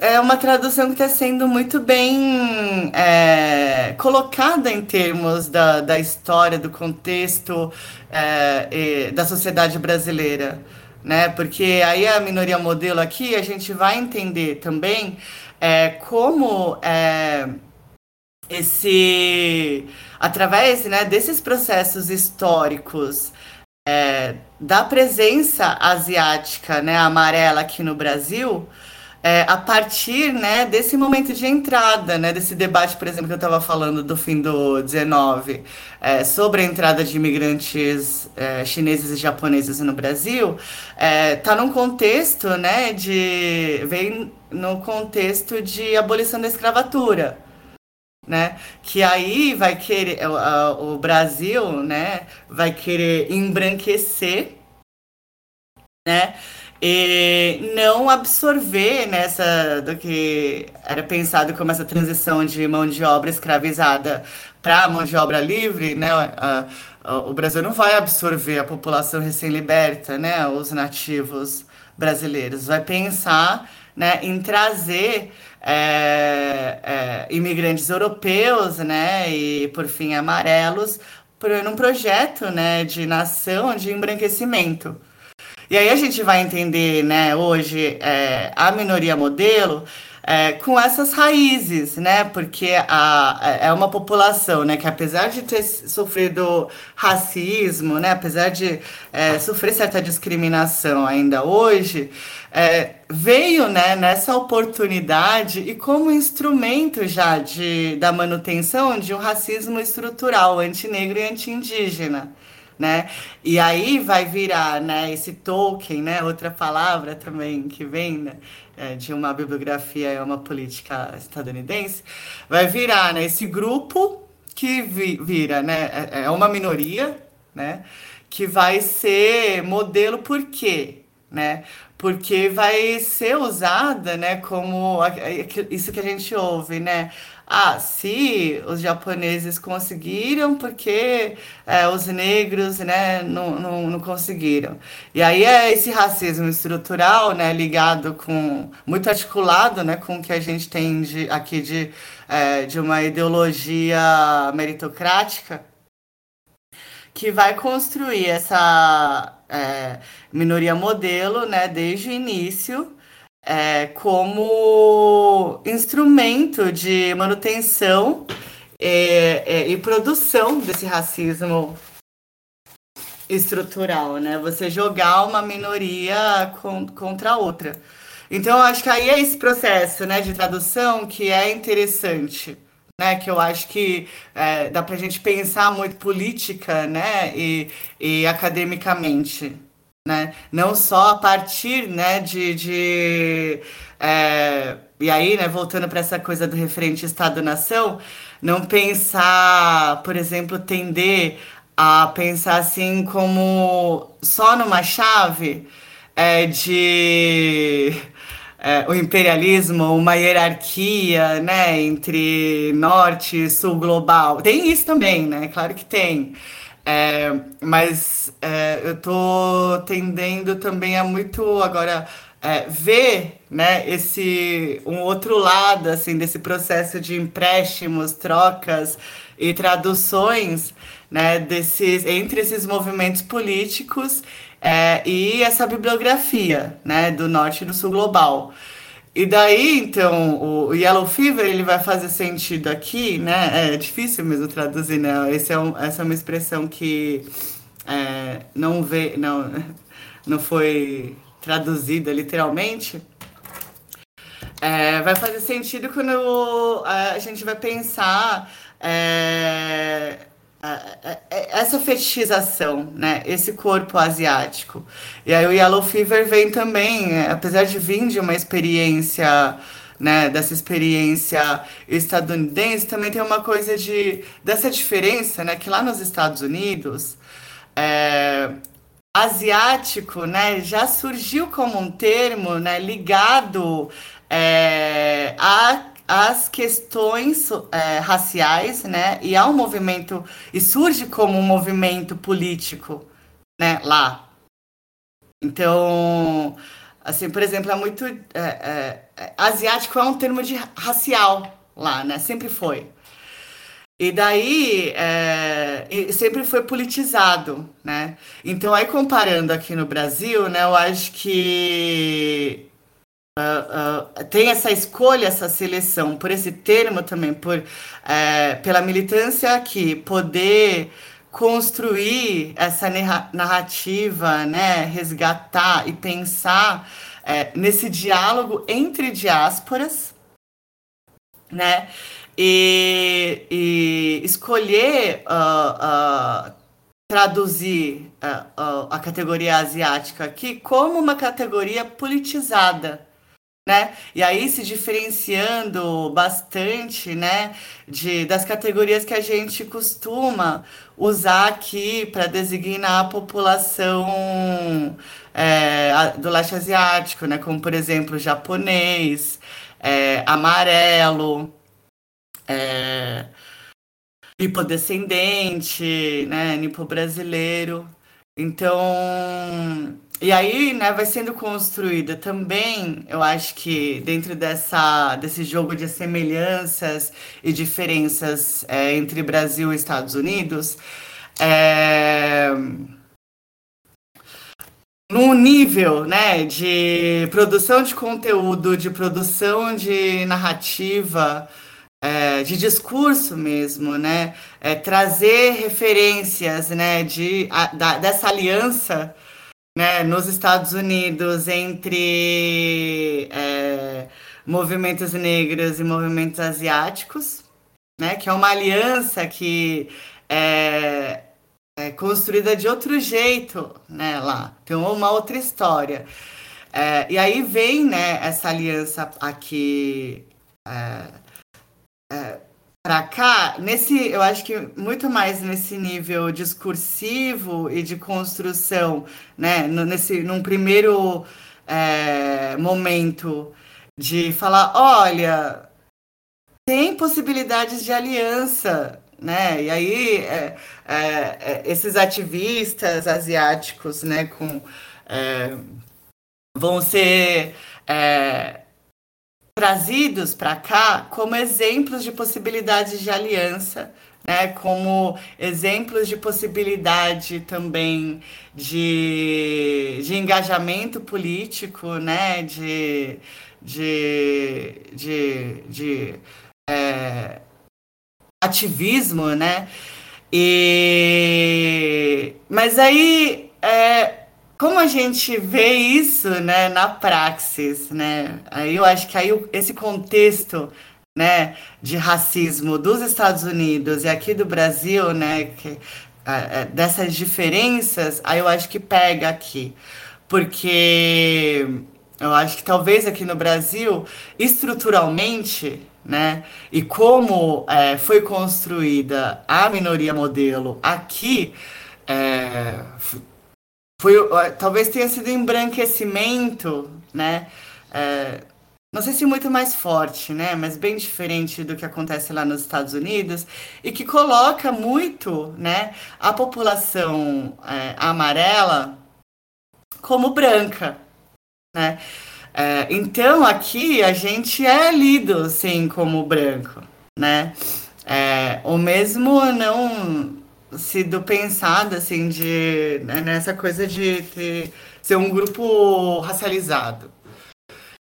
é uma tradução que está sendo muito bem é, colocada em termos da, da história, do contexto é, da sociedade brasileira. Né? Porque aí a minoria modelo aqui, a gente vai entender também é, como é, esse através né, desses processos históricos é, da presença asiática, né, amarela aqui no Brasil, é, a partir né, desse momento de entrada, né, desse debate, por exemplo, que eu estava falando do fim do 19, é, sobre a entrada de imigrantes é, chineses e japoneses no Brasil, está é, num contexto né, de. vem no contexto de abolição da escravatura né? Que aí vai querer o, o Brasil, né? Vai querer embranquecer, né? E não absorver nessa do que era pensado como essa transição de mão de obra escravizada para mão de obra livre, né? A, a, o Brasil não vai absorver a população recém-liberta, né? Os nativos brasileiros, vai pensar, né? Em trazer é, é, imigrantes europeus, né, e por fim amarelos, por, num projeto, né, de nação de embranquecimento. E aí a gente vai entender, né, hoje é, a minoria modelo é, com essas raízes, né? Porque a, é uma população, né? Que apesar de ter sofrido racismo, né? Apesar de é, sofrer certa discriminação ainda hoje, é, veio, né? Nessa oportunidade e como instrumento já de, da manutenção de um racismo estrutural antinegro e anti-indígena né? E aí vai virar, né, esse token, né, outra palavra também que vem né, é, de uma bibliografia e uma política estadunidense, vai virar, né, esse grupo que vi, vira, né, é, é uma minoria, né, que vai ser modelo por quê? Né? Porque vai ser usada, né, como isso que a gente ouve, né, ah, se os japoneses conseguiram, porque é, os negros né, não, não, não, conseguiram. E aí é esse racismo estrutural, né, ligado com, muito articulado né, com o que a gente tem de, aqui de, é, de uma ideologia meritocrática, que vai construir essa é, minoria modelo né, desde o início é, como instrumento de manutenção é, é, e produção desse racismo estrutural, né? Você jogar uma minoria com, contra a outra. Então, eu acho que aí é esse processo né, de tradução que é interessante. Né, que eu acho que é, dá para a gente pensar muito política né, e, e academicamente né? Não só a partir, né, de, de é, e aí, né, voltando para essa coisa do referente Estado-nação, não pensar, por exemplo, tender a pensar assim como só numa chave é, de é, o imperialismo, uma hierarquia, né, entre norte e sul global. Tem isso também, né? Claro que tem. É, mas é, eu tô tendendo também a muito agora é, ver né, esse um outro lado assim desse processo de empréstimos, trocas e traduções né, desses, entre esses movimentos políticos é, e essa bibliografia né, do norte e do sul global. E daí, então, o Yellow Fever ele vai fazer sentido aqui, né? É difícil mesmo traduzir, né? Esse é um, essa é uma expressão que é, não vê, não, não foi traduzida literalmente. É, vai fazer sentido quando a gente vai pensar é, essa fetichização, né? Esse corpo asiático. E aí o Yellow Fever vem também, é, apesar de vir de uma experiência, né? Dessa experiência estadunidense, também tem uma coisa de dessa diferença, né? Que lá nos Estados Unidos, é, asiático, né? Já surgiu como um termo, né? Ligado é, a as questões é, raciais, né? E há um movimento, e surge como um movimento político, né? Lá. Então, assim, por exemplo, é muito. É, é, é asiático é um termo de racial lá, né? Sempre foi. E daí, é, sempre foi politizado, né? Então, aí comparando aqui no Brasil, né? Eu acho que Uh, uh, tem essa escolha, essa seleção, por esse termo também, por, uh, pela militância aqui, poder construir essa narrativa, né, resgatar e pensar é, nesse diálogo entre diásporas, né, e, e escolher uh, traduzir a categoria asiática aqui como uma categoria politizada, né? E aí se diferenciando bastante, né, de, das categorias que a gente costuma usar aqui para designar a população é, do leste asiático, né, como por exemplo japonês, é, amarelo, é, hipodescendente, né, nipo brasileiro. Então e aí, né, vai sendo construída também, eu acho que dentro dessa, desse jogo de semelhanças e diferenças é, entre Brasil e Estados Unidos, é, no nível né, de produção de conteúdo, de produção de narrativa, é, de discurso mesmo, né, é, trazer referências né, de, a, da, dessa aliança né, nos Estados Unidos entre é, movimentos negros e movimentos asiáticos, né, que é uma aliança que é, é construída de outro jeito né, lá, tem uma outra história. É, e aí vem né, essa aliança aqui é, é, para cá, nesse, eu acho que muito mais nesse nível discursivo e de construção, né, nesse, num primeiro é, momento de falar, olha, tem possibilidades de aliança, né? E aí é, é, é, esses ativistas asiáticos, né, com, é, vão ser é, trazidos para cá como exemplos de possibilidades de aliança, né, como exemplos de possibilidade também de, de engajamento político, né, de, de, de, de é, ativismo, né? E mas aí é, como a gente vê isso, né, na praxis, né? Aí eu acho que aí esse contexto, né, de racismo dos Estados Unidos e aqui do Brasil, né, que, dessas diferenças, aí eu acho que pega aqui, porque eu acho que talvez aqui no Brasil, estruturalmente, né? E como é, foi construída a minoria modelo aqui, é, foi, talvez tenha sido embranquecimento, né? É, não sei se muito mais forte, né? Mas bem diferente do que acontece lá nos Estados Unidos e que coloca muito, né, a população é, amarela como branca, né? É, então aqui a gente é lido sim como branco, né? É, ou mesmo não sido pensado assim de né, nessa coisa de ser um grupo racializado.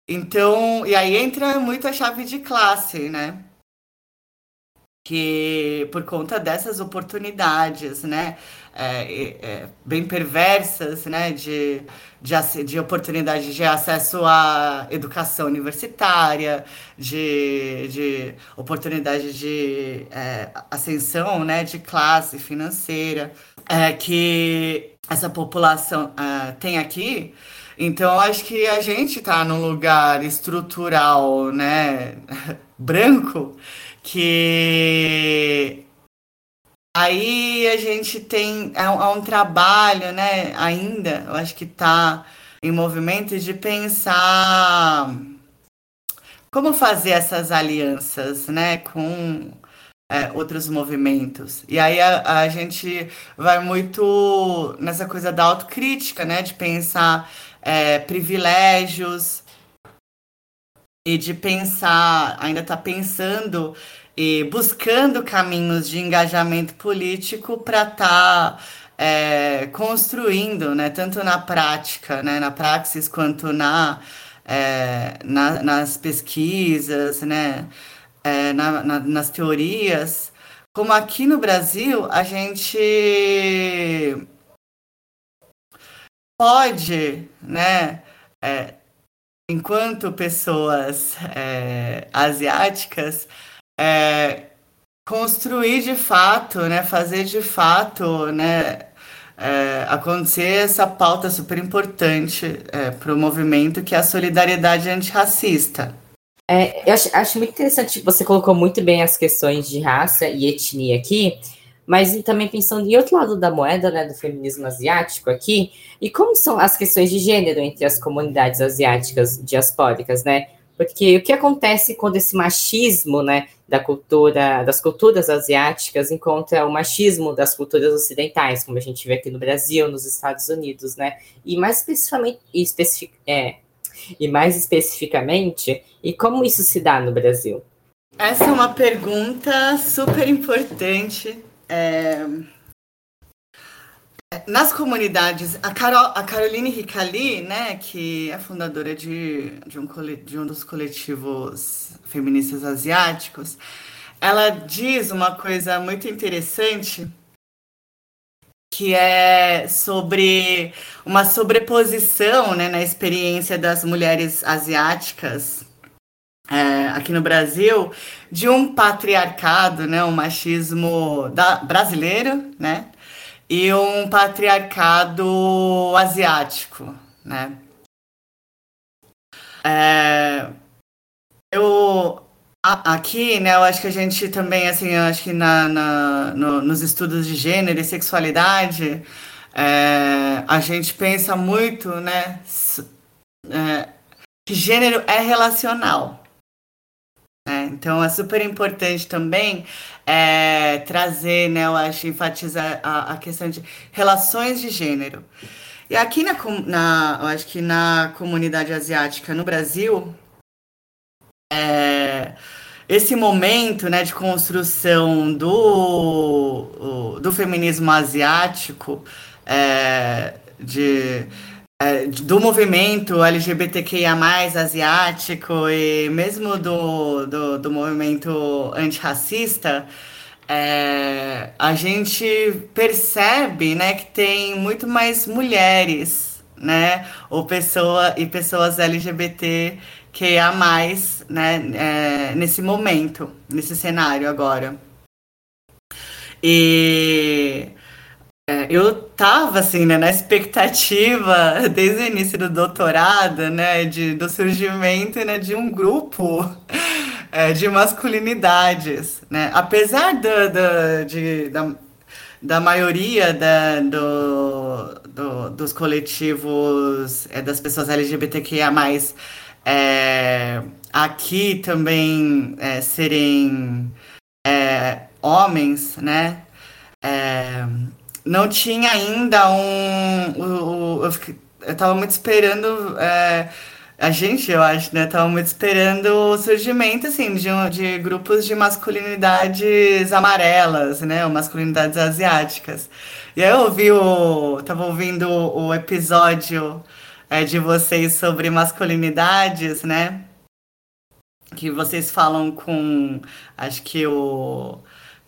Então, e aí entra muito a chave de classe, né? Que por conta dessas oportunidades, né? É, é, bem perversas, né? De, de, de oportunidade de acesso à educação universitária, de, de oportunidade de é, ascensão, né? De classe financeira, é, que essa população é, tem aqui então, acho que a gente está num lugar estrutural, né, branco, que aí a gente tem é um, é um trabalho, né, ainda, eu acho que está em movimento de pensar como fazer essas alianças, né, com é, outros movimentos. E aí a, a gente vai muito nessa coisa da autocrítica, né, de pensar é, privilégios e de pensar, ainda está pensando e buscando caminhos de engajamento político para estar tá, é, construindo, né, tanto na prática, né, na praxis, quanto na, é, na nas pesquisas, né, é, na, na, nas teorias, como aqui no Brasil a gente pode, né, é, enquanto pessoas é, asiáticas, é, construir de fato, né, fazer de fato, né, é, acontecer essa pauta super importante é, para o movimento que é a solidariedade antirracista. É, eu acho, acho muito interessante, você colocou muito bem as questões de raça e etnia aqui, mas também pensando em outro lado da moeda, né, do feminismo asiático aqui, e como são as questões de gênero entre as comunidades asiáticas diaspóricas, né? Porque o que acontece quando esse machismo, né, da cultura, das culturas asiáticas encontra o machismo das culturas ocidentais, como a gente vê aqui no Brasil, nos Estados Unidos, né? E mais especificamente, especific, é, e mais especificamente, e como isso se dá no Brasil? Essa é uma pergunta super importante é... Nas comunidades, a, Carol, a Caroline Ricali, né, que é fundadora de, de, um, de um dos coletivos feministas asiáticos, ela diz uma coisa muito interessante que é sobre uma sobreposição né, na experiência das mulheres asiáticas é, aqui no Brasil de um patriarcado, né, um machismo da, brasileiro, né, e um patriarcado asiático, né. É, eu aqui, né, eu acho que a gente também, assim, eu acho que na, na no, nos estudos de gênero e sexualidade, é, a gente pensa muito, né, é, que gênero é relacional Né? Então é super importante também é, trazer, né, eu acho, enfatizar a, a, questão de relações de gênero. E aqui na, na, eu acho que na comunidade asiática no Brasil, é, esse momento né, de construção do, do feminismo asiático, é, de é, do movimento LGBTQIA+, asiático e mesmo do, do, do movimento antirracista, é, a gente percebe né, que tem muito mais mulheres, né, ou pessoa, e pessoas LGBT que há mais né, é, nesse momento, nesse cenário agora. E é, eu tava assim, né, na expectativa desde o início do doutorado, né, de, do surgimento, né, de um grupo é, de masculinidades, né, apesar do, do, de, da, da maioria da, do, do, dos coletivos é, das pessoas LGBTQIA+, é, aqui também é, serem é, homens, né, é, não tinha ainda um. Eu, eu tava muito esperando. É, a gente, eu acho, né? Tava muito esperando o surgimento, assim, de, de grupos de masculinidades amarelas, né? Ou masculinidades asiáticas. E aí eu ouvi o. Tava ouvindo o episódio é, de vocês sobre masculinidades, né? Que vocês falam com. Acho que o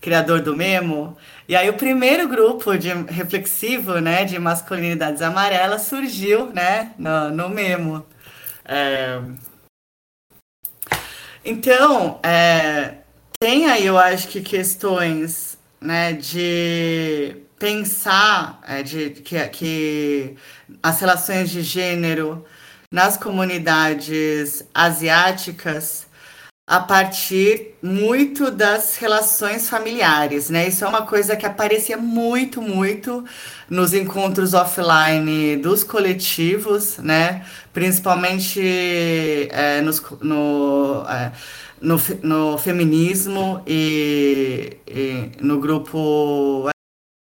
criador do Memo. E aí o primeiro grupo de reflexivo, né, de masculinidades amarelas surgiu, né, no, no Memo. É... Então, é, tem aí, eu acho que questões, né, de pensar é, de, que, que as relações de gênero nas comunidades asiáticas a partir muito das relações familiares, né? Isso é uma coisa que aparecia muito, muito nos encontros offline dos coletivos, né? Principalmente é, nos, no, é, no, no, feminismo e, e, no grupo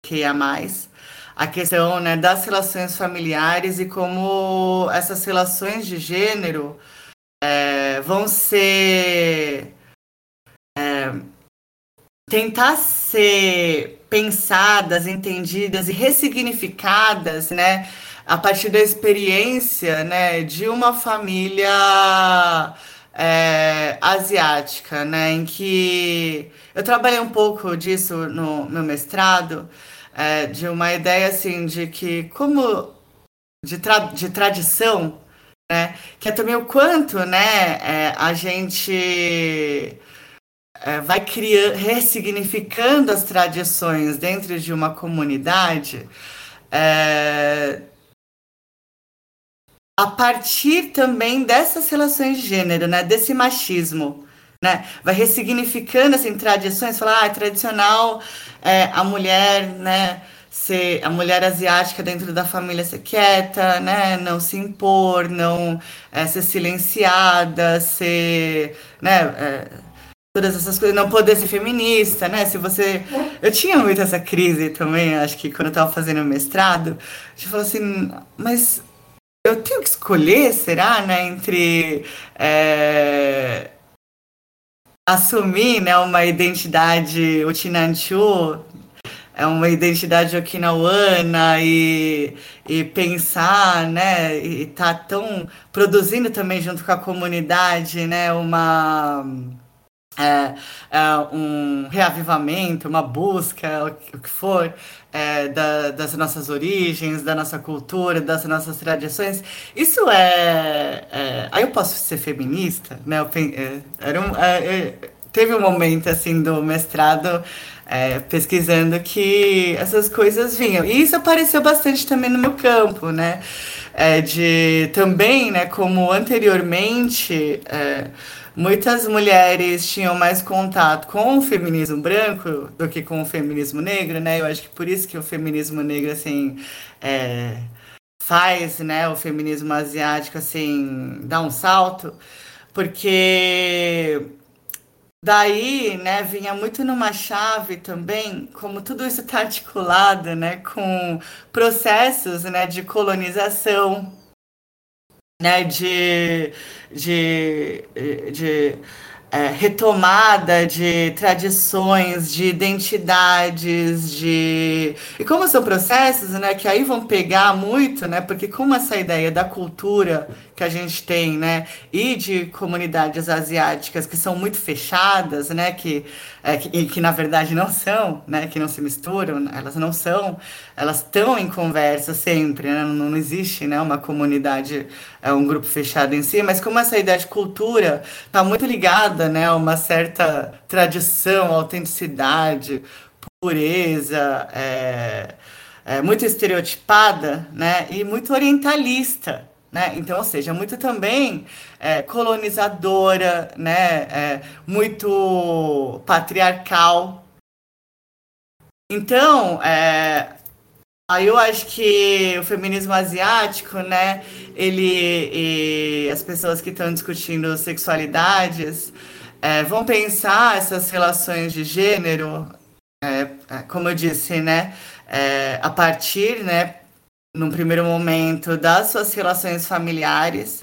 que é mais a questão né, das relações familiares e como essas relações de gênero é, vão ser. É, tentar ser pensadas, entendidas e ressignificadas, né, a partir da experiência, né, de uma família é, asiática, né, em que eu trabalhei um pouco disso no meu mestrado, é, de uma ideia assim de que como de, tra de tradição né? Que é também o quanto, né, é, a gente é, vai criando, ressignificando as tradições dentro de uma comunidade é, a partir também dessas relações de gênero, né, desse machismo. Né? Vai ressignificando assim, tradições, falar, ah, é tradicional é, a mulher, né? Ser a mulher asiática dentro da família ser quieta, né, não se impor, não é, ser silenciada, ser, né, é, todas essas coisas, não poder ser feminista, né, se você, eu tinha muito essa crise também, acho que quando eu estava fazendo mestrado, gente falou assim, mas eu tenho que escolher, será, né, entre é, assumir, né, uma identidade Uchinanchu é uma identidade okinawana e, e pensar, né, e tá tão produzindo também junto com a comunidade, né, uma é, é um reavivamento, uma busca, o que for, é, da, das nossas origens, da nossa cultura, das nossas tradições. Isso é, é aí eu posso ser feminista, né? Eu, é, era um, é, teve um momento assim do mestrado é, pesquisando que essas coisas vinham. E isso apareceu bastante também no meu campo, né? É, de também, né, como anteriormente, é, muitas mulheres tinham mais contato com o feminismo branco do que com o feminismo negro, né? Eu acho que por isso que o feminismo negro, assim, é, faz, né, o feminismo asiático, assim, dar um salto, porque daí, né, vinha muito numa chave também, como tudo isso está articulado, né, com processos, né, de colonização, né, de, de, de é, retomada de tradições, de identidades, de e como são processos, né, que aí vão pegar muito, né, porque como essa ideia da cultura que a gente tem, né, e de comunidades asiáticas que são muito fechadas, né, que, é, que, que na verdade não são, né, que não se misturam, elas não são, elas estão em conversa sempre, né, não, não existe, né, uma comunidade, é um grupo fechado em si, mas como essa ideia de cultura está muito ligada, né, a uma certa tradição, autenticidade, pureza, é, é, muito estereotipada, né, e muito orientalista, né? Então, ou seja, muito também é, colonizadora, né? É, muito patriarcal. Então, é, aí eu acho que o feminismo asiático, né? Ele e as pessoas que estão discutindo sexualidades é, vão pensar essas relações de gênero, é, é, como eu disse, né? a partir, né? Num primeiro momento, das suas relações familiares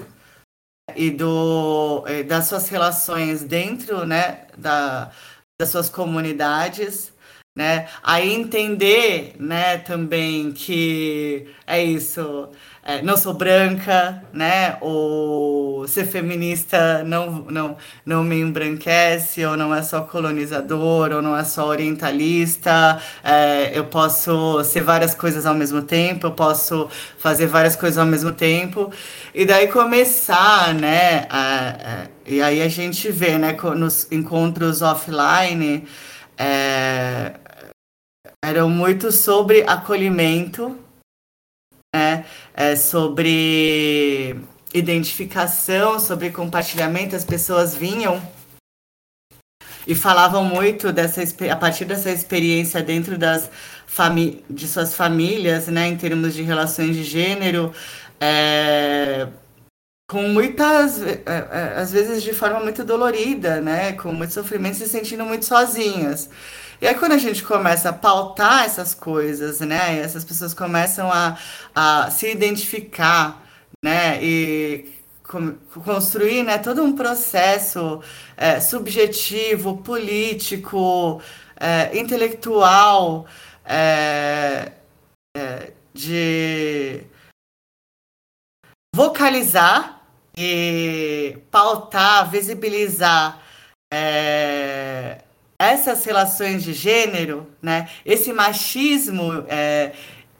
e do, das suas relações dentro né, da, das suas comunidades, né? Aí entender né, também que é isso, é, não sou branca, né? Ou ser feminista não, não, não me embranquece, ou não é só colonizador, ou não é só orientalista. É, eu posso ser várias coisas ao mesmo tempo, eu posso fazer várias coisas ao mesmo tempo. E daí começar, né? A, a, e aí a gente vê, né, nos encontros offline, é, eram muito sobre acolhimento? É sobre identificação, sobre compartilhamento, as pessoas vinham e falavam muito dessa a partir dessa experiência dentro das de suas famílias, né, em termos de relações de gênero, é, com muitas, é, é, às vezes de forma muito dolorida, né, com muito sofrimento, se sentindo muito sozinhas. E aí, quando a gente começa a pautar essas coisas, né, essas pessoas começam a, a se identificar, né, e construir né, todo um processo é, subjetivo, político, é, intelectual, é, é de vocalizar e pautar, visibilizar é, essas relações de gênero, né, esse machismo é,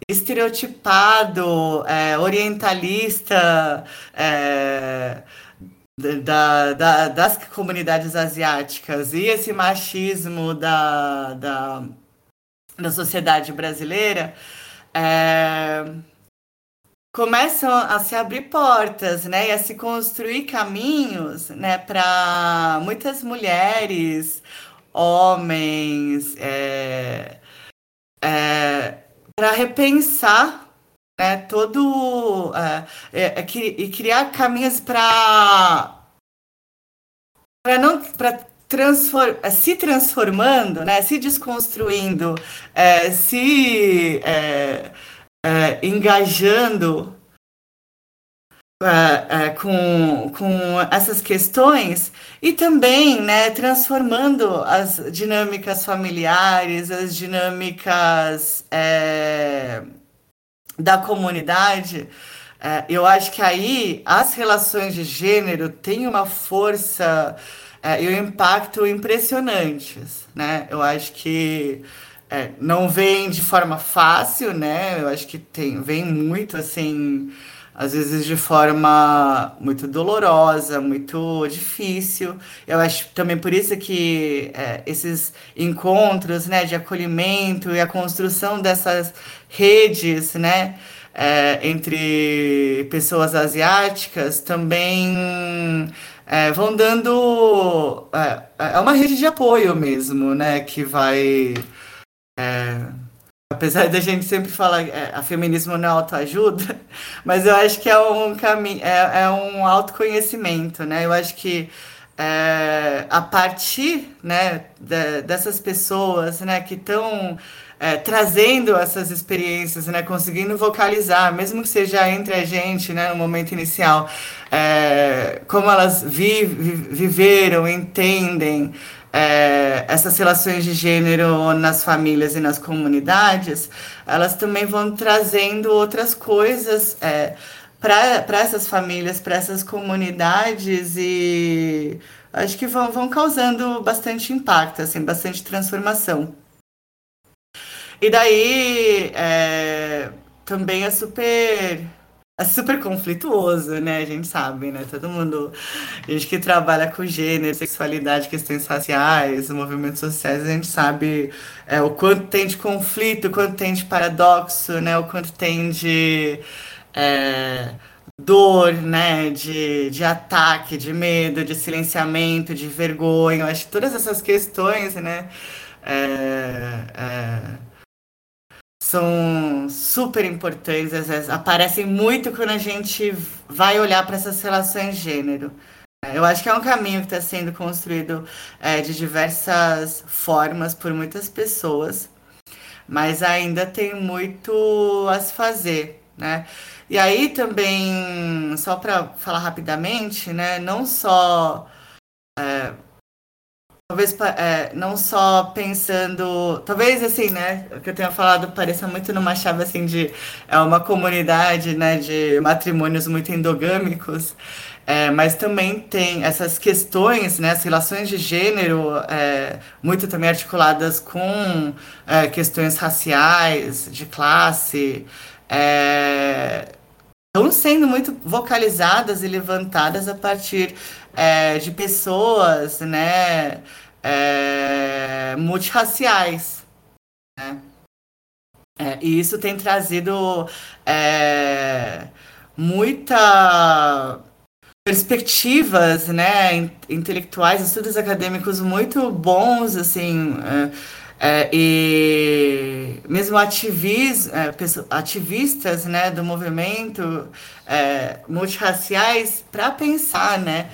estereotipado, é, orientalista é, da, da, das comunidades asiáticas e esse machismo da, da, da sociedade brasileira é, começam a se abrir portas, né, e a se construir caminhos, né, para muitas mulheres homens, é, é, para repensar né, todo é, é, é e criar caminhos para para não para transform, é, se transformando, né, se desconstruindo, se engajando é, é, com, com essas questões e também né, transformando as dinâmicas familiares, as dinâmicas é, da comunidade. É, eu acho que aí as relações de gênero têm uma força é, e um impacto impressionantes. Né? Eu acho que é, não vem de forma fácil, né? Eu acho que tem, vem muito assim às vezes de forma muito dolorosa, muito difícil. Eu acho também por isso que é, esses encontros né, de acolhimento e a construção dessas redes né, é, entre pessoas asiáticas também é, vão dando. É, é uma rede de apoio mesmo, né? Que vai. Apesar da gente sempre falar é, a feminismo não é autoajuda, mas eu acho que é um caminho, é, é um autoconhecimento, né? Eu acho que é, a partir né, de, dessas pessoas né, que estão é, trazendo essas experiências, né, conseguindo vocalizar, mesmo que seja entre a gente, né, no momento inicial, é, como elas vi, vi, viveram, entendem é, essas relações de gênero nas famílias e nas comunidades, elas também vão trazendo outras coisas é, para essas famílias, para essas comunidades e acho que vão, vão causando bastante impacto, assim, bastante transformação. E daí é, também é super é super conflituoso, né? A gente sabe, né? Todo mundo, a gente que trabalha com gênero, sexualidade, questões raciais, movimentos sociais, a gente sabe é, o quanto tem de conflito, o quanto tem de paradoxo, né? O quanto tem de é, dor, né? De, de ataque, de medo, de silenciamento, de vergonha. Eu acho que todas essas questões, né? É, é são super importantes, aparecem muito quando a gente vai olhar para essas relações de gênero. Eu acho que é um caminho que está sendo construído é, de diversas formas por muitas pessoas, mas ainda tem muito a se fazer, né? E aí também, só para falar rapidamente, né? Não só é, Talvez é, não só pensando, talvez assim, né, o que eu tenha falado pareça muito numa chave assim de é uma comunidade, né, de matrimônios muito endogâmicos, é, mas também tem essas questões, né, as relações de gênero é, muito também articuladas com é, questões raciais, de classe, estão é, sendo muito vocalizadas e levantadas a partir é, de pessoas, né, é, multirraciais. Né? É, e isso tem trazido é, muita perspectivas né, intelectuais, estudos acadêmicos muito bons, assim, é, é, e mesmo ativis, é, ativistas né, do movimento é, multirraciais para pensar, né,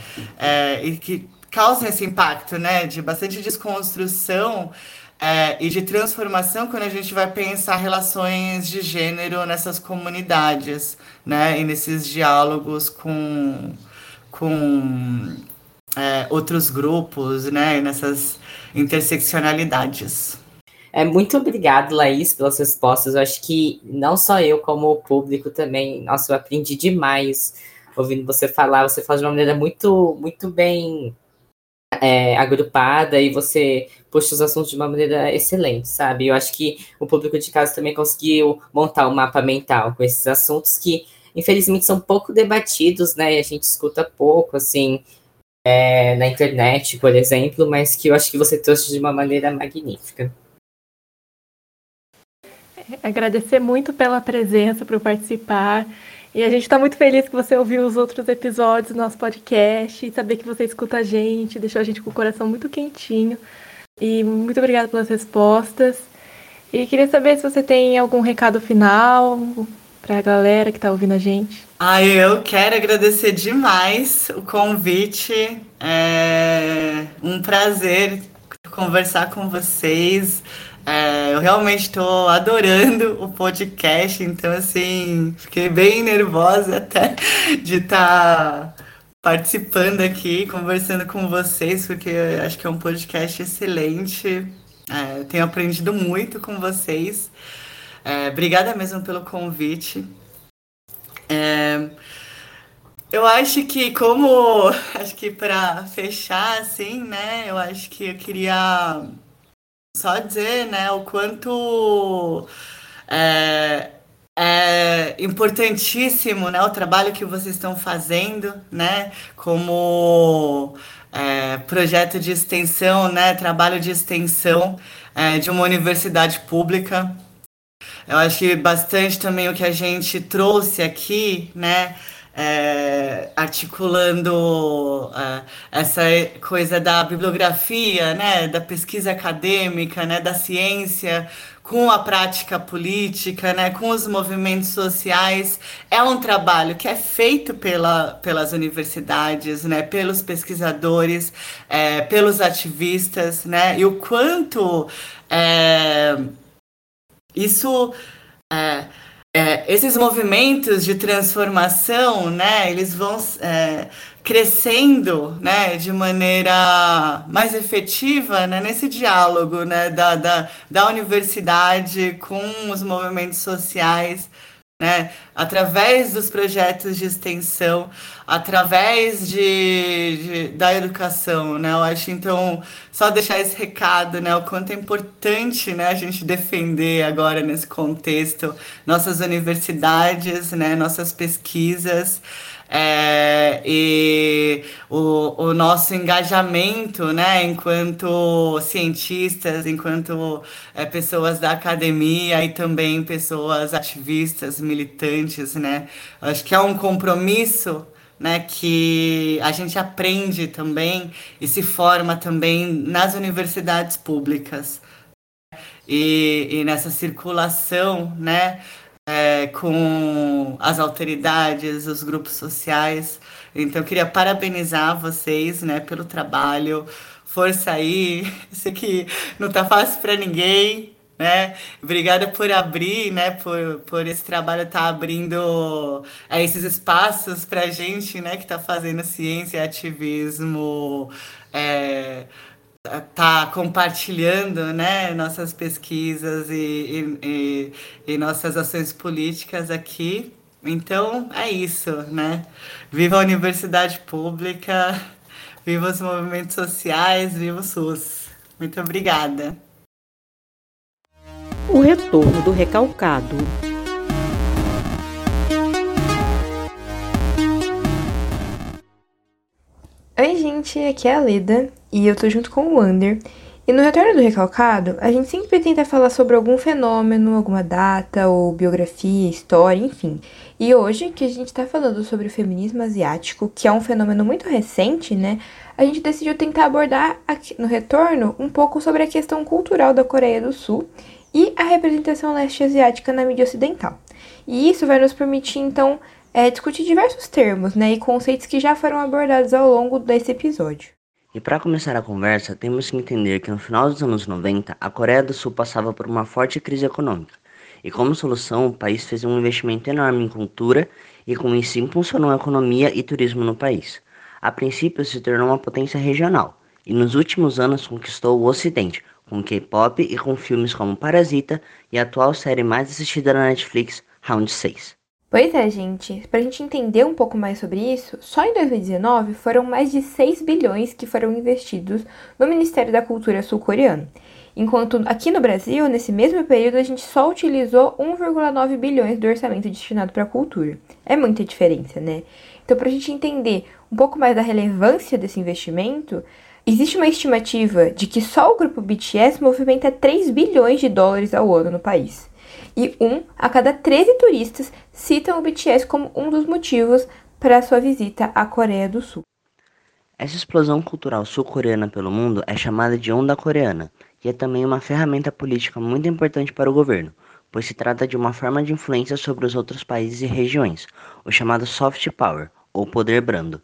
e que causam esse impacto, né, de bastante desconstrução é, e de transformação quando a gente vai pensar relações de gênero nessas comunidades, né, e nesses diálogos com, com é, outros grupos, né, e nessas interseccionalidades. É, muito obrigado, Laís, pelas respostas. Eu acho que não só eu, como o público também, nossa, eu aprendi demais ouvindo você falar. Você fala de uma maneira muito, muito bem é, agrupada e você puxa os assuntos de uma maneira excelente, sabe? Eu acho que o público de casa também conseguiu montar um mapa mental com esses assuntos que, infelizmente, são pouco debatidos, né? E a gente escuta pouco, assim, é, na internet, por exemplo, mas que eu acho que você trouxe de uma maneira magnífica. Agradecer muito pela presença, por participar. E a gente está muito feliz que você ouviu os outros episódios do nosso podcast e saber que você escuta a gente, deixou a gente com o coração muito quentinho. E muito obrigada pelas respostas. E queria saber se você tem algum recado final para a galera que está ouvindo a gente. Ah, eu quero agradecer demais o convite. É um prazer conversar com vocês. É, eu realmente estou adorando o podcast, então assim, fiquei bem nervosa até de estar tá participando aqui, conversando com vocês, porque acho que é um podcast excelente. É, tenho aprendido muito com vocês. É, obrigada mesmo pelo convite. É, eu acho que como acho que para fechar assim, né, eu acho que eu queria só dizer, né, o quanto é, é importantíssimo, né, o trabalho que vocês estão fazendo, né, como é, projeto de extensão, né, trabalho de extensão é, de uma universidade pública. Eu acho que bastante também o que a gente trouxe aqui, né, é, articulando é, essa coisa da bibliografia, né, da pesquisa acadêmica, né, da ciência com a prática política, né, com os movimentos sociais, é um trabalho que é feito pela, pelas universidades, né, pelos pesquisadores, é, pelos ativistas, né, e o quanto é, isso é, é, esses movimentos de transformação, né, eles vão é, crescendo, né, de maneira mais efetiva, né, nesse diálogo, né, da, da, da universidade com os movimentos sociais, né, através dos projetos de extensão, através de, de, da educação, né, eu acho, então, só deixar esse recado, né, o quanto é importante, né, a gente defender agora nesse contexto nossas universidades, né, nossas pesquisas, é, e o, o nosso engajamento, né, enquanto cientistas, enquanto é, pessoas da academia e também pessoas ativistas, militantes, né, acho que é um compromisso né, que a gente aprende também e se forma também nas universidades públicas. E, e nessa circulação, né, é, com as autoridades, os grupos sociais. Então, eu queria parabenizar vocês né, pelo trabalho. Força aí, sei que não tá fácil para ninguém, né? Obrigada por abrir, né? Por, por esse trabalho estar tá abrindo é, esses espaços para gente, né? Que está fazendo ciência e ativismo. É, tá compartilhando né, nossas pesquisas e, e, e, e, nossas ações políticas aqui. Então é isso, né? Viva a universidade pública, viva os movimentos sociais, viva o SUS. Muito obrigada. O retorno do recalcado. Oi, gente, aqui é a Leda e eu tô junto com o Wander. E no Retorno do Recalcado, a gente sempre tenta falar sobre algum fenômeno, alguma data ou biografia, história, enfim. E hoje, que a gente tá falando sobre o feminismo asiático, que é um fenômeno muito recente, né? A gente decidiu tentar abordar aqui no retorno um pouco sobre a questão cultural da Coreia do Sul e a representação leste asiática na mídia ocidental. E isso vai nos permitir, então, é, discutir diversos termos né, e conceitos que já foram abordados ao longo desse episódio. E para começar a conversa, temos que entender que no final dos anos 90, a Coreia do Sul passava por uma forte crise econômica. E como solução, o país fez um investimento enorme em cultura e com isso impulsionou a economia e turismo no país. A princípio se tornou uma potência regional e nos últimos anos conquistou o Ocidente, com K-pop e com filmes como Parasita e a atual série mais assistida na Netflix, Round 6. Pois é, gente. Para a gente entender um pouco mais sobre isso, só em 2019 foram mais de 6 bilhões que foram investidos no Ministério da Cultura sul-coreano. Enquanto aqui no Brasil, nesse mesmo período, a gente só utilizou 1,9 bilhões do orçamento destinado para a cultura. É muita diferença, né? Então, para a gente entender um pouco mais da relevância desse investimento, existe uma estimativa de que só o grupo BTS movimenta 3 bilhões de dólares ao ano no país e um a cada 13 turistas citam o BTS como um dos motivos para sua visita à Coreia do Sul. Essa explosão cultural sul-coreana pelo mundo é chamada de onda coreana e é também uma ferramenta política muito importante para o governo, pois se trata de uma forma de influência sobre os outros países e regiões, o chamado soft power, ou poder brando.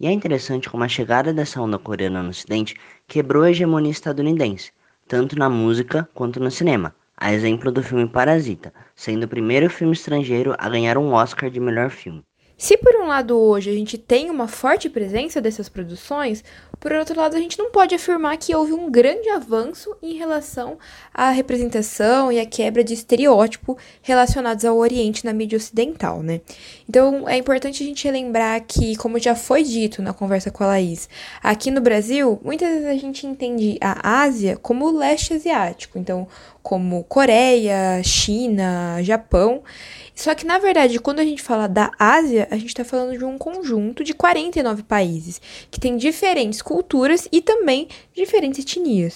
E é interessante como a chegada dessa onda coreana no Ocidente quebrou a hegemonia estadunidense, tanto na música quanto no cinema, a exemplo do filme Parasita, sendo o primeiro filme estrangeiro a ganhar um Oscar de melhor filme. Se por um lado hoje a gente tem uma forte presença dessas produções, por outro lado a gente não pode afirmar que houve um grande avanço em relação à representação e à quebra de estereótipo relacionados ao Oriente na mídia ocidental, né? Então é importante a gente lembrar que, como já foi dito na conversa com a Laís, aqui no Brasil, muitas vezes a gente entende a Ásia como o leste asiático, então como Coreia, China, Japão. Só que, na verdade, quando a gente fala da Ásia, a gente está falando de um conjunto de 49 países, que tem diferentes culturas e também diferentes etnias.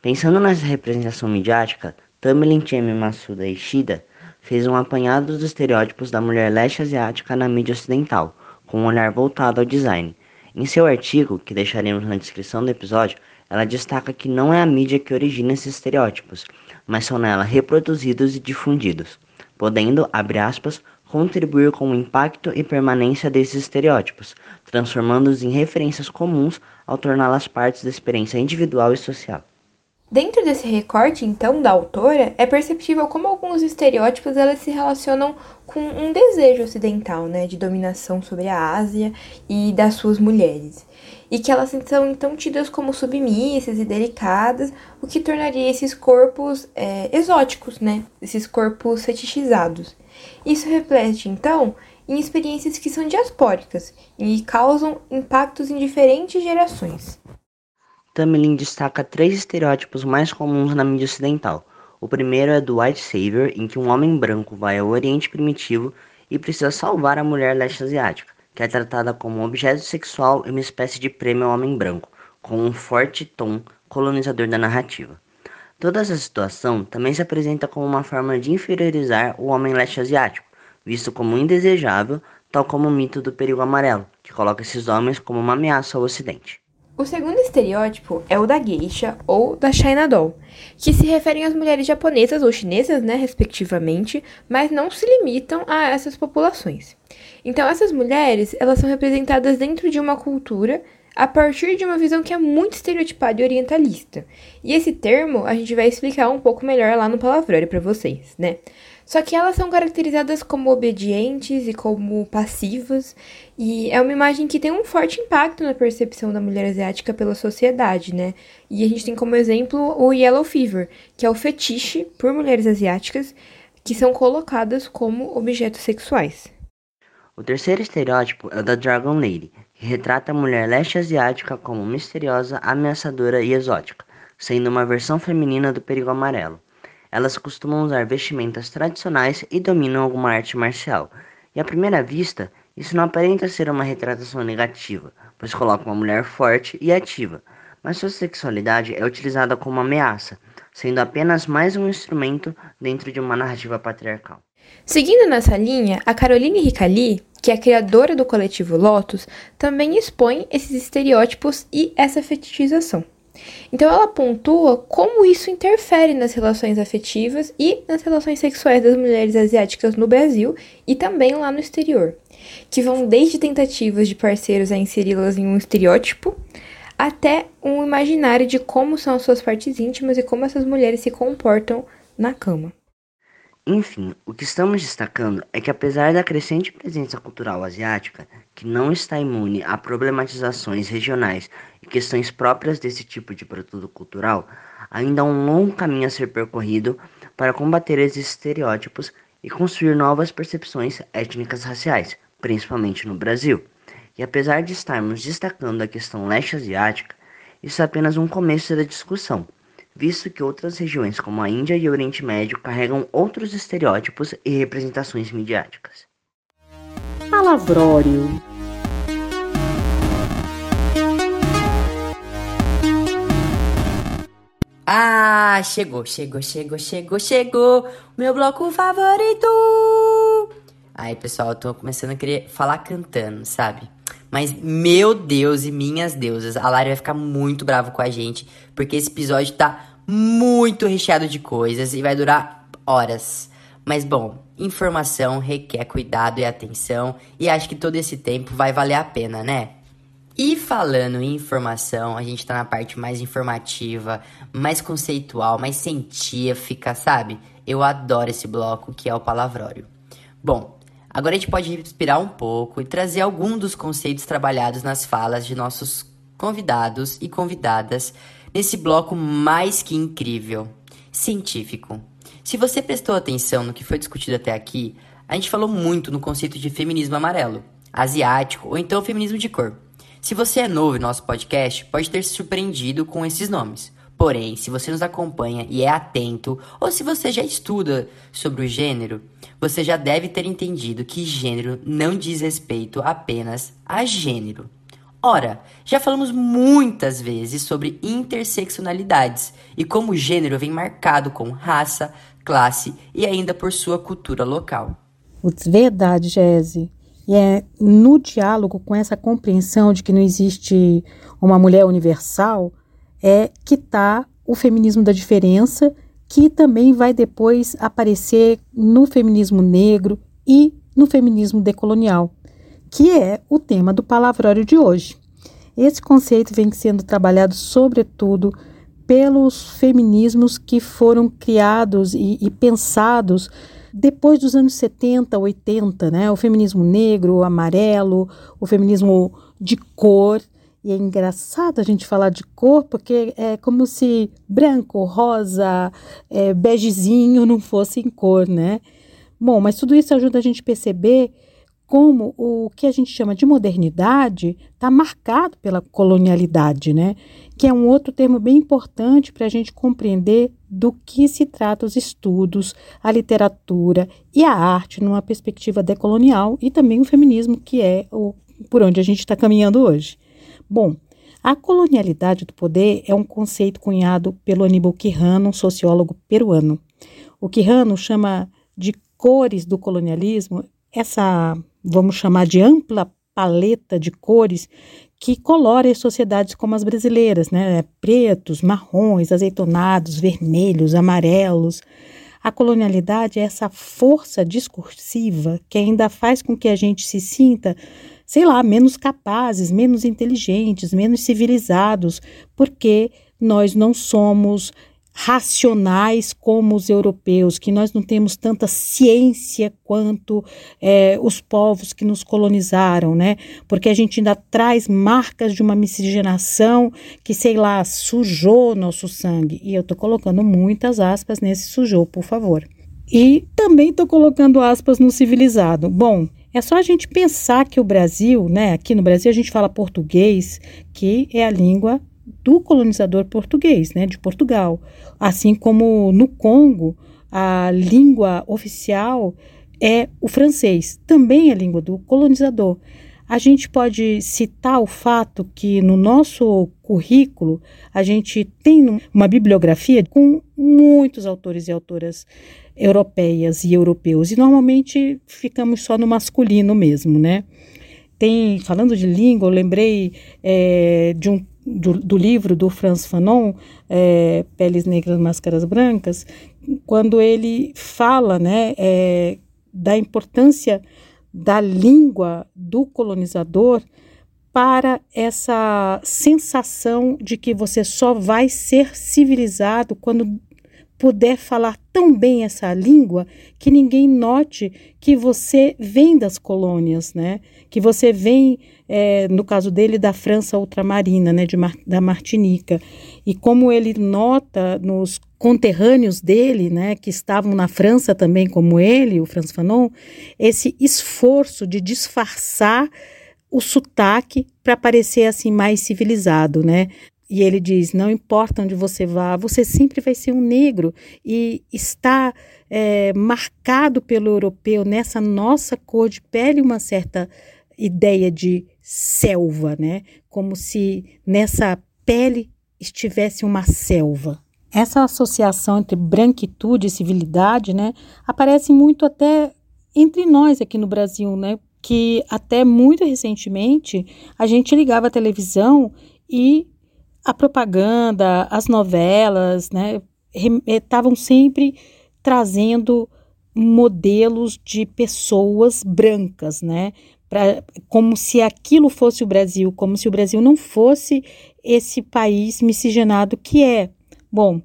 Pensando nessa representação midiática, Tamilin Chemi Masuda Ishida fez um apanhado dos estereótipos da mulher leste asiática na mídia ocidental, com um olhar voltado ao design. Em seu artigo, que deixaremos na descrição do episódio, ela destaca que não é a mídia que origina esses estereótipos, mas são nela reproduzidos e difundidos, podendo, abre aspas, contribuir com o impacto e permanência desses estereótipos, transformando-os em referências comuns ao torná-las partes da experiência individual e social. Dentro desse recorte, então, da autora, é perceptível como alguns estereótipos elas se relacionam com um desejo ocidental, né, de dominação sobre a Ásia e das suas mulheres, e que elas são então tidas como submissas e delicadas, o que tornaria esses corpos é, exóticos, né, esses corpos fetichizados. Isso reflete então em experiências que são diaspóricas e causam impactos em diferentes gerações. Tamlin destaca três estereótipos mais comuns na mídia ocidental. O primeiro é do White Savior, em que um homem branco vai ao Oriente Primitivo e precisa salvar a mulher leste asiática, que é tratada como um objeto sexual e uma espécie de prêmio ao homem branco, com um forte tom colonizador da narrativa. Toda essa situação também se apresenta como uma forma de inferiorizar o homem leste asiático, visto como indesejável, tal como o mito do perigo amarelo, que coloca esses homens como uma ameaça ao Ocidente. O segundo estereótipo é o da geisha ou da China doll, que se referem às mulheres japonesas ou chinesas, né, respectivamente, mas não se limitam a essas populações. Então, essas mulheres, elas são representadas dentro de uma cultura a partir de uma visão que é muito estereotipada e orientalista. E esse termo a gente vai explicar um pouco melhor lá no palavrão para vocês, né? Só que elas são caracterizadas como obedientes e como passivas, e é uma imagem que tem um forte impacto na percepção da mulher asiática pela sociedade, né? E a gente tem como exemplo o Yellow Fever, que é o fetiche por mulheres asiáticas que são colocadas como objetos sexuais. O terceiro estereótipo é o da Dragon Lady, que retrata a mulher leste asiática como misteriosa, ameaçadora e exótica, sendo uma versão feminina do perigo amarelo. Elas costumam usar vestimentas tradicionais e dominam alguma arte marcial. E à primeira vista, isso não aparenta ser uma retratação negativa, pois coloca uma mulher forte e ativa, mas sua sexualidade é utilizada como ameaça, sendo apenas mais um instrumento dentro de uma narrativa patriarcal. Seguindo nessa linha, a Caroline Ricali, que é criadora do coletivo Lotus, também expõe esses estereótipos e essa fetichização. Então ela pontua como isso interfere nas relações afetivas e nas relações sexuais das mulheres asiáticas no Brasil e também lá no exterior, que vão desde tentativas de parceiros a inseri-las em um estereótipo até um imaginário de como são as suas partes íntimas e como essas mulheres se comportam na cama. Enfim, o que estamos destacando é que apesar da crescente presença cultural asiática, que não está imune a problematizações regionais e questões próprias desse tipo de produto cultural, ainda há um longo caminho a ser percorrido para combater esses estereótipos e construir novas percepções étnicas raciais, principalmente no Brasil. E apesar de estarmos destacando a questão leste asiática, isso é apenas um começo da discussão visto que outras regiões como a Índia e o Oriente Médio carregam outros estereótipos e representações midiáticas. Palavrório. Ah, chegou, chegou, chegou, chegou, chegou. Meu bloco favorito. Aí, pessoal, eu tô começando a querer falar cantando, sabe? Mas, meu Deus e minhas deusas, a Lari vai ficar muito brava com a gente, porque esse episódio tá muito recheado de coisas e vai durar horas. Mas, bom, informação requer cuidado e atenção, e acho que todo esse tempo vai valer a pena, né? E falando em informação, a gente tá na parte mais informativa, mais conceitual, mais científica, sabe? Eu adoro esse bloco que é o palavrório. Bom, Agora a gente pode respirar um pouco e trazer algum dos conceitos trabalhados nas falas de nossos convidados e convidadas nesse bloco mais que incrível, científico. Se você prestou atenção no que foi discutido até aqui, a gente falou muito no conceito de feminismo amarelo, asiático ou então feminismo de cor. Se você é novo em nosso podcast, pode ter se surpreendido com esses nomes. Porém, se você nos acompanha e é atento, ou se você já estuda sobre o gênero, você já deve ter entendido que gênero não diz respeito apenas a gênero. Ora, já falamos muitas vezes sobre interseccionalidades e como o gênero vem marcado com raça, classe e ainda por sua cultura local. Verdade, Gese. E é no diálogo com essa compreensão de que não existe uma mulher universal é que está o feminismo da diferença, que também vai depois aparecer no feminismo negro e no feminismo decolonial, que é o tema do palavrório de hoje. Esse conceito vem sendo trabalhado sobretudo pelos feminismos que foram criados e, e pensados depois dos anos 70, 80, né? O feminismo negro, amarelo, o feminismo de cor. E é engraçado a gente falar de cor, porque é como se branco, rosa, é, begezinho não fossem cor, né? Bom, mas tudo isso ajuda a gente a perceber como o que a gente chama de modernidade está marcado pela colonialidade, né? Que é um outro termo bem importante para a gente compreender do que se trata os estudos, a literatura e a arte numa perspectiva decolonial e também o feminismo, que é o, por onde a gente está caminhando hoje. Bom, a colonialidade do poder é um conceito cunhado pelo Aníbal Quijano, um sociólogo peruano. O Quijano chama de cores do colonialismo essa vamos chamar de ampla paleta de cores que colore as sociedades como as brasileiras, né? Pretos, marrons, azeitonados, vermelhos, amarelos. A colonialidade é essa força discursiva que ainda faz com que a gente se sinta, sei lá, menos capazes, menos inteligentes, menos civilizados, porque nós não somos racionais como os europeus, que nós não temos tanta ciência quanto é, os povos que nos colonizaram, né? Porque a gente ainda traz marcas de uma miscigenação que, sei lá, sujou nosso sangue. E eu estou colocando muitas aspas nesse sujou, por favor. E também estou colocando aspas no civilizado. Bom, é só a gente pensar que o Brasil, né? Aqui no Brasil a gente fala português, que é a língua do colonizador português, né, de Portugal. Assim como no Congo, a língua oficial é o francês, também é a língua do colonizador. A gente pode citar o fato que no nosso currículo a gente tem uma bibliografia com muitos autores e autoras europeias e europeus, e normalmente ficamos só no masculino mesmo, né? Tem, falando de língua, eu lembrei é, de um do, do, livro do Franz Fanon, é, Peles Negras, Máscaras Brancas, quando ele fala né, é, da importância da língua do colonizador para essa sensação de que você só vai ser civilizado quando puder falar tão bem essa língua que ninguém note que você vem das colônias, né? Que você vem, é, no caso dele, da França ultramarina, né? De da Martinica. E como ele nota nos conterrâneos dele, né? Que estavam na França também, como ele, o Franz Fanon, esse esforço de disfarçar o sotaque para parecer assim mais civilizado, né? E ele diz: não importa onde você vá, você sempre vai ser um negro. E está é, marcado pelo europeu nessa nossa cor de pele uma certa ideia de selva, né? Como se nessa pele estivesse uma selva. Essa associação entre branquitude e civilidade, né, aparece muito até entre nós aqui no Brasil, né? Que até muito recentemente a gente ligava a televisão e a propaganda, as novelas, né, estavam sempre trazendo modelos de pessoas brancas, né, pra, como se aquilo fosse o Brasil, como se o Brasil não fosse esse país miscigenado que é. Bom,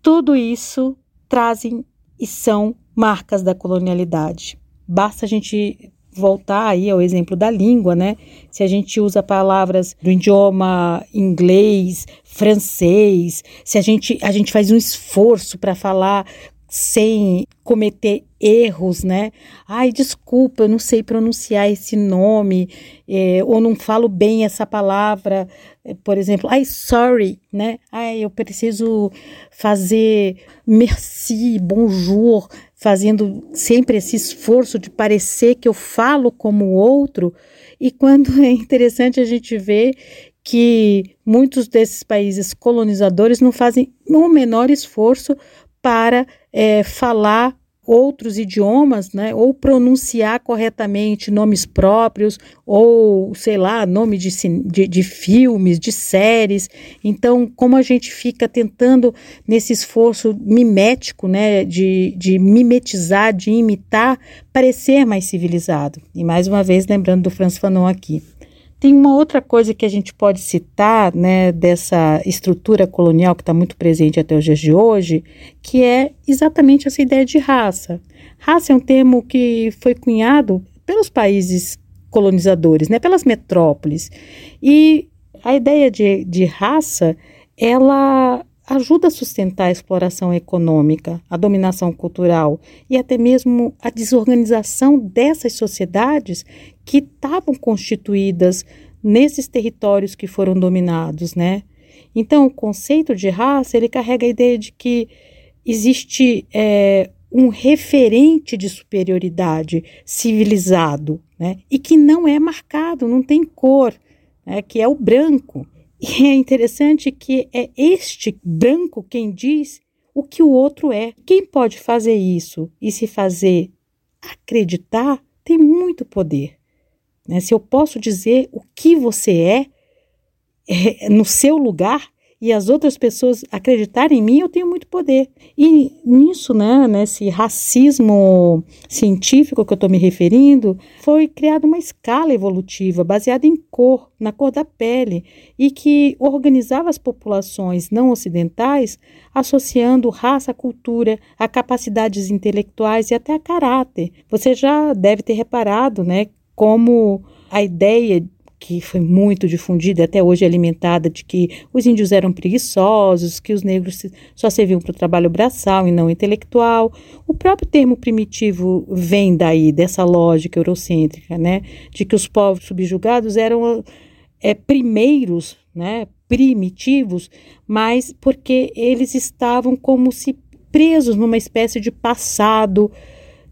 tudo isso trazem e são marcas da colonialidade. Basta a gente voltar aí ao exemplo da língua, né? Se a gente usa palavras do idioma inglês, francês, se a gente, a gente faz um esforço para falar sem cometer erros, né? Ai, desculpa, eu não sei pronunciar esse nome, é, ou não falo bem essa palavra, é, por exemplo, ai, sorry, né? Ai, eu preciso fazer merci, bonjour, fazendo sempre esse esforço de parecer que eu falo como outro, e quando é interessante a gente ver que muitos desses países colonizadores não fazem o menor esforço para é, falar outros idiomas, né, ou pronunciar corretamente nomes próprios, ou sei lá, nome de, de, de, filmes, de séries. Então, como a gente fica tentando nesse esforço mimético, né, de, de mimetizar, de imitar, parecer mais civilizado. E mais uma vez, lembrando do Franz Fanon aqui. Tem uma outra coisa que a gente pode citar, né, dessa estrutura colonial que está muito presente até os dias de hoje, que é exatamente essa ideia de raça. Raça é um termo que foi cunhado pelos países colonizadores, né, pelas metrópoles. E a ideia de, de raça, ela ajuda a sustentar a exploração econômica, a dominação cultural e até mesmo a desorganização dessas sociedades que estavam constituídas nesses territórios que foram dominados, né? Então, o conceito de raça ele carrega a ideia de que existe é, um referente de superioridade civilizado, né? E que não é marcado, não tem cor, né? Que é o branco. E é interessante que é este branco quem diz o que o outro é. Quem pode fazer isso e se fazer acreditar tem muito poder. Né? Se eu posso dizer o que você é, é no seu lugar, e as outras pessoas acreditarem em mim, eu tenho muito poder. E nisso, né, nesse racismo científico que eu estou me referindo, foi criada uma escala evolutiva baseada em cor, na cor da pele, e que organizava as populações não ocidentais associando raça cultura, a capacidades intelectuais e até a caráter. Você já deve ter reparado, né, como a ideia que foi muito difundida até hoje alimentada de que os índios eram preguiçosos, que os negros só serviam para o trabalho braçal e não intelectual. O próprio termo primitivo vem daí, dessa lógica eurocêntrica, né, de que os povos subjugados eram é, primeiros, né, primitivos, mas porque eles estavam como se presos numa espécie de passado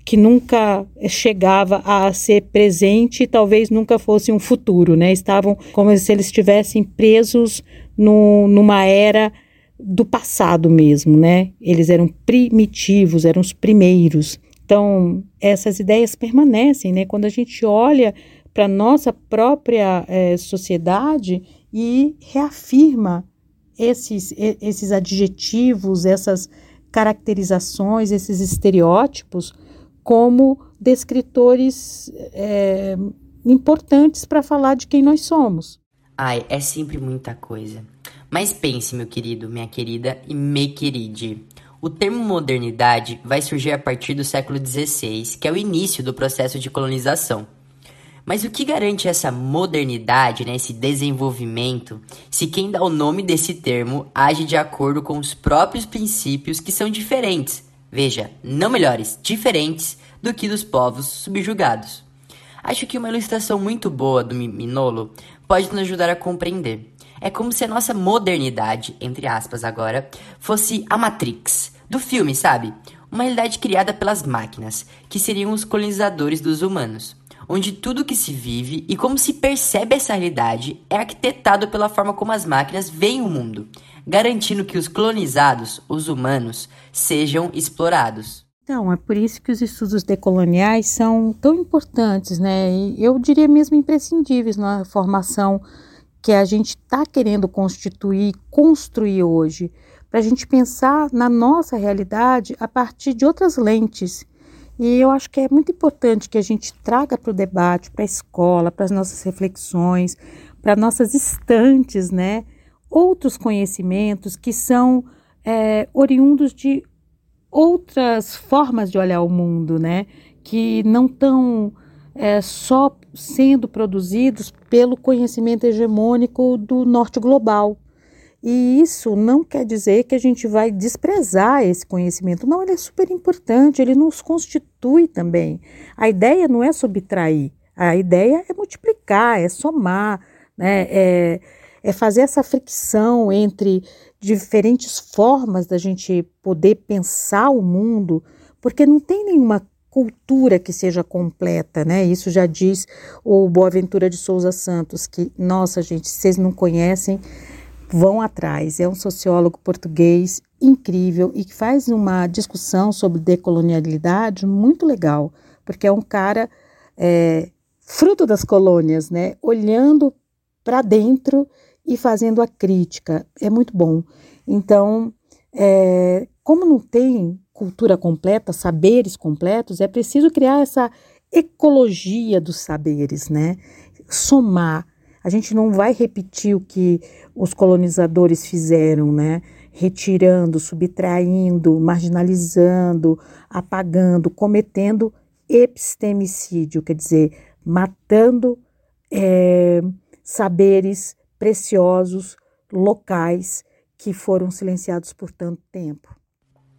que nunca chegava a ser presente e talvez nunca fosse um futuro, né? Estavam como se eles estivessem presos no, numa era do passado mesmo, né? Eles eram primitivos, eram os primeiros. Então, essas ideias permanecem, né? Quando a gente olha para a nossa própria é, sociedade e reafirma esses, esses adjetivos, essas caracterizações, esses estereótipos, como descritores é, importantes para falar de quem nós somos. Ai, é sempre muita coisa. Mas pense, meu querido, minha querida e me queride. O termo modernidade vai surgir a partir do século XVI, que é o início do processo de colonização. Mas o que garante essa modernidade, né, esse desenvolvimento, se quem dá o nome desse termo age de acordo com os próprios princípios que são diferentes veja, não melhores, diferentes do que dos povos subjugados. Acho que uma ilustração muito boa do Minolo pode nos ajudar a compreender. É como se a nossa modernidade, entre aspas agora, fosse a Matrix, do filme, sabe? Uma realidade criada pelas máquinas, que seriam os colonizadores dos humanos, onde tudo que se vive e como se percebe essa realidade é arquitetado pela forma como as máquinas veem o mundo, garantindo que os colonizados, os humanos, sejam explorados. Então, é por isso que os estudos decoloniais são tão importantes, né? E eu diria mesmo imprescindíveis na formação que a gente está querendo constituir, construir hoje, para a gente pensar na nossa realidade a partir de outras lentes. E eu acho que é muito importante que a gente traga para o debate, para a escola, para as nossas reflexões, para nossas estantes, né? Outros conhecimentos que são é, oriundos de outras formas de olhar o mundo, né? Que não estão é, só sendo produzidos pelo conhecimento hegemônico do norte global. E isso não quer dizer que a gente vai desprezar esse conhecimento. Não, ele é super importante, ele nos constitui também. A ideia não é subtrair, a ideia é multiplicar, é somar, né? É, é fazer essa fricção entre diferentes formas da gente poder pensar o mundo, porque não tem nenhuma cultura que seja completa, né? Isso já diz o Boaventura de Souza Santos, que, nossa, gente, vocês não conhecem, vão atrás. É um sociólogo português incrível e que faz uma discussão sobre decolonialidade muito legal, porque é um cara é, fruto das colônias, né? Olhando para dentro e fazendo a crítica. É muito bom. Então, é, como não tem cultura completa, saberes completos, é preciso criar essa ecologia dos saberes, né? Somar. A gente não vai repetir o que os colonizadores fizeram, né? Retirando, subtraindo, marginalizando, apagando, cometendo epistemicídio, quer dizer, matando é, saberes preciosos, locais, que foram silenciados por tanto tempo.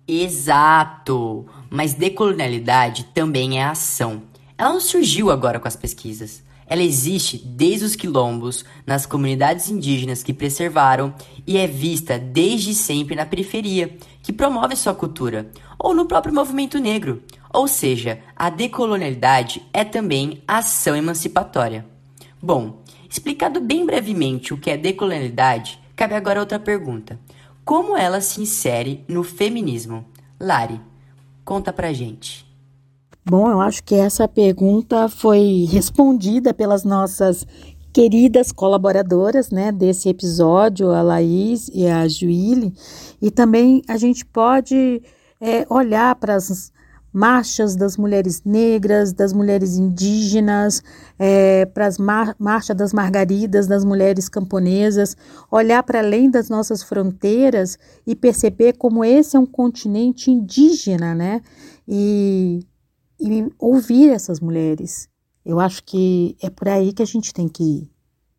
Exato! Mas decolonialidade também é ação. Ela não surgiu agora com as pesquisas. Ela existe desde os quilombos, nas comunidades indígenas que preservaram e é vista desde sempre na periferia, que promove sua cultura, ou no próprio movimento negro. Ou seja, a decolonialidade é também ação emancipatória. Bom, explicado bem brevemente o que é decolonialidade, cabe agora outra pergunta. Como ela se insere no feminismo? Lari, conta pra gente. Bom, eu acho que essa pergunta foi respondida pelas nossas queridas colaboradoras, né, desse episódio, a Laís e a Juíli, e também a gente pode é, olhar para as marchas das mulheres negras, das mulheres indígenas, é, para as mar marchas das margaridas, das mulheres camponesas, olhar para além das nossas fronteiras e perceber como esse é um continente indígena, né? E, e ouvir essas mulheres. Eu acho que é por aí que a gente tem que ir.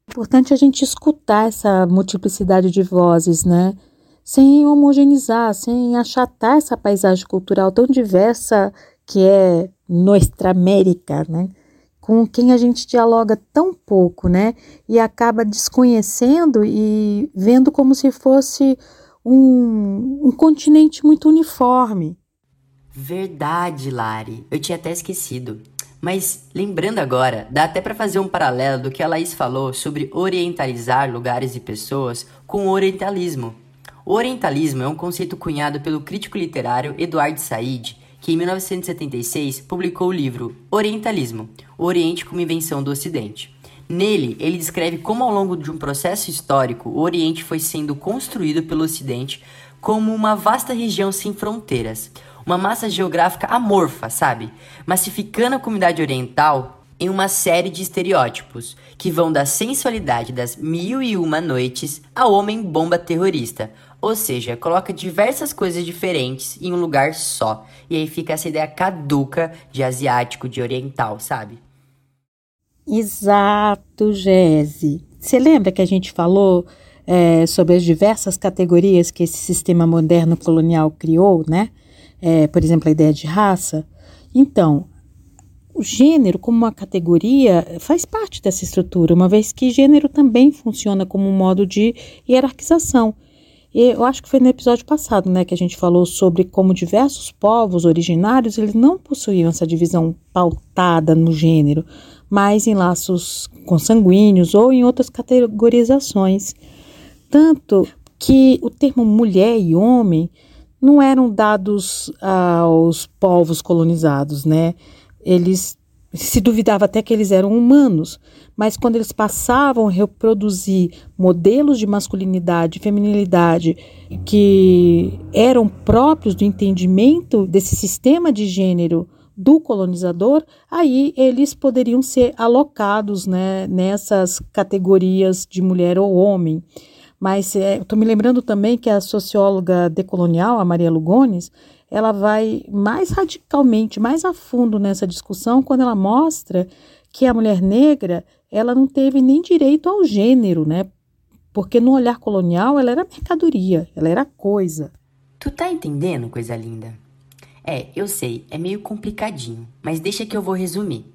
É importante a gente escutar essa multiplicidade de vozes, né? Sem homogeneizar, sem achatar essa paisagem cultural tão diversa que é Nuestra América, né? com quem a gente dialoga tão pouco, né? E acaba desconhecendo e vendo como se fosse um, um continente muito uniforme. Verdade, Lari. Eu tinha até esquecido. Mas lembrando agora, dá até para fazer um paralelo do que a Laís falou sobre orientalizar lugares e pessoas com o orientalismo. O orientalismo é um conceito cunhado pelo crítico literário Eduard Said, que em 1976 publicou o livro Orientalismo: O Oriente como Invenção do Ocidente. Nele, ele descreve como ao longo de um processo histórico o Oriente foi sendo construído pelo Ocidente como uma vasta região sem fronteiras, uma massa geográfica amorfa, sabe? Massificando a comunidade oriental em uma série de estereótipos que vão da sensualidade das mil e uma noites ao homem bomba terrorista, ou seja, coloca diversas coisas diferentes em um lugar só. E aí fica essa ideia caduca de asiático, de oriental, sabe? Exato, Gese. Você lembra que a gente falou é, sobre as diversas categorias que esse sistema moderno colonial criou, né? É, por exemplo, a ideia de raça. Então, o gênero como uma categoria faz parte dessa estrutura, uma vez que gênero também funciona como um modo de hierarquização. Eu acho que foi no episódio passado, né, que a gente falou sobre como diversos povos originários eles não possuíam essa divisão pautada no gênero, mas em laços consanguíneos ou em outras categorizações. Tanto que o termo mulher e homem não eram dados aos povos colonizados, né? Eles se duvidava até que eles eram humanos, mas quando eles passavam a reproduzir modelos de masculinidade e feminilidade que eram próprios do entendimento desse sistema de gênero do colonizador, aí eles poderiam ser alocados né, nessas categorias de mulher ou homem. Mas é, estou me lembrando também que a socióloga decolonial, a Maria Lugones, ela vai mais radicalmente, mais a fundo nessa discussão quando ela mostra que a mulher negra ela não teve nem direito ao gênero, né? Porque no olhar colonial ela era mercadoria, ela era coisa. Tu tá entendendo, coisa linda? É, eu sei, é meio complicadinho, mas deixa que eu vou resumir.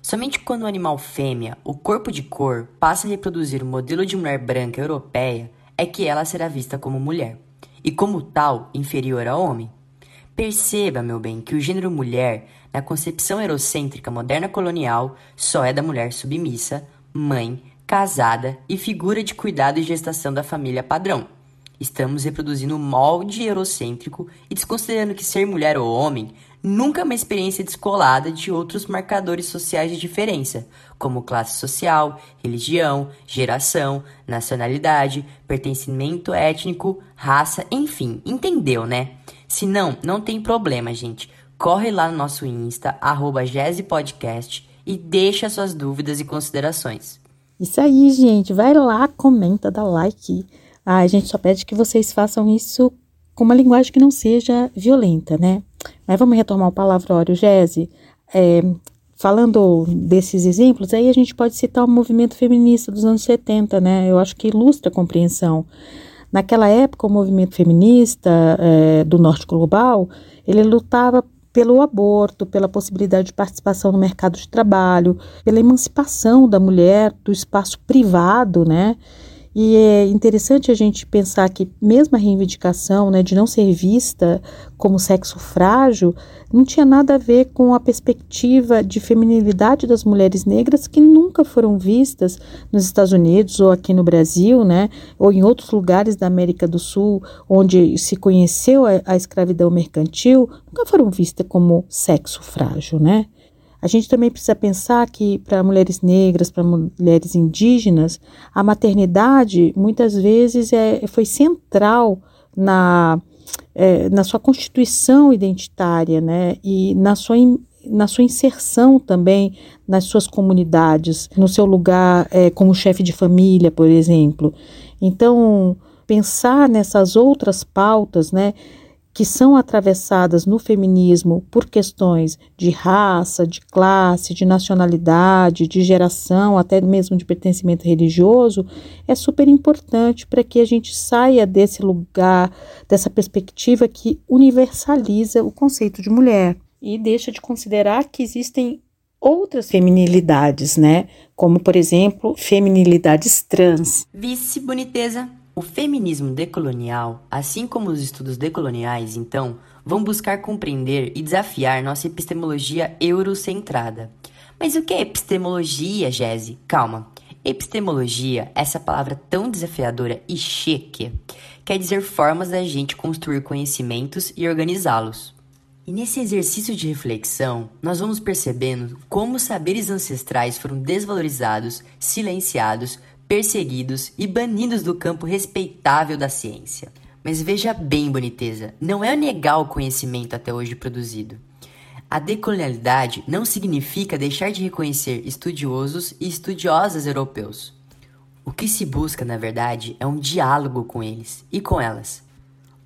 Somente quando o animal fêmea, o corpo de cor, passa a reproduzir o modelo de mulher branca europeia, é que ela será vista como mulher, e como tal, inferior ao homem. Perceba, meu bem, que o gênero mulher na concepção eurocêntrica moderna colonial, só é da mulher submissa, mãe, casada e figura de cuidado e gestação da família padrão. Estamos reproduzindo o molde eurocêntrico e desconsiderando que ser mulher ou homem nunca é uma experiência descolada de outros marcadores sociais de diferença, como classe social, religião, geração, nacionalidade, pertencimento étnico, raça, enfim, entendeu, né? Se não, não tem problema, gente. Corre lá no nosso Insta, arroba Podcast, e deixa suas dúvidas e considerações. Isso aí, gente. Vai lá, comenta, dá like. Ah, a gente só pede que vocês façam isso com uma linguagem que não seja violenta, né? Mas vamos retomar o palavrório, Gese. É, falando desses exemplos, aí a gente pode citar o movimento feminista dos anos 70, né? Eu acho que ilustra a compreensão. Naquela época, o movimento feminista é, do norte global, ele lutava pelo aborto, pela possibilidade de participação no mercado de trabalho, pela emancipação da mulher do espaço privado, né? E é interessante a gente pensar que mesmo a reivindicação né, de não ser vista como sexo frágil não tinha nada a ver com a perspectiva de feminilidade das mulheres negras que nunca foram vistas nos Estados Unidos ou aqui no Brasil, né, ou em outros lugares da América do Sul onde se conheceu a, a escravidão mercantil, nunca foram vistas como sexo frágil, né? A gente também precisa pensar que para mulheres negras, para mulheres indígenas, a maternidade muitas vezes é, foi central na, é, na sua constituição identitária, né? E na sua, na sua inserção também nas suas comunidades, no seu lugar é, como chefe de família, por exemplo. Então, pensar nessas outras pautas, né? Que são atravessadas no feminismo por questões de raça, de classe, de nacionalidade, de geração, até mesmo de pertencimento religioso, é super importante para que a gente saia desse lugar, dessa perspectiva que universaliza o conceito de mulher e deixa de considerar que existem outras feminilidades, né? Como, por exemplo, feminilidades trans. Vice boniteza. O feminismo decolonial, assim como os estudos decoloniais, então, vão buscar compreender e desafiar nossa epistemologia eurocentrada. Mas o que é epistemologia, Jesse? Calma. Epistemologia, essa palavra tão desafiadora e chique, quer dizer formas da gente construir conhecimentos e organizá-los. E nesse exercício de reflexão, nós vamos percebendo como saberes ancestrais foram desvalorizados, silenciados, perseguidos e banidos do campo respeitável da ciência. Mas veja bem, boniteza, não é negar o conhecimento até hoje produzido. A decolonialidade não significa deixar de reconhecer estudiosos e estudiosas europeus. O que se busca, na verdade, é um diálogo com eles e com elas.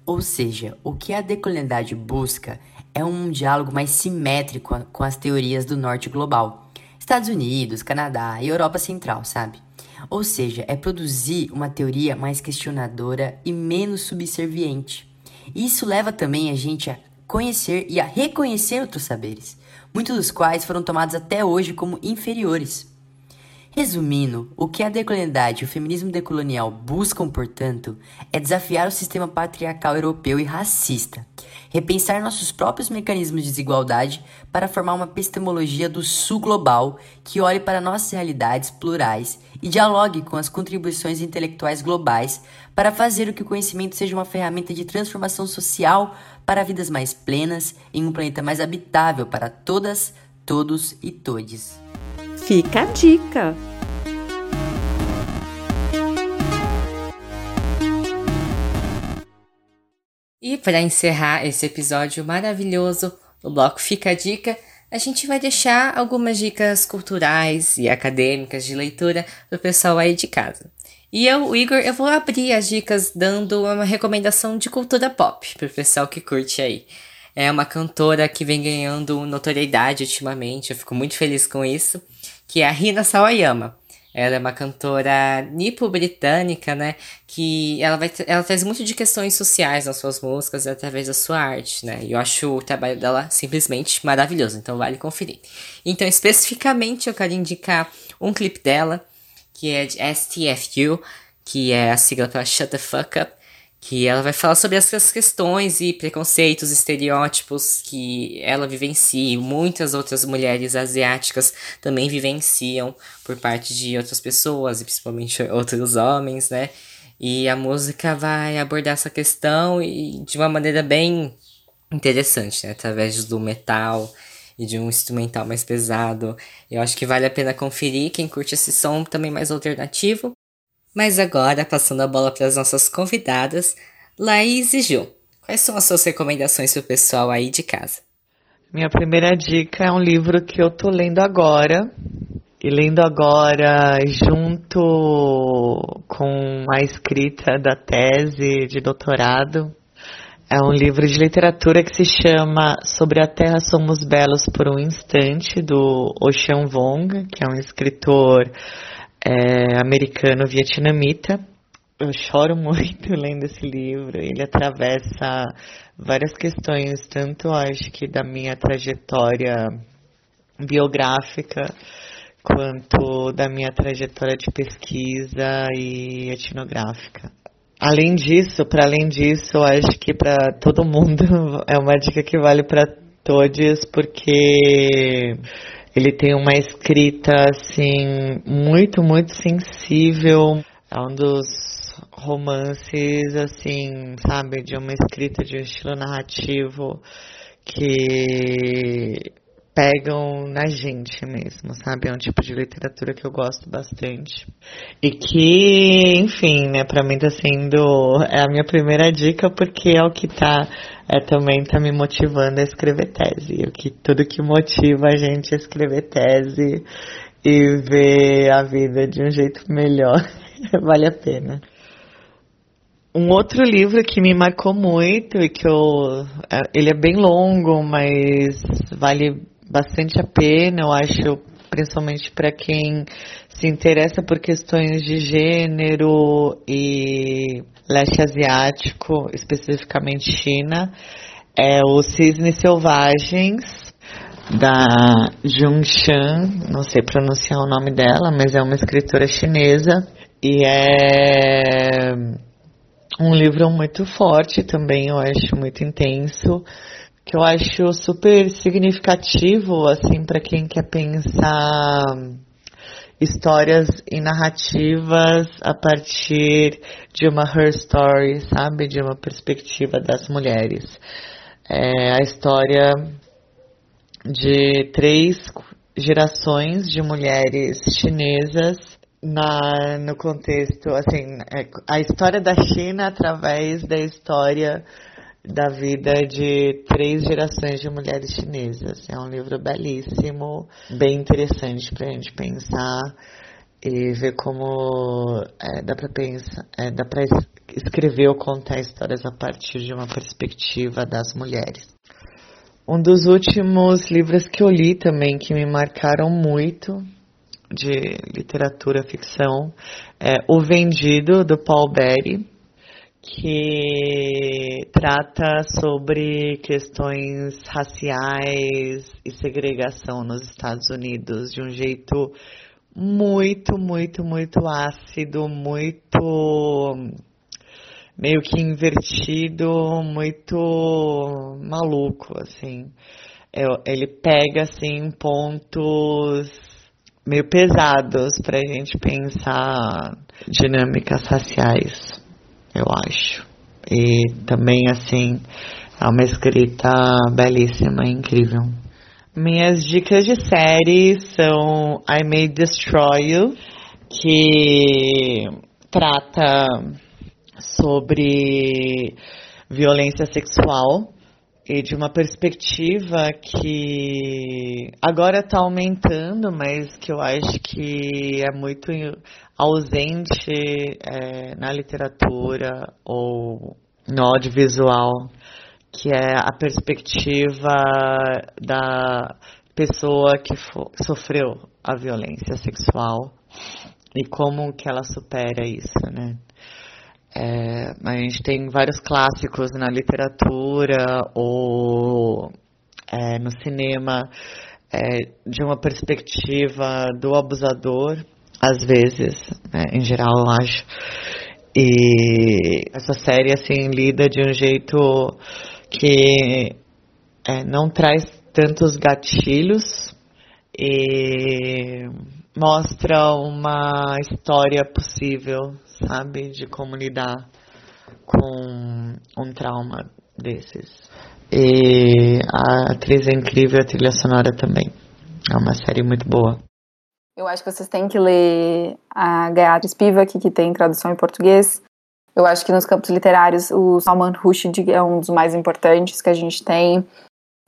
Ou seja, o que a decolonialidade busca é um diálogo mais simétrico com as teorias do norte global. Estados Unidos, Canadá e Europa Central, sabe? Ou seja, é produzir uma teoria mais questionadora e menos subserviente. Isso leva também a gente a conhecer e a reconhecer outros saberes, muitos dos quais foram tomados até hoje como inferiores. Resumindo, o que a decolonialidade e o feminismo decolonial buscam, portanto, é desafiar o sistema patriarcal europeu e racista, repensar nossos próprios mecanismos de desigualdade para formar uma epistemologia do sul global que olhe para nossas realidades plurais e dialogue com as contribuições intelectuais globais para fazer o que o conhecimento seja uma ferramenta de transformação social para vidas mais plenas em um planeta mais habitável para todas, todos e todes. Fica a dica! E para encerrar esse episódio maravilhoso, o bloco Fica a Dica, a gente vai deixar algumas dicas culturais e acadêmicas de leitura para o pessoal aí de casa. E eu, Igor, eu vou abrir as dicas dando uma recomendação de cultura pop para o pessoal que curte aí. É uma cantora que vem ganhando notoriedade ultimamente, eu fico muito feliz com isso que é a Rina Sawayama. Ela é uma cantora nipo-britânica, né? Que ela, vai, ela traz muito de questões sociais nas suas músicas através da sua arte, né? E eu acho o trabalho dela simplesmente maravilhoso, então vale conferir. Então, especificamente, eu quero indicar um clipe dela, que é de STFU, que é a sigla para Shut the Fuck Up, que ela vai falar sobre essas questões e preconceitos, estereótipos que ela vivencia e muitas outras mulheres asiáticas também vivenciam por parte de outras pessoas e principalmente outros homens, né? E a música vai abordar essa questão e de uma maneira bem interessante, né? Através do metal e de um instrumental mais pesado. Eu acho que vale a pena conferir quem curte esse som também mais alternativo. Mas agora, passando a bola para as nossas convidadas, Laís e Ju, quais são as suas recomendações para o pessoal aí de casa? Minha primeira dica é um livro que eu tô lendo agora. E lendo agora junto com a escrita da tese de doutorado. É um livro de literatura que se chama Sobre a Terra Somos Belos por um Instante, do Ocean Vong, que é um escritor é, americano-vietnamita. Eu choro muito lendo esse livro. Ele atravessa várias questões, tanto acho que da minha trajetória biográfica, quanto da minha trajetória de pesquisa e etnográfica. Além disso, para além disso, eu acho que para todo mundo é uma dica que vale para todos, porque ele tem uma escrita assim muito, muito sensível. É um dos romances assim, sabe, de uma escrita de um estilo narrativo que pegam na gente mesmo, sabe? É um tipo de literatura que eu gosto bastante. E que, enfim, né, pra mim tá sendo é a minha primeira dica porque é o que tá é, também tá me motivando a escrever tese. O que tudo que motiva a gente a escrever tese e ver a vida de um jeito melhor vale a pena. Um outro livro que me marcou muito e que eu. É, ele é bem longo, mas vale bastante a pena, eu acho, principalmente para quem se interessa por questões de gênero e leste asiático, especificamente China, é o Cisnes Selvagens, da Jung Shan, não sei pronunciar o nome dela, mas é uma escritora chinesa, e é um livro muito forte também, eu acho muito intenso, que eu acho super significativo assim para quem quer pensar histórias e narrativas a partir de uma her story, sabe, de uma perspectiva das mulheres. É a história de três gerações de mulheres chinesas na, no contexto, assim, é, a história da China através da história da vida de três gerações de mulheres chinesas. É um livro belíssimo, bem interessante para a gente pensar e ver como é, dá para pensar, é, dá para escrever ou contar histórias a partir de uma perspectiva das mulheres. Um dos últimos livros que eu li também que me marcaram muito de literatura ficção é O Vendido do Paul Berry que trata sobre questões raciais e segregação nos Estados Unidos de um jeito muito, muito, muito ácido, muito meio que invertido, muito maluco, assim. Ele pega, assim, pontos meio pesados pra gente pensar dinâmicas raciais eu acho. E também, assim, é uma escrita belíssima, incrível. Minhas dicas de série são I May Destroy You, que trata sobre violência sexual e de uma perspectiva que agora está aumentando, mas que eu acho que é muito ausente é, na literatura ou no audiovisual, que é a perspectiva da pessoa que sofreu a violência sexual e como que ela supera isso, né? É, a gente tem vários clássicos na literatura ou é, no cinema é, de uma perspectiva do abusador, às vezes, né, em geral, eu acho. E essa série, assim, lida de um jeito que é, não traz tantos gatilhos e mostra uma história possível, sabe, de como lidar com um trauma desses. E a atriz é incrível, a trilha sonora também. É uma série muito boa. Eu acho que vocês têm que ler a Gayatri Spivak, que tem tradução em português. Eu acho que nos campos literários o Salman Rushdie é um dos mais importantes que a gente tem.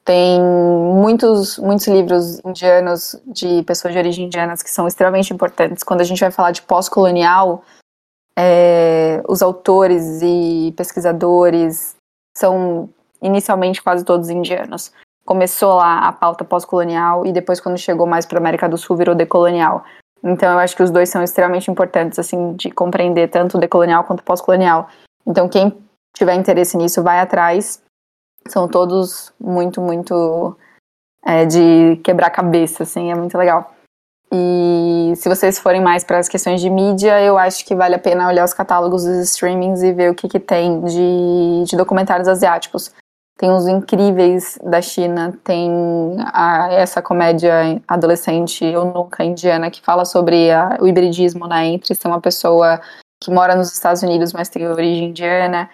Tem muitos, muitos livros indianos de pessoas de origem indianas que são extremamente importantes. Quando a gente vai falar de pós-colonial, é, os autores e pesquisadores são inicialmente quase todos indianos. Começou lá a pauta pós-colonial e depois, quando chegou mais para América do Sul, virou decolonial. Então, eu acho que os dois são extremamente importantes, assim, de compreender tanto decolonial quanto pós-colonial. Então, quem tiver interesse nisso, vai atrás. São todos muito, muito é, de quebrar cabeça, assim, é muito legal. E se vocês forem mais para as questões de mídia, eu acho que vale a pena olhar os catálogos dos streamings e ver o que, que tem de, de documentários asiáticos. Tem uns incríveis da China, tem a, essa comédia adolescente Eu Nunca Indiana, que fala sobre a, o hibridismo né, entre ser uma pessoa que mora nos Estados Unidos, mas tem origem indiana.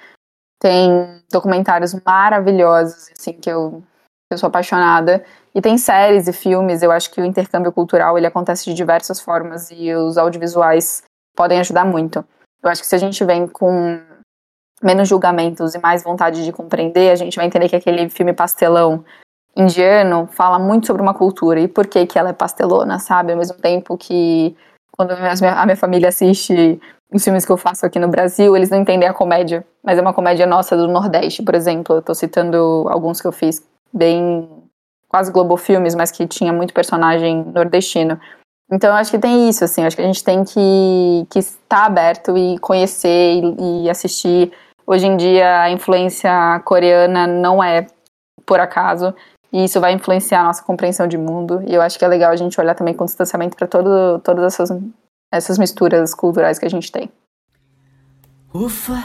Tem documentários maravilhosos, assim, que eu, eu sou apaixonada. E tem séries e filmes, eu acho que o intercâmbio cultural ele acontece de diversas formas e os audiovisuais podem ajudar muito. Eu acho que se a gente vem com menos julgamentos e mais vontade de compreender, a gente vai entender que aquele filme pastelão indiano fala muito sobre uma cultura e por que que ela é pastelona, sabe? Ao mesmo tempo que quando a minha família assiste os filmes que eu faço aqui no Brasil, eles não entendem a comédia, mas é uma comédia nossa do Nordeste, por exemplo. Eu tô citando alguns que eu fiz bem quase Globo Filmes, mas que tinha muito personagem nordestino. Então, eu acho que tem isso, assim, acho que a gente tem que, que estar aberto e conhecer e, e assistir Hoje em dia, a influência coreana não é por acaso, e isso vai influenciar a nossa compreensão de mundo. E eu acho que é legal a gente olhar também com distanciamento para todas essas, essas misturas culturais que a gente tem. Ufa!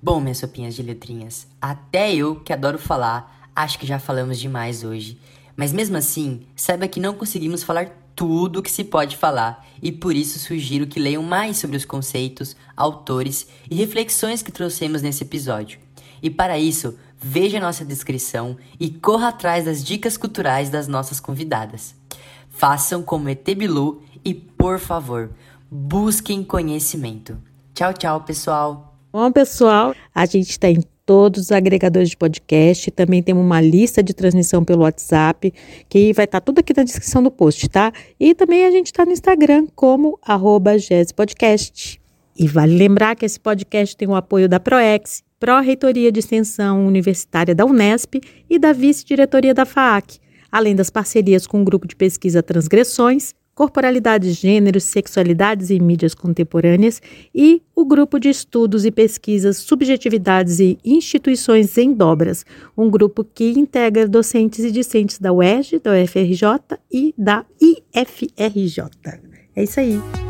Bom, minhas sopinhas de letrinhas, até eu, que adoro falar, acho que já falamos demais hoje. Mas mesmo assim, saiba que não conseguimos falar tudo que se pode falar, e por isso sugiro que leiam mais sobre os conceitos, autores e reflexões que trouxemos nesse episódio. E para isso, veja nossa descrição e corra atrás das dicas culturais das nossas convidadas. Façam como ET Bilu e, por favor, busquem conhecimento. Tchau, tchau, pessoal! Bom, pessoal, a gente está em todos os agregadores de podcast. Também temos uma lista de transmissão pelo WhatsApp, que vai estar tá tudo aqui na descrição do post, tá? E também a gente está no Instagram como arroba Podcast. E vale lembrar que esse podcast tem o apoio da ProEx, Pró-Reitoria de Extensão Universitária da Unesp e da Vice-Diretoria da FAAC, além das parcerias com o Grupo de Pesquisa Transgressões, Corporalidades, Gêneros, Sexualidades e Mídias Contemporâneas e o Grupo de Estudos e Pesquisas Subjetividades e Instituições em Dobras, um grupo que integra docentes e discentes da UERJ, da UFRJ e da IFRJ. É isso aí.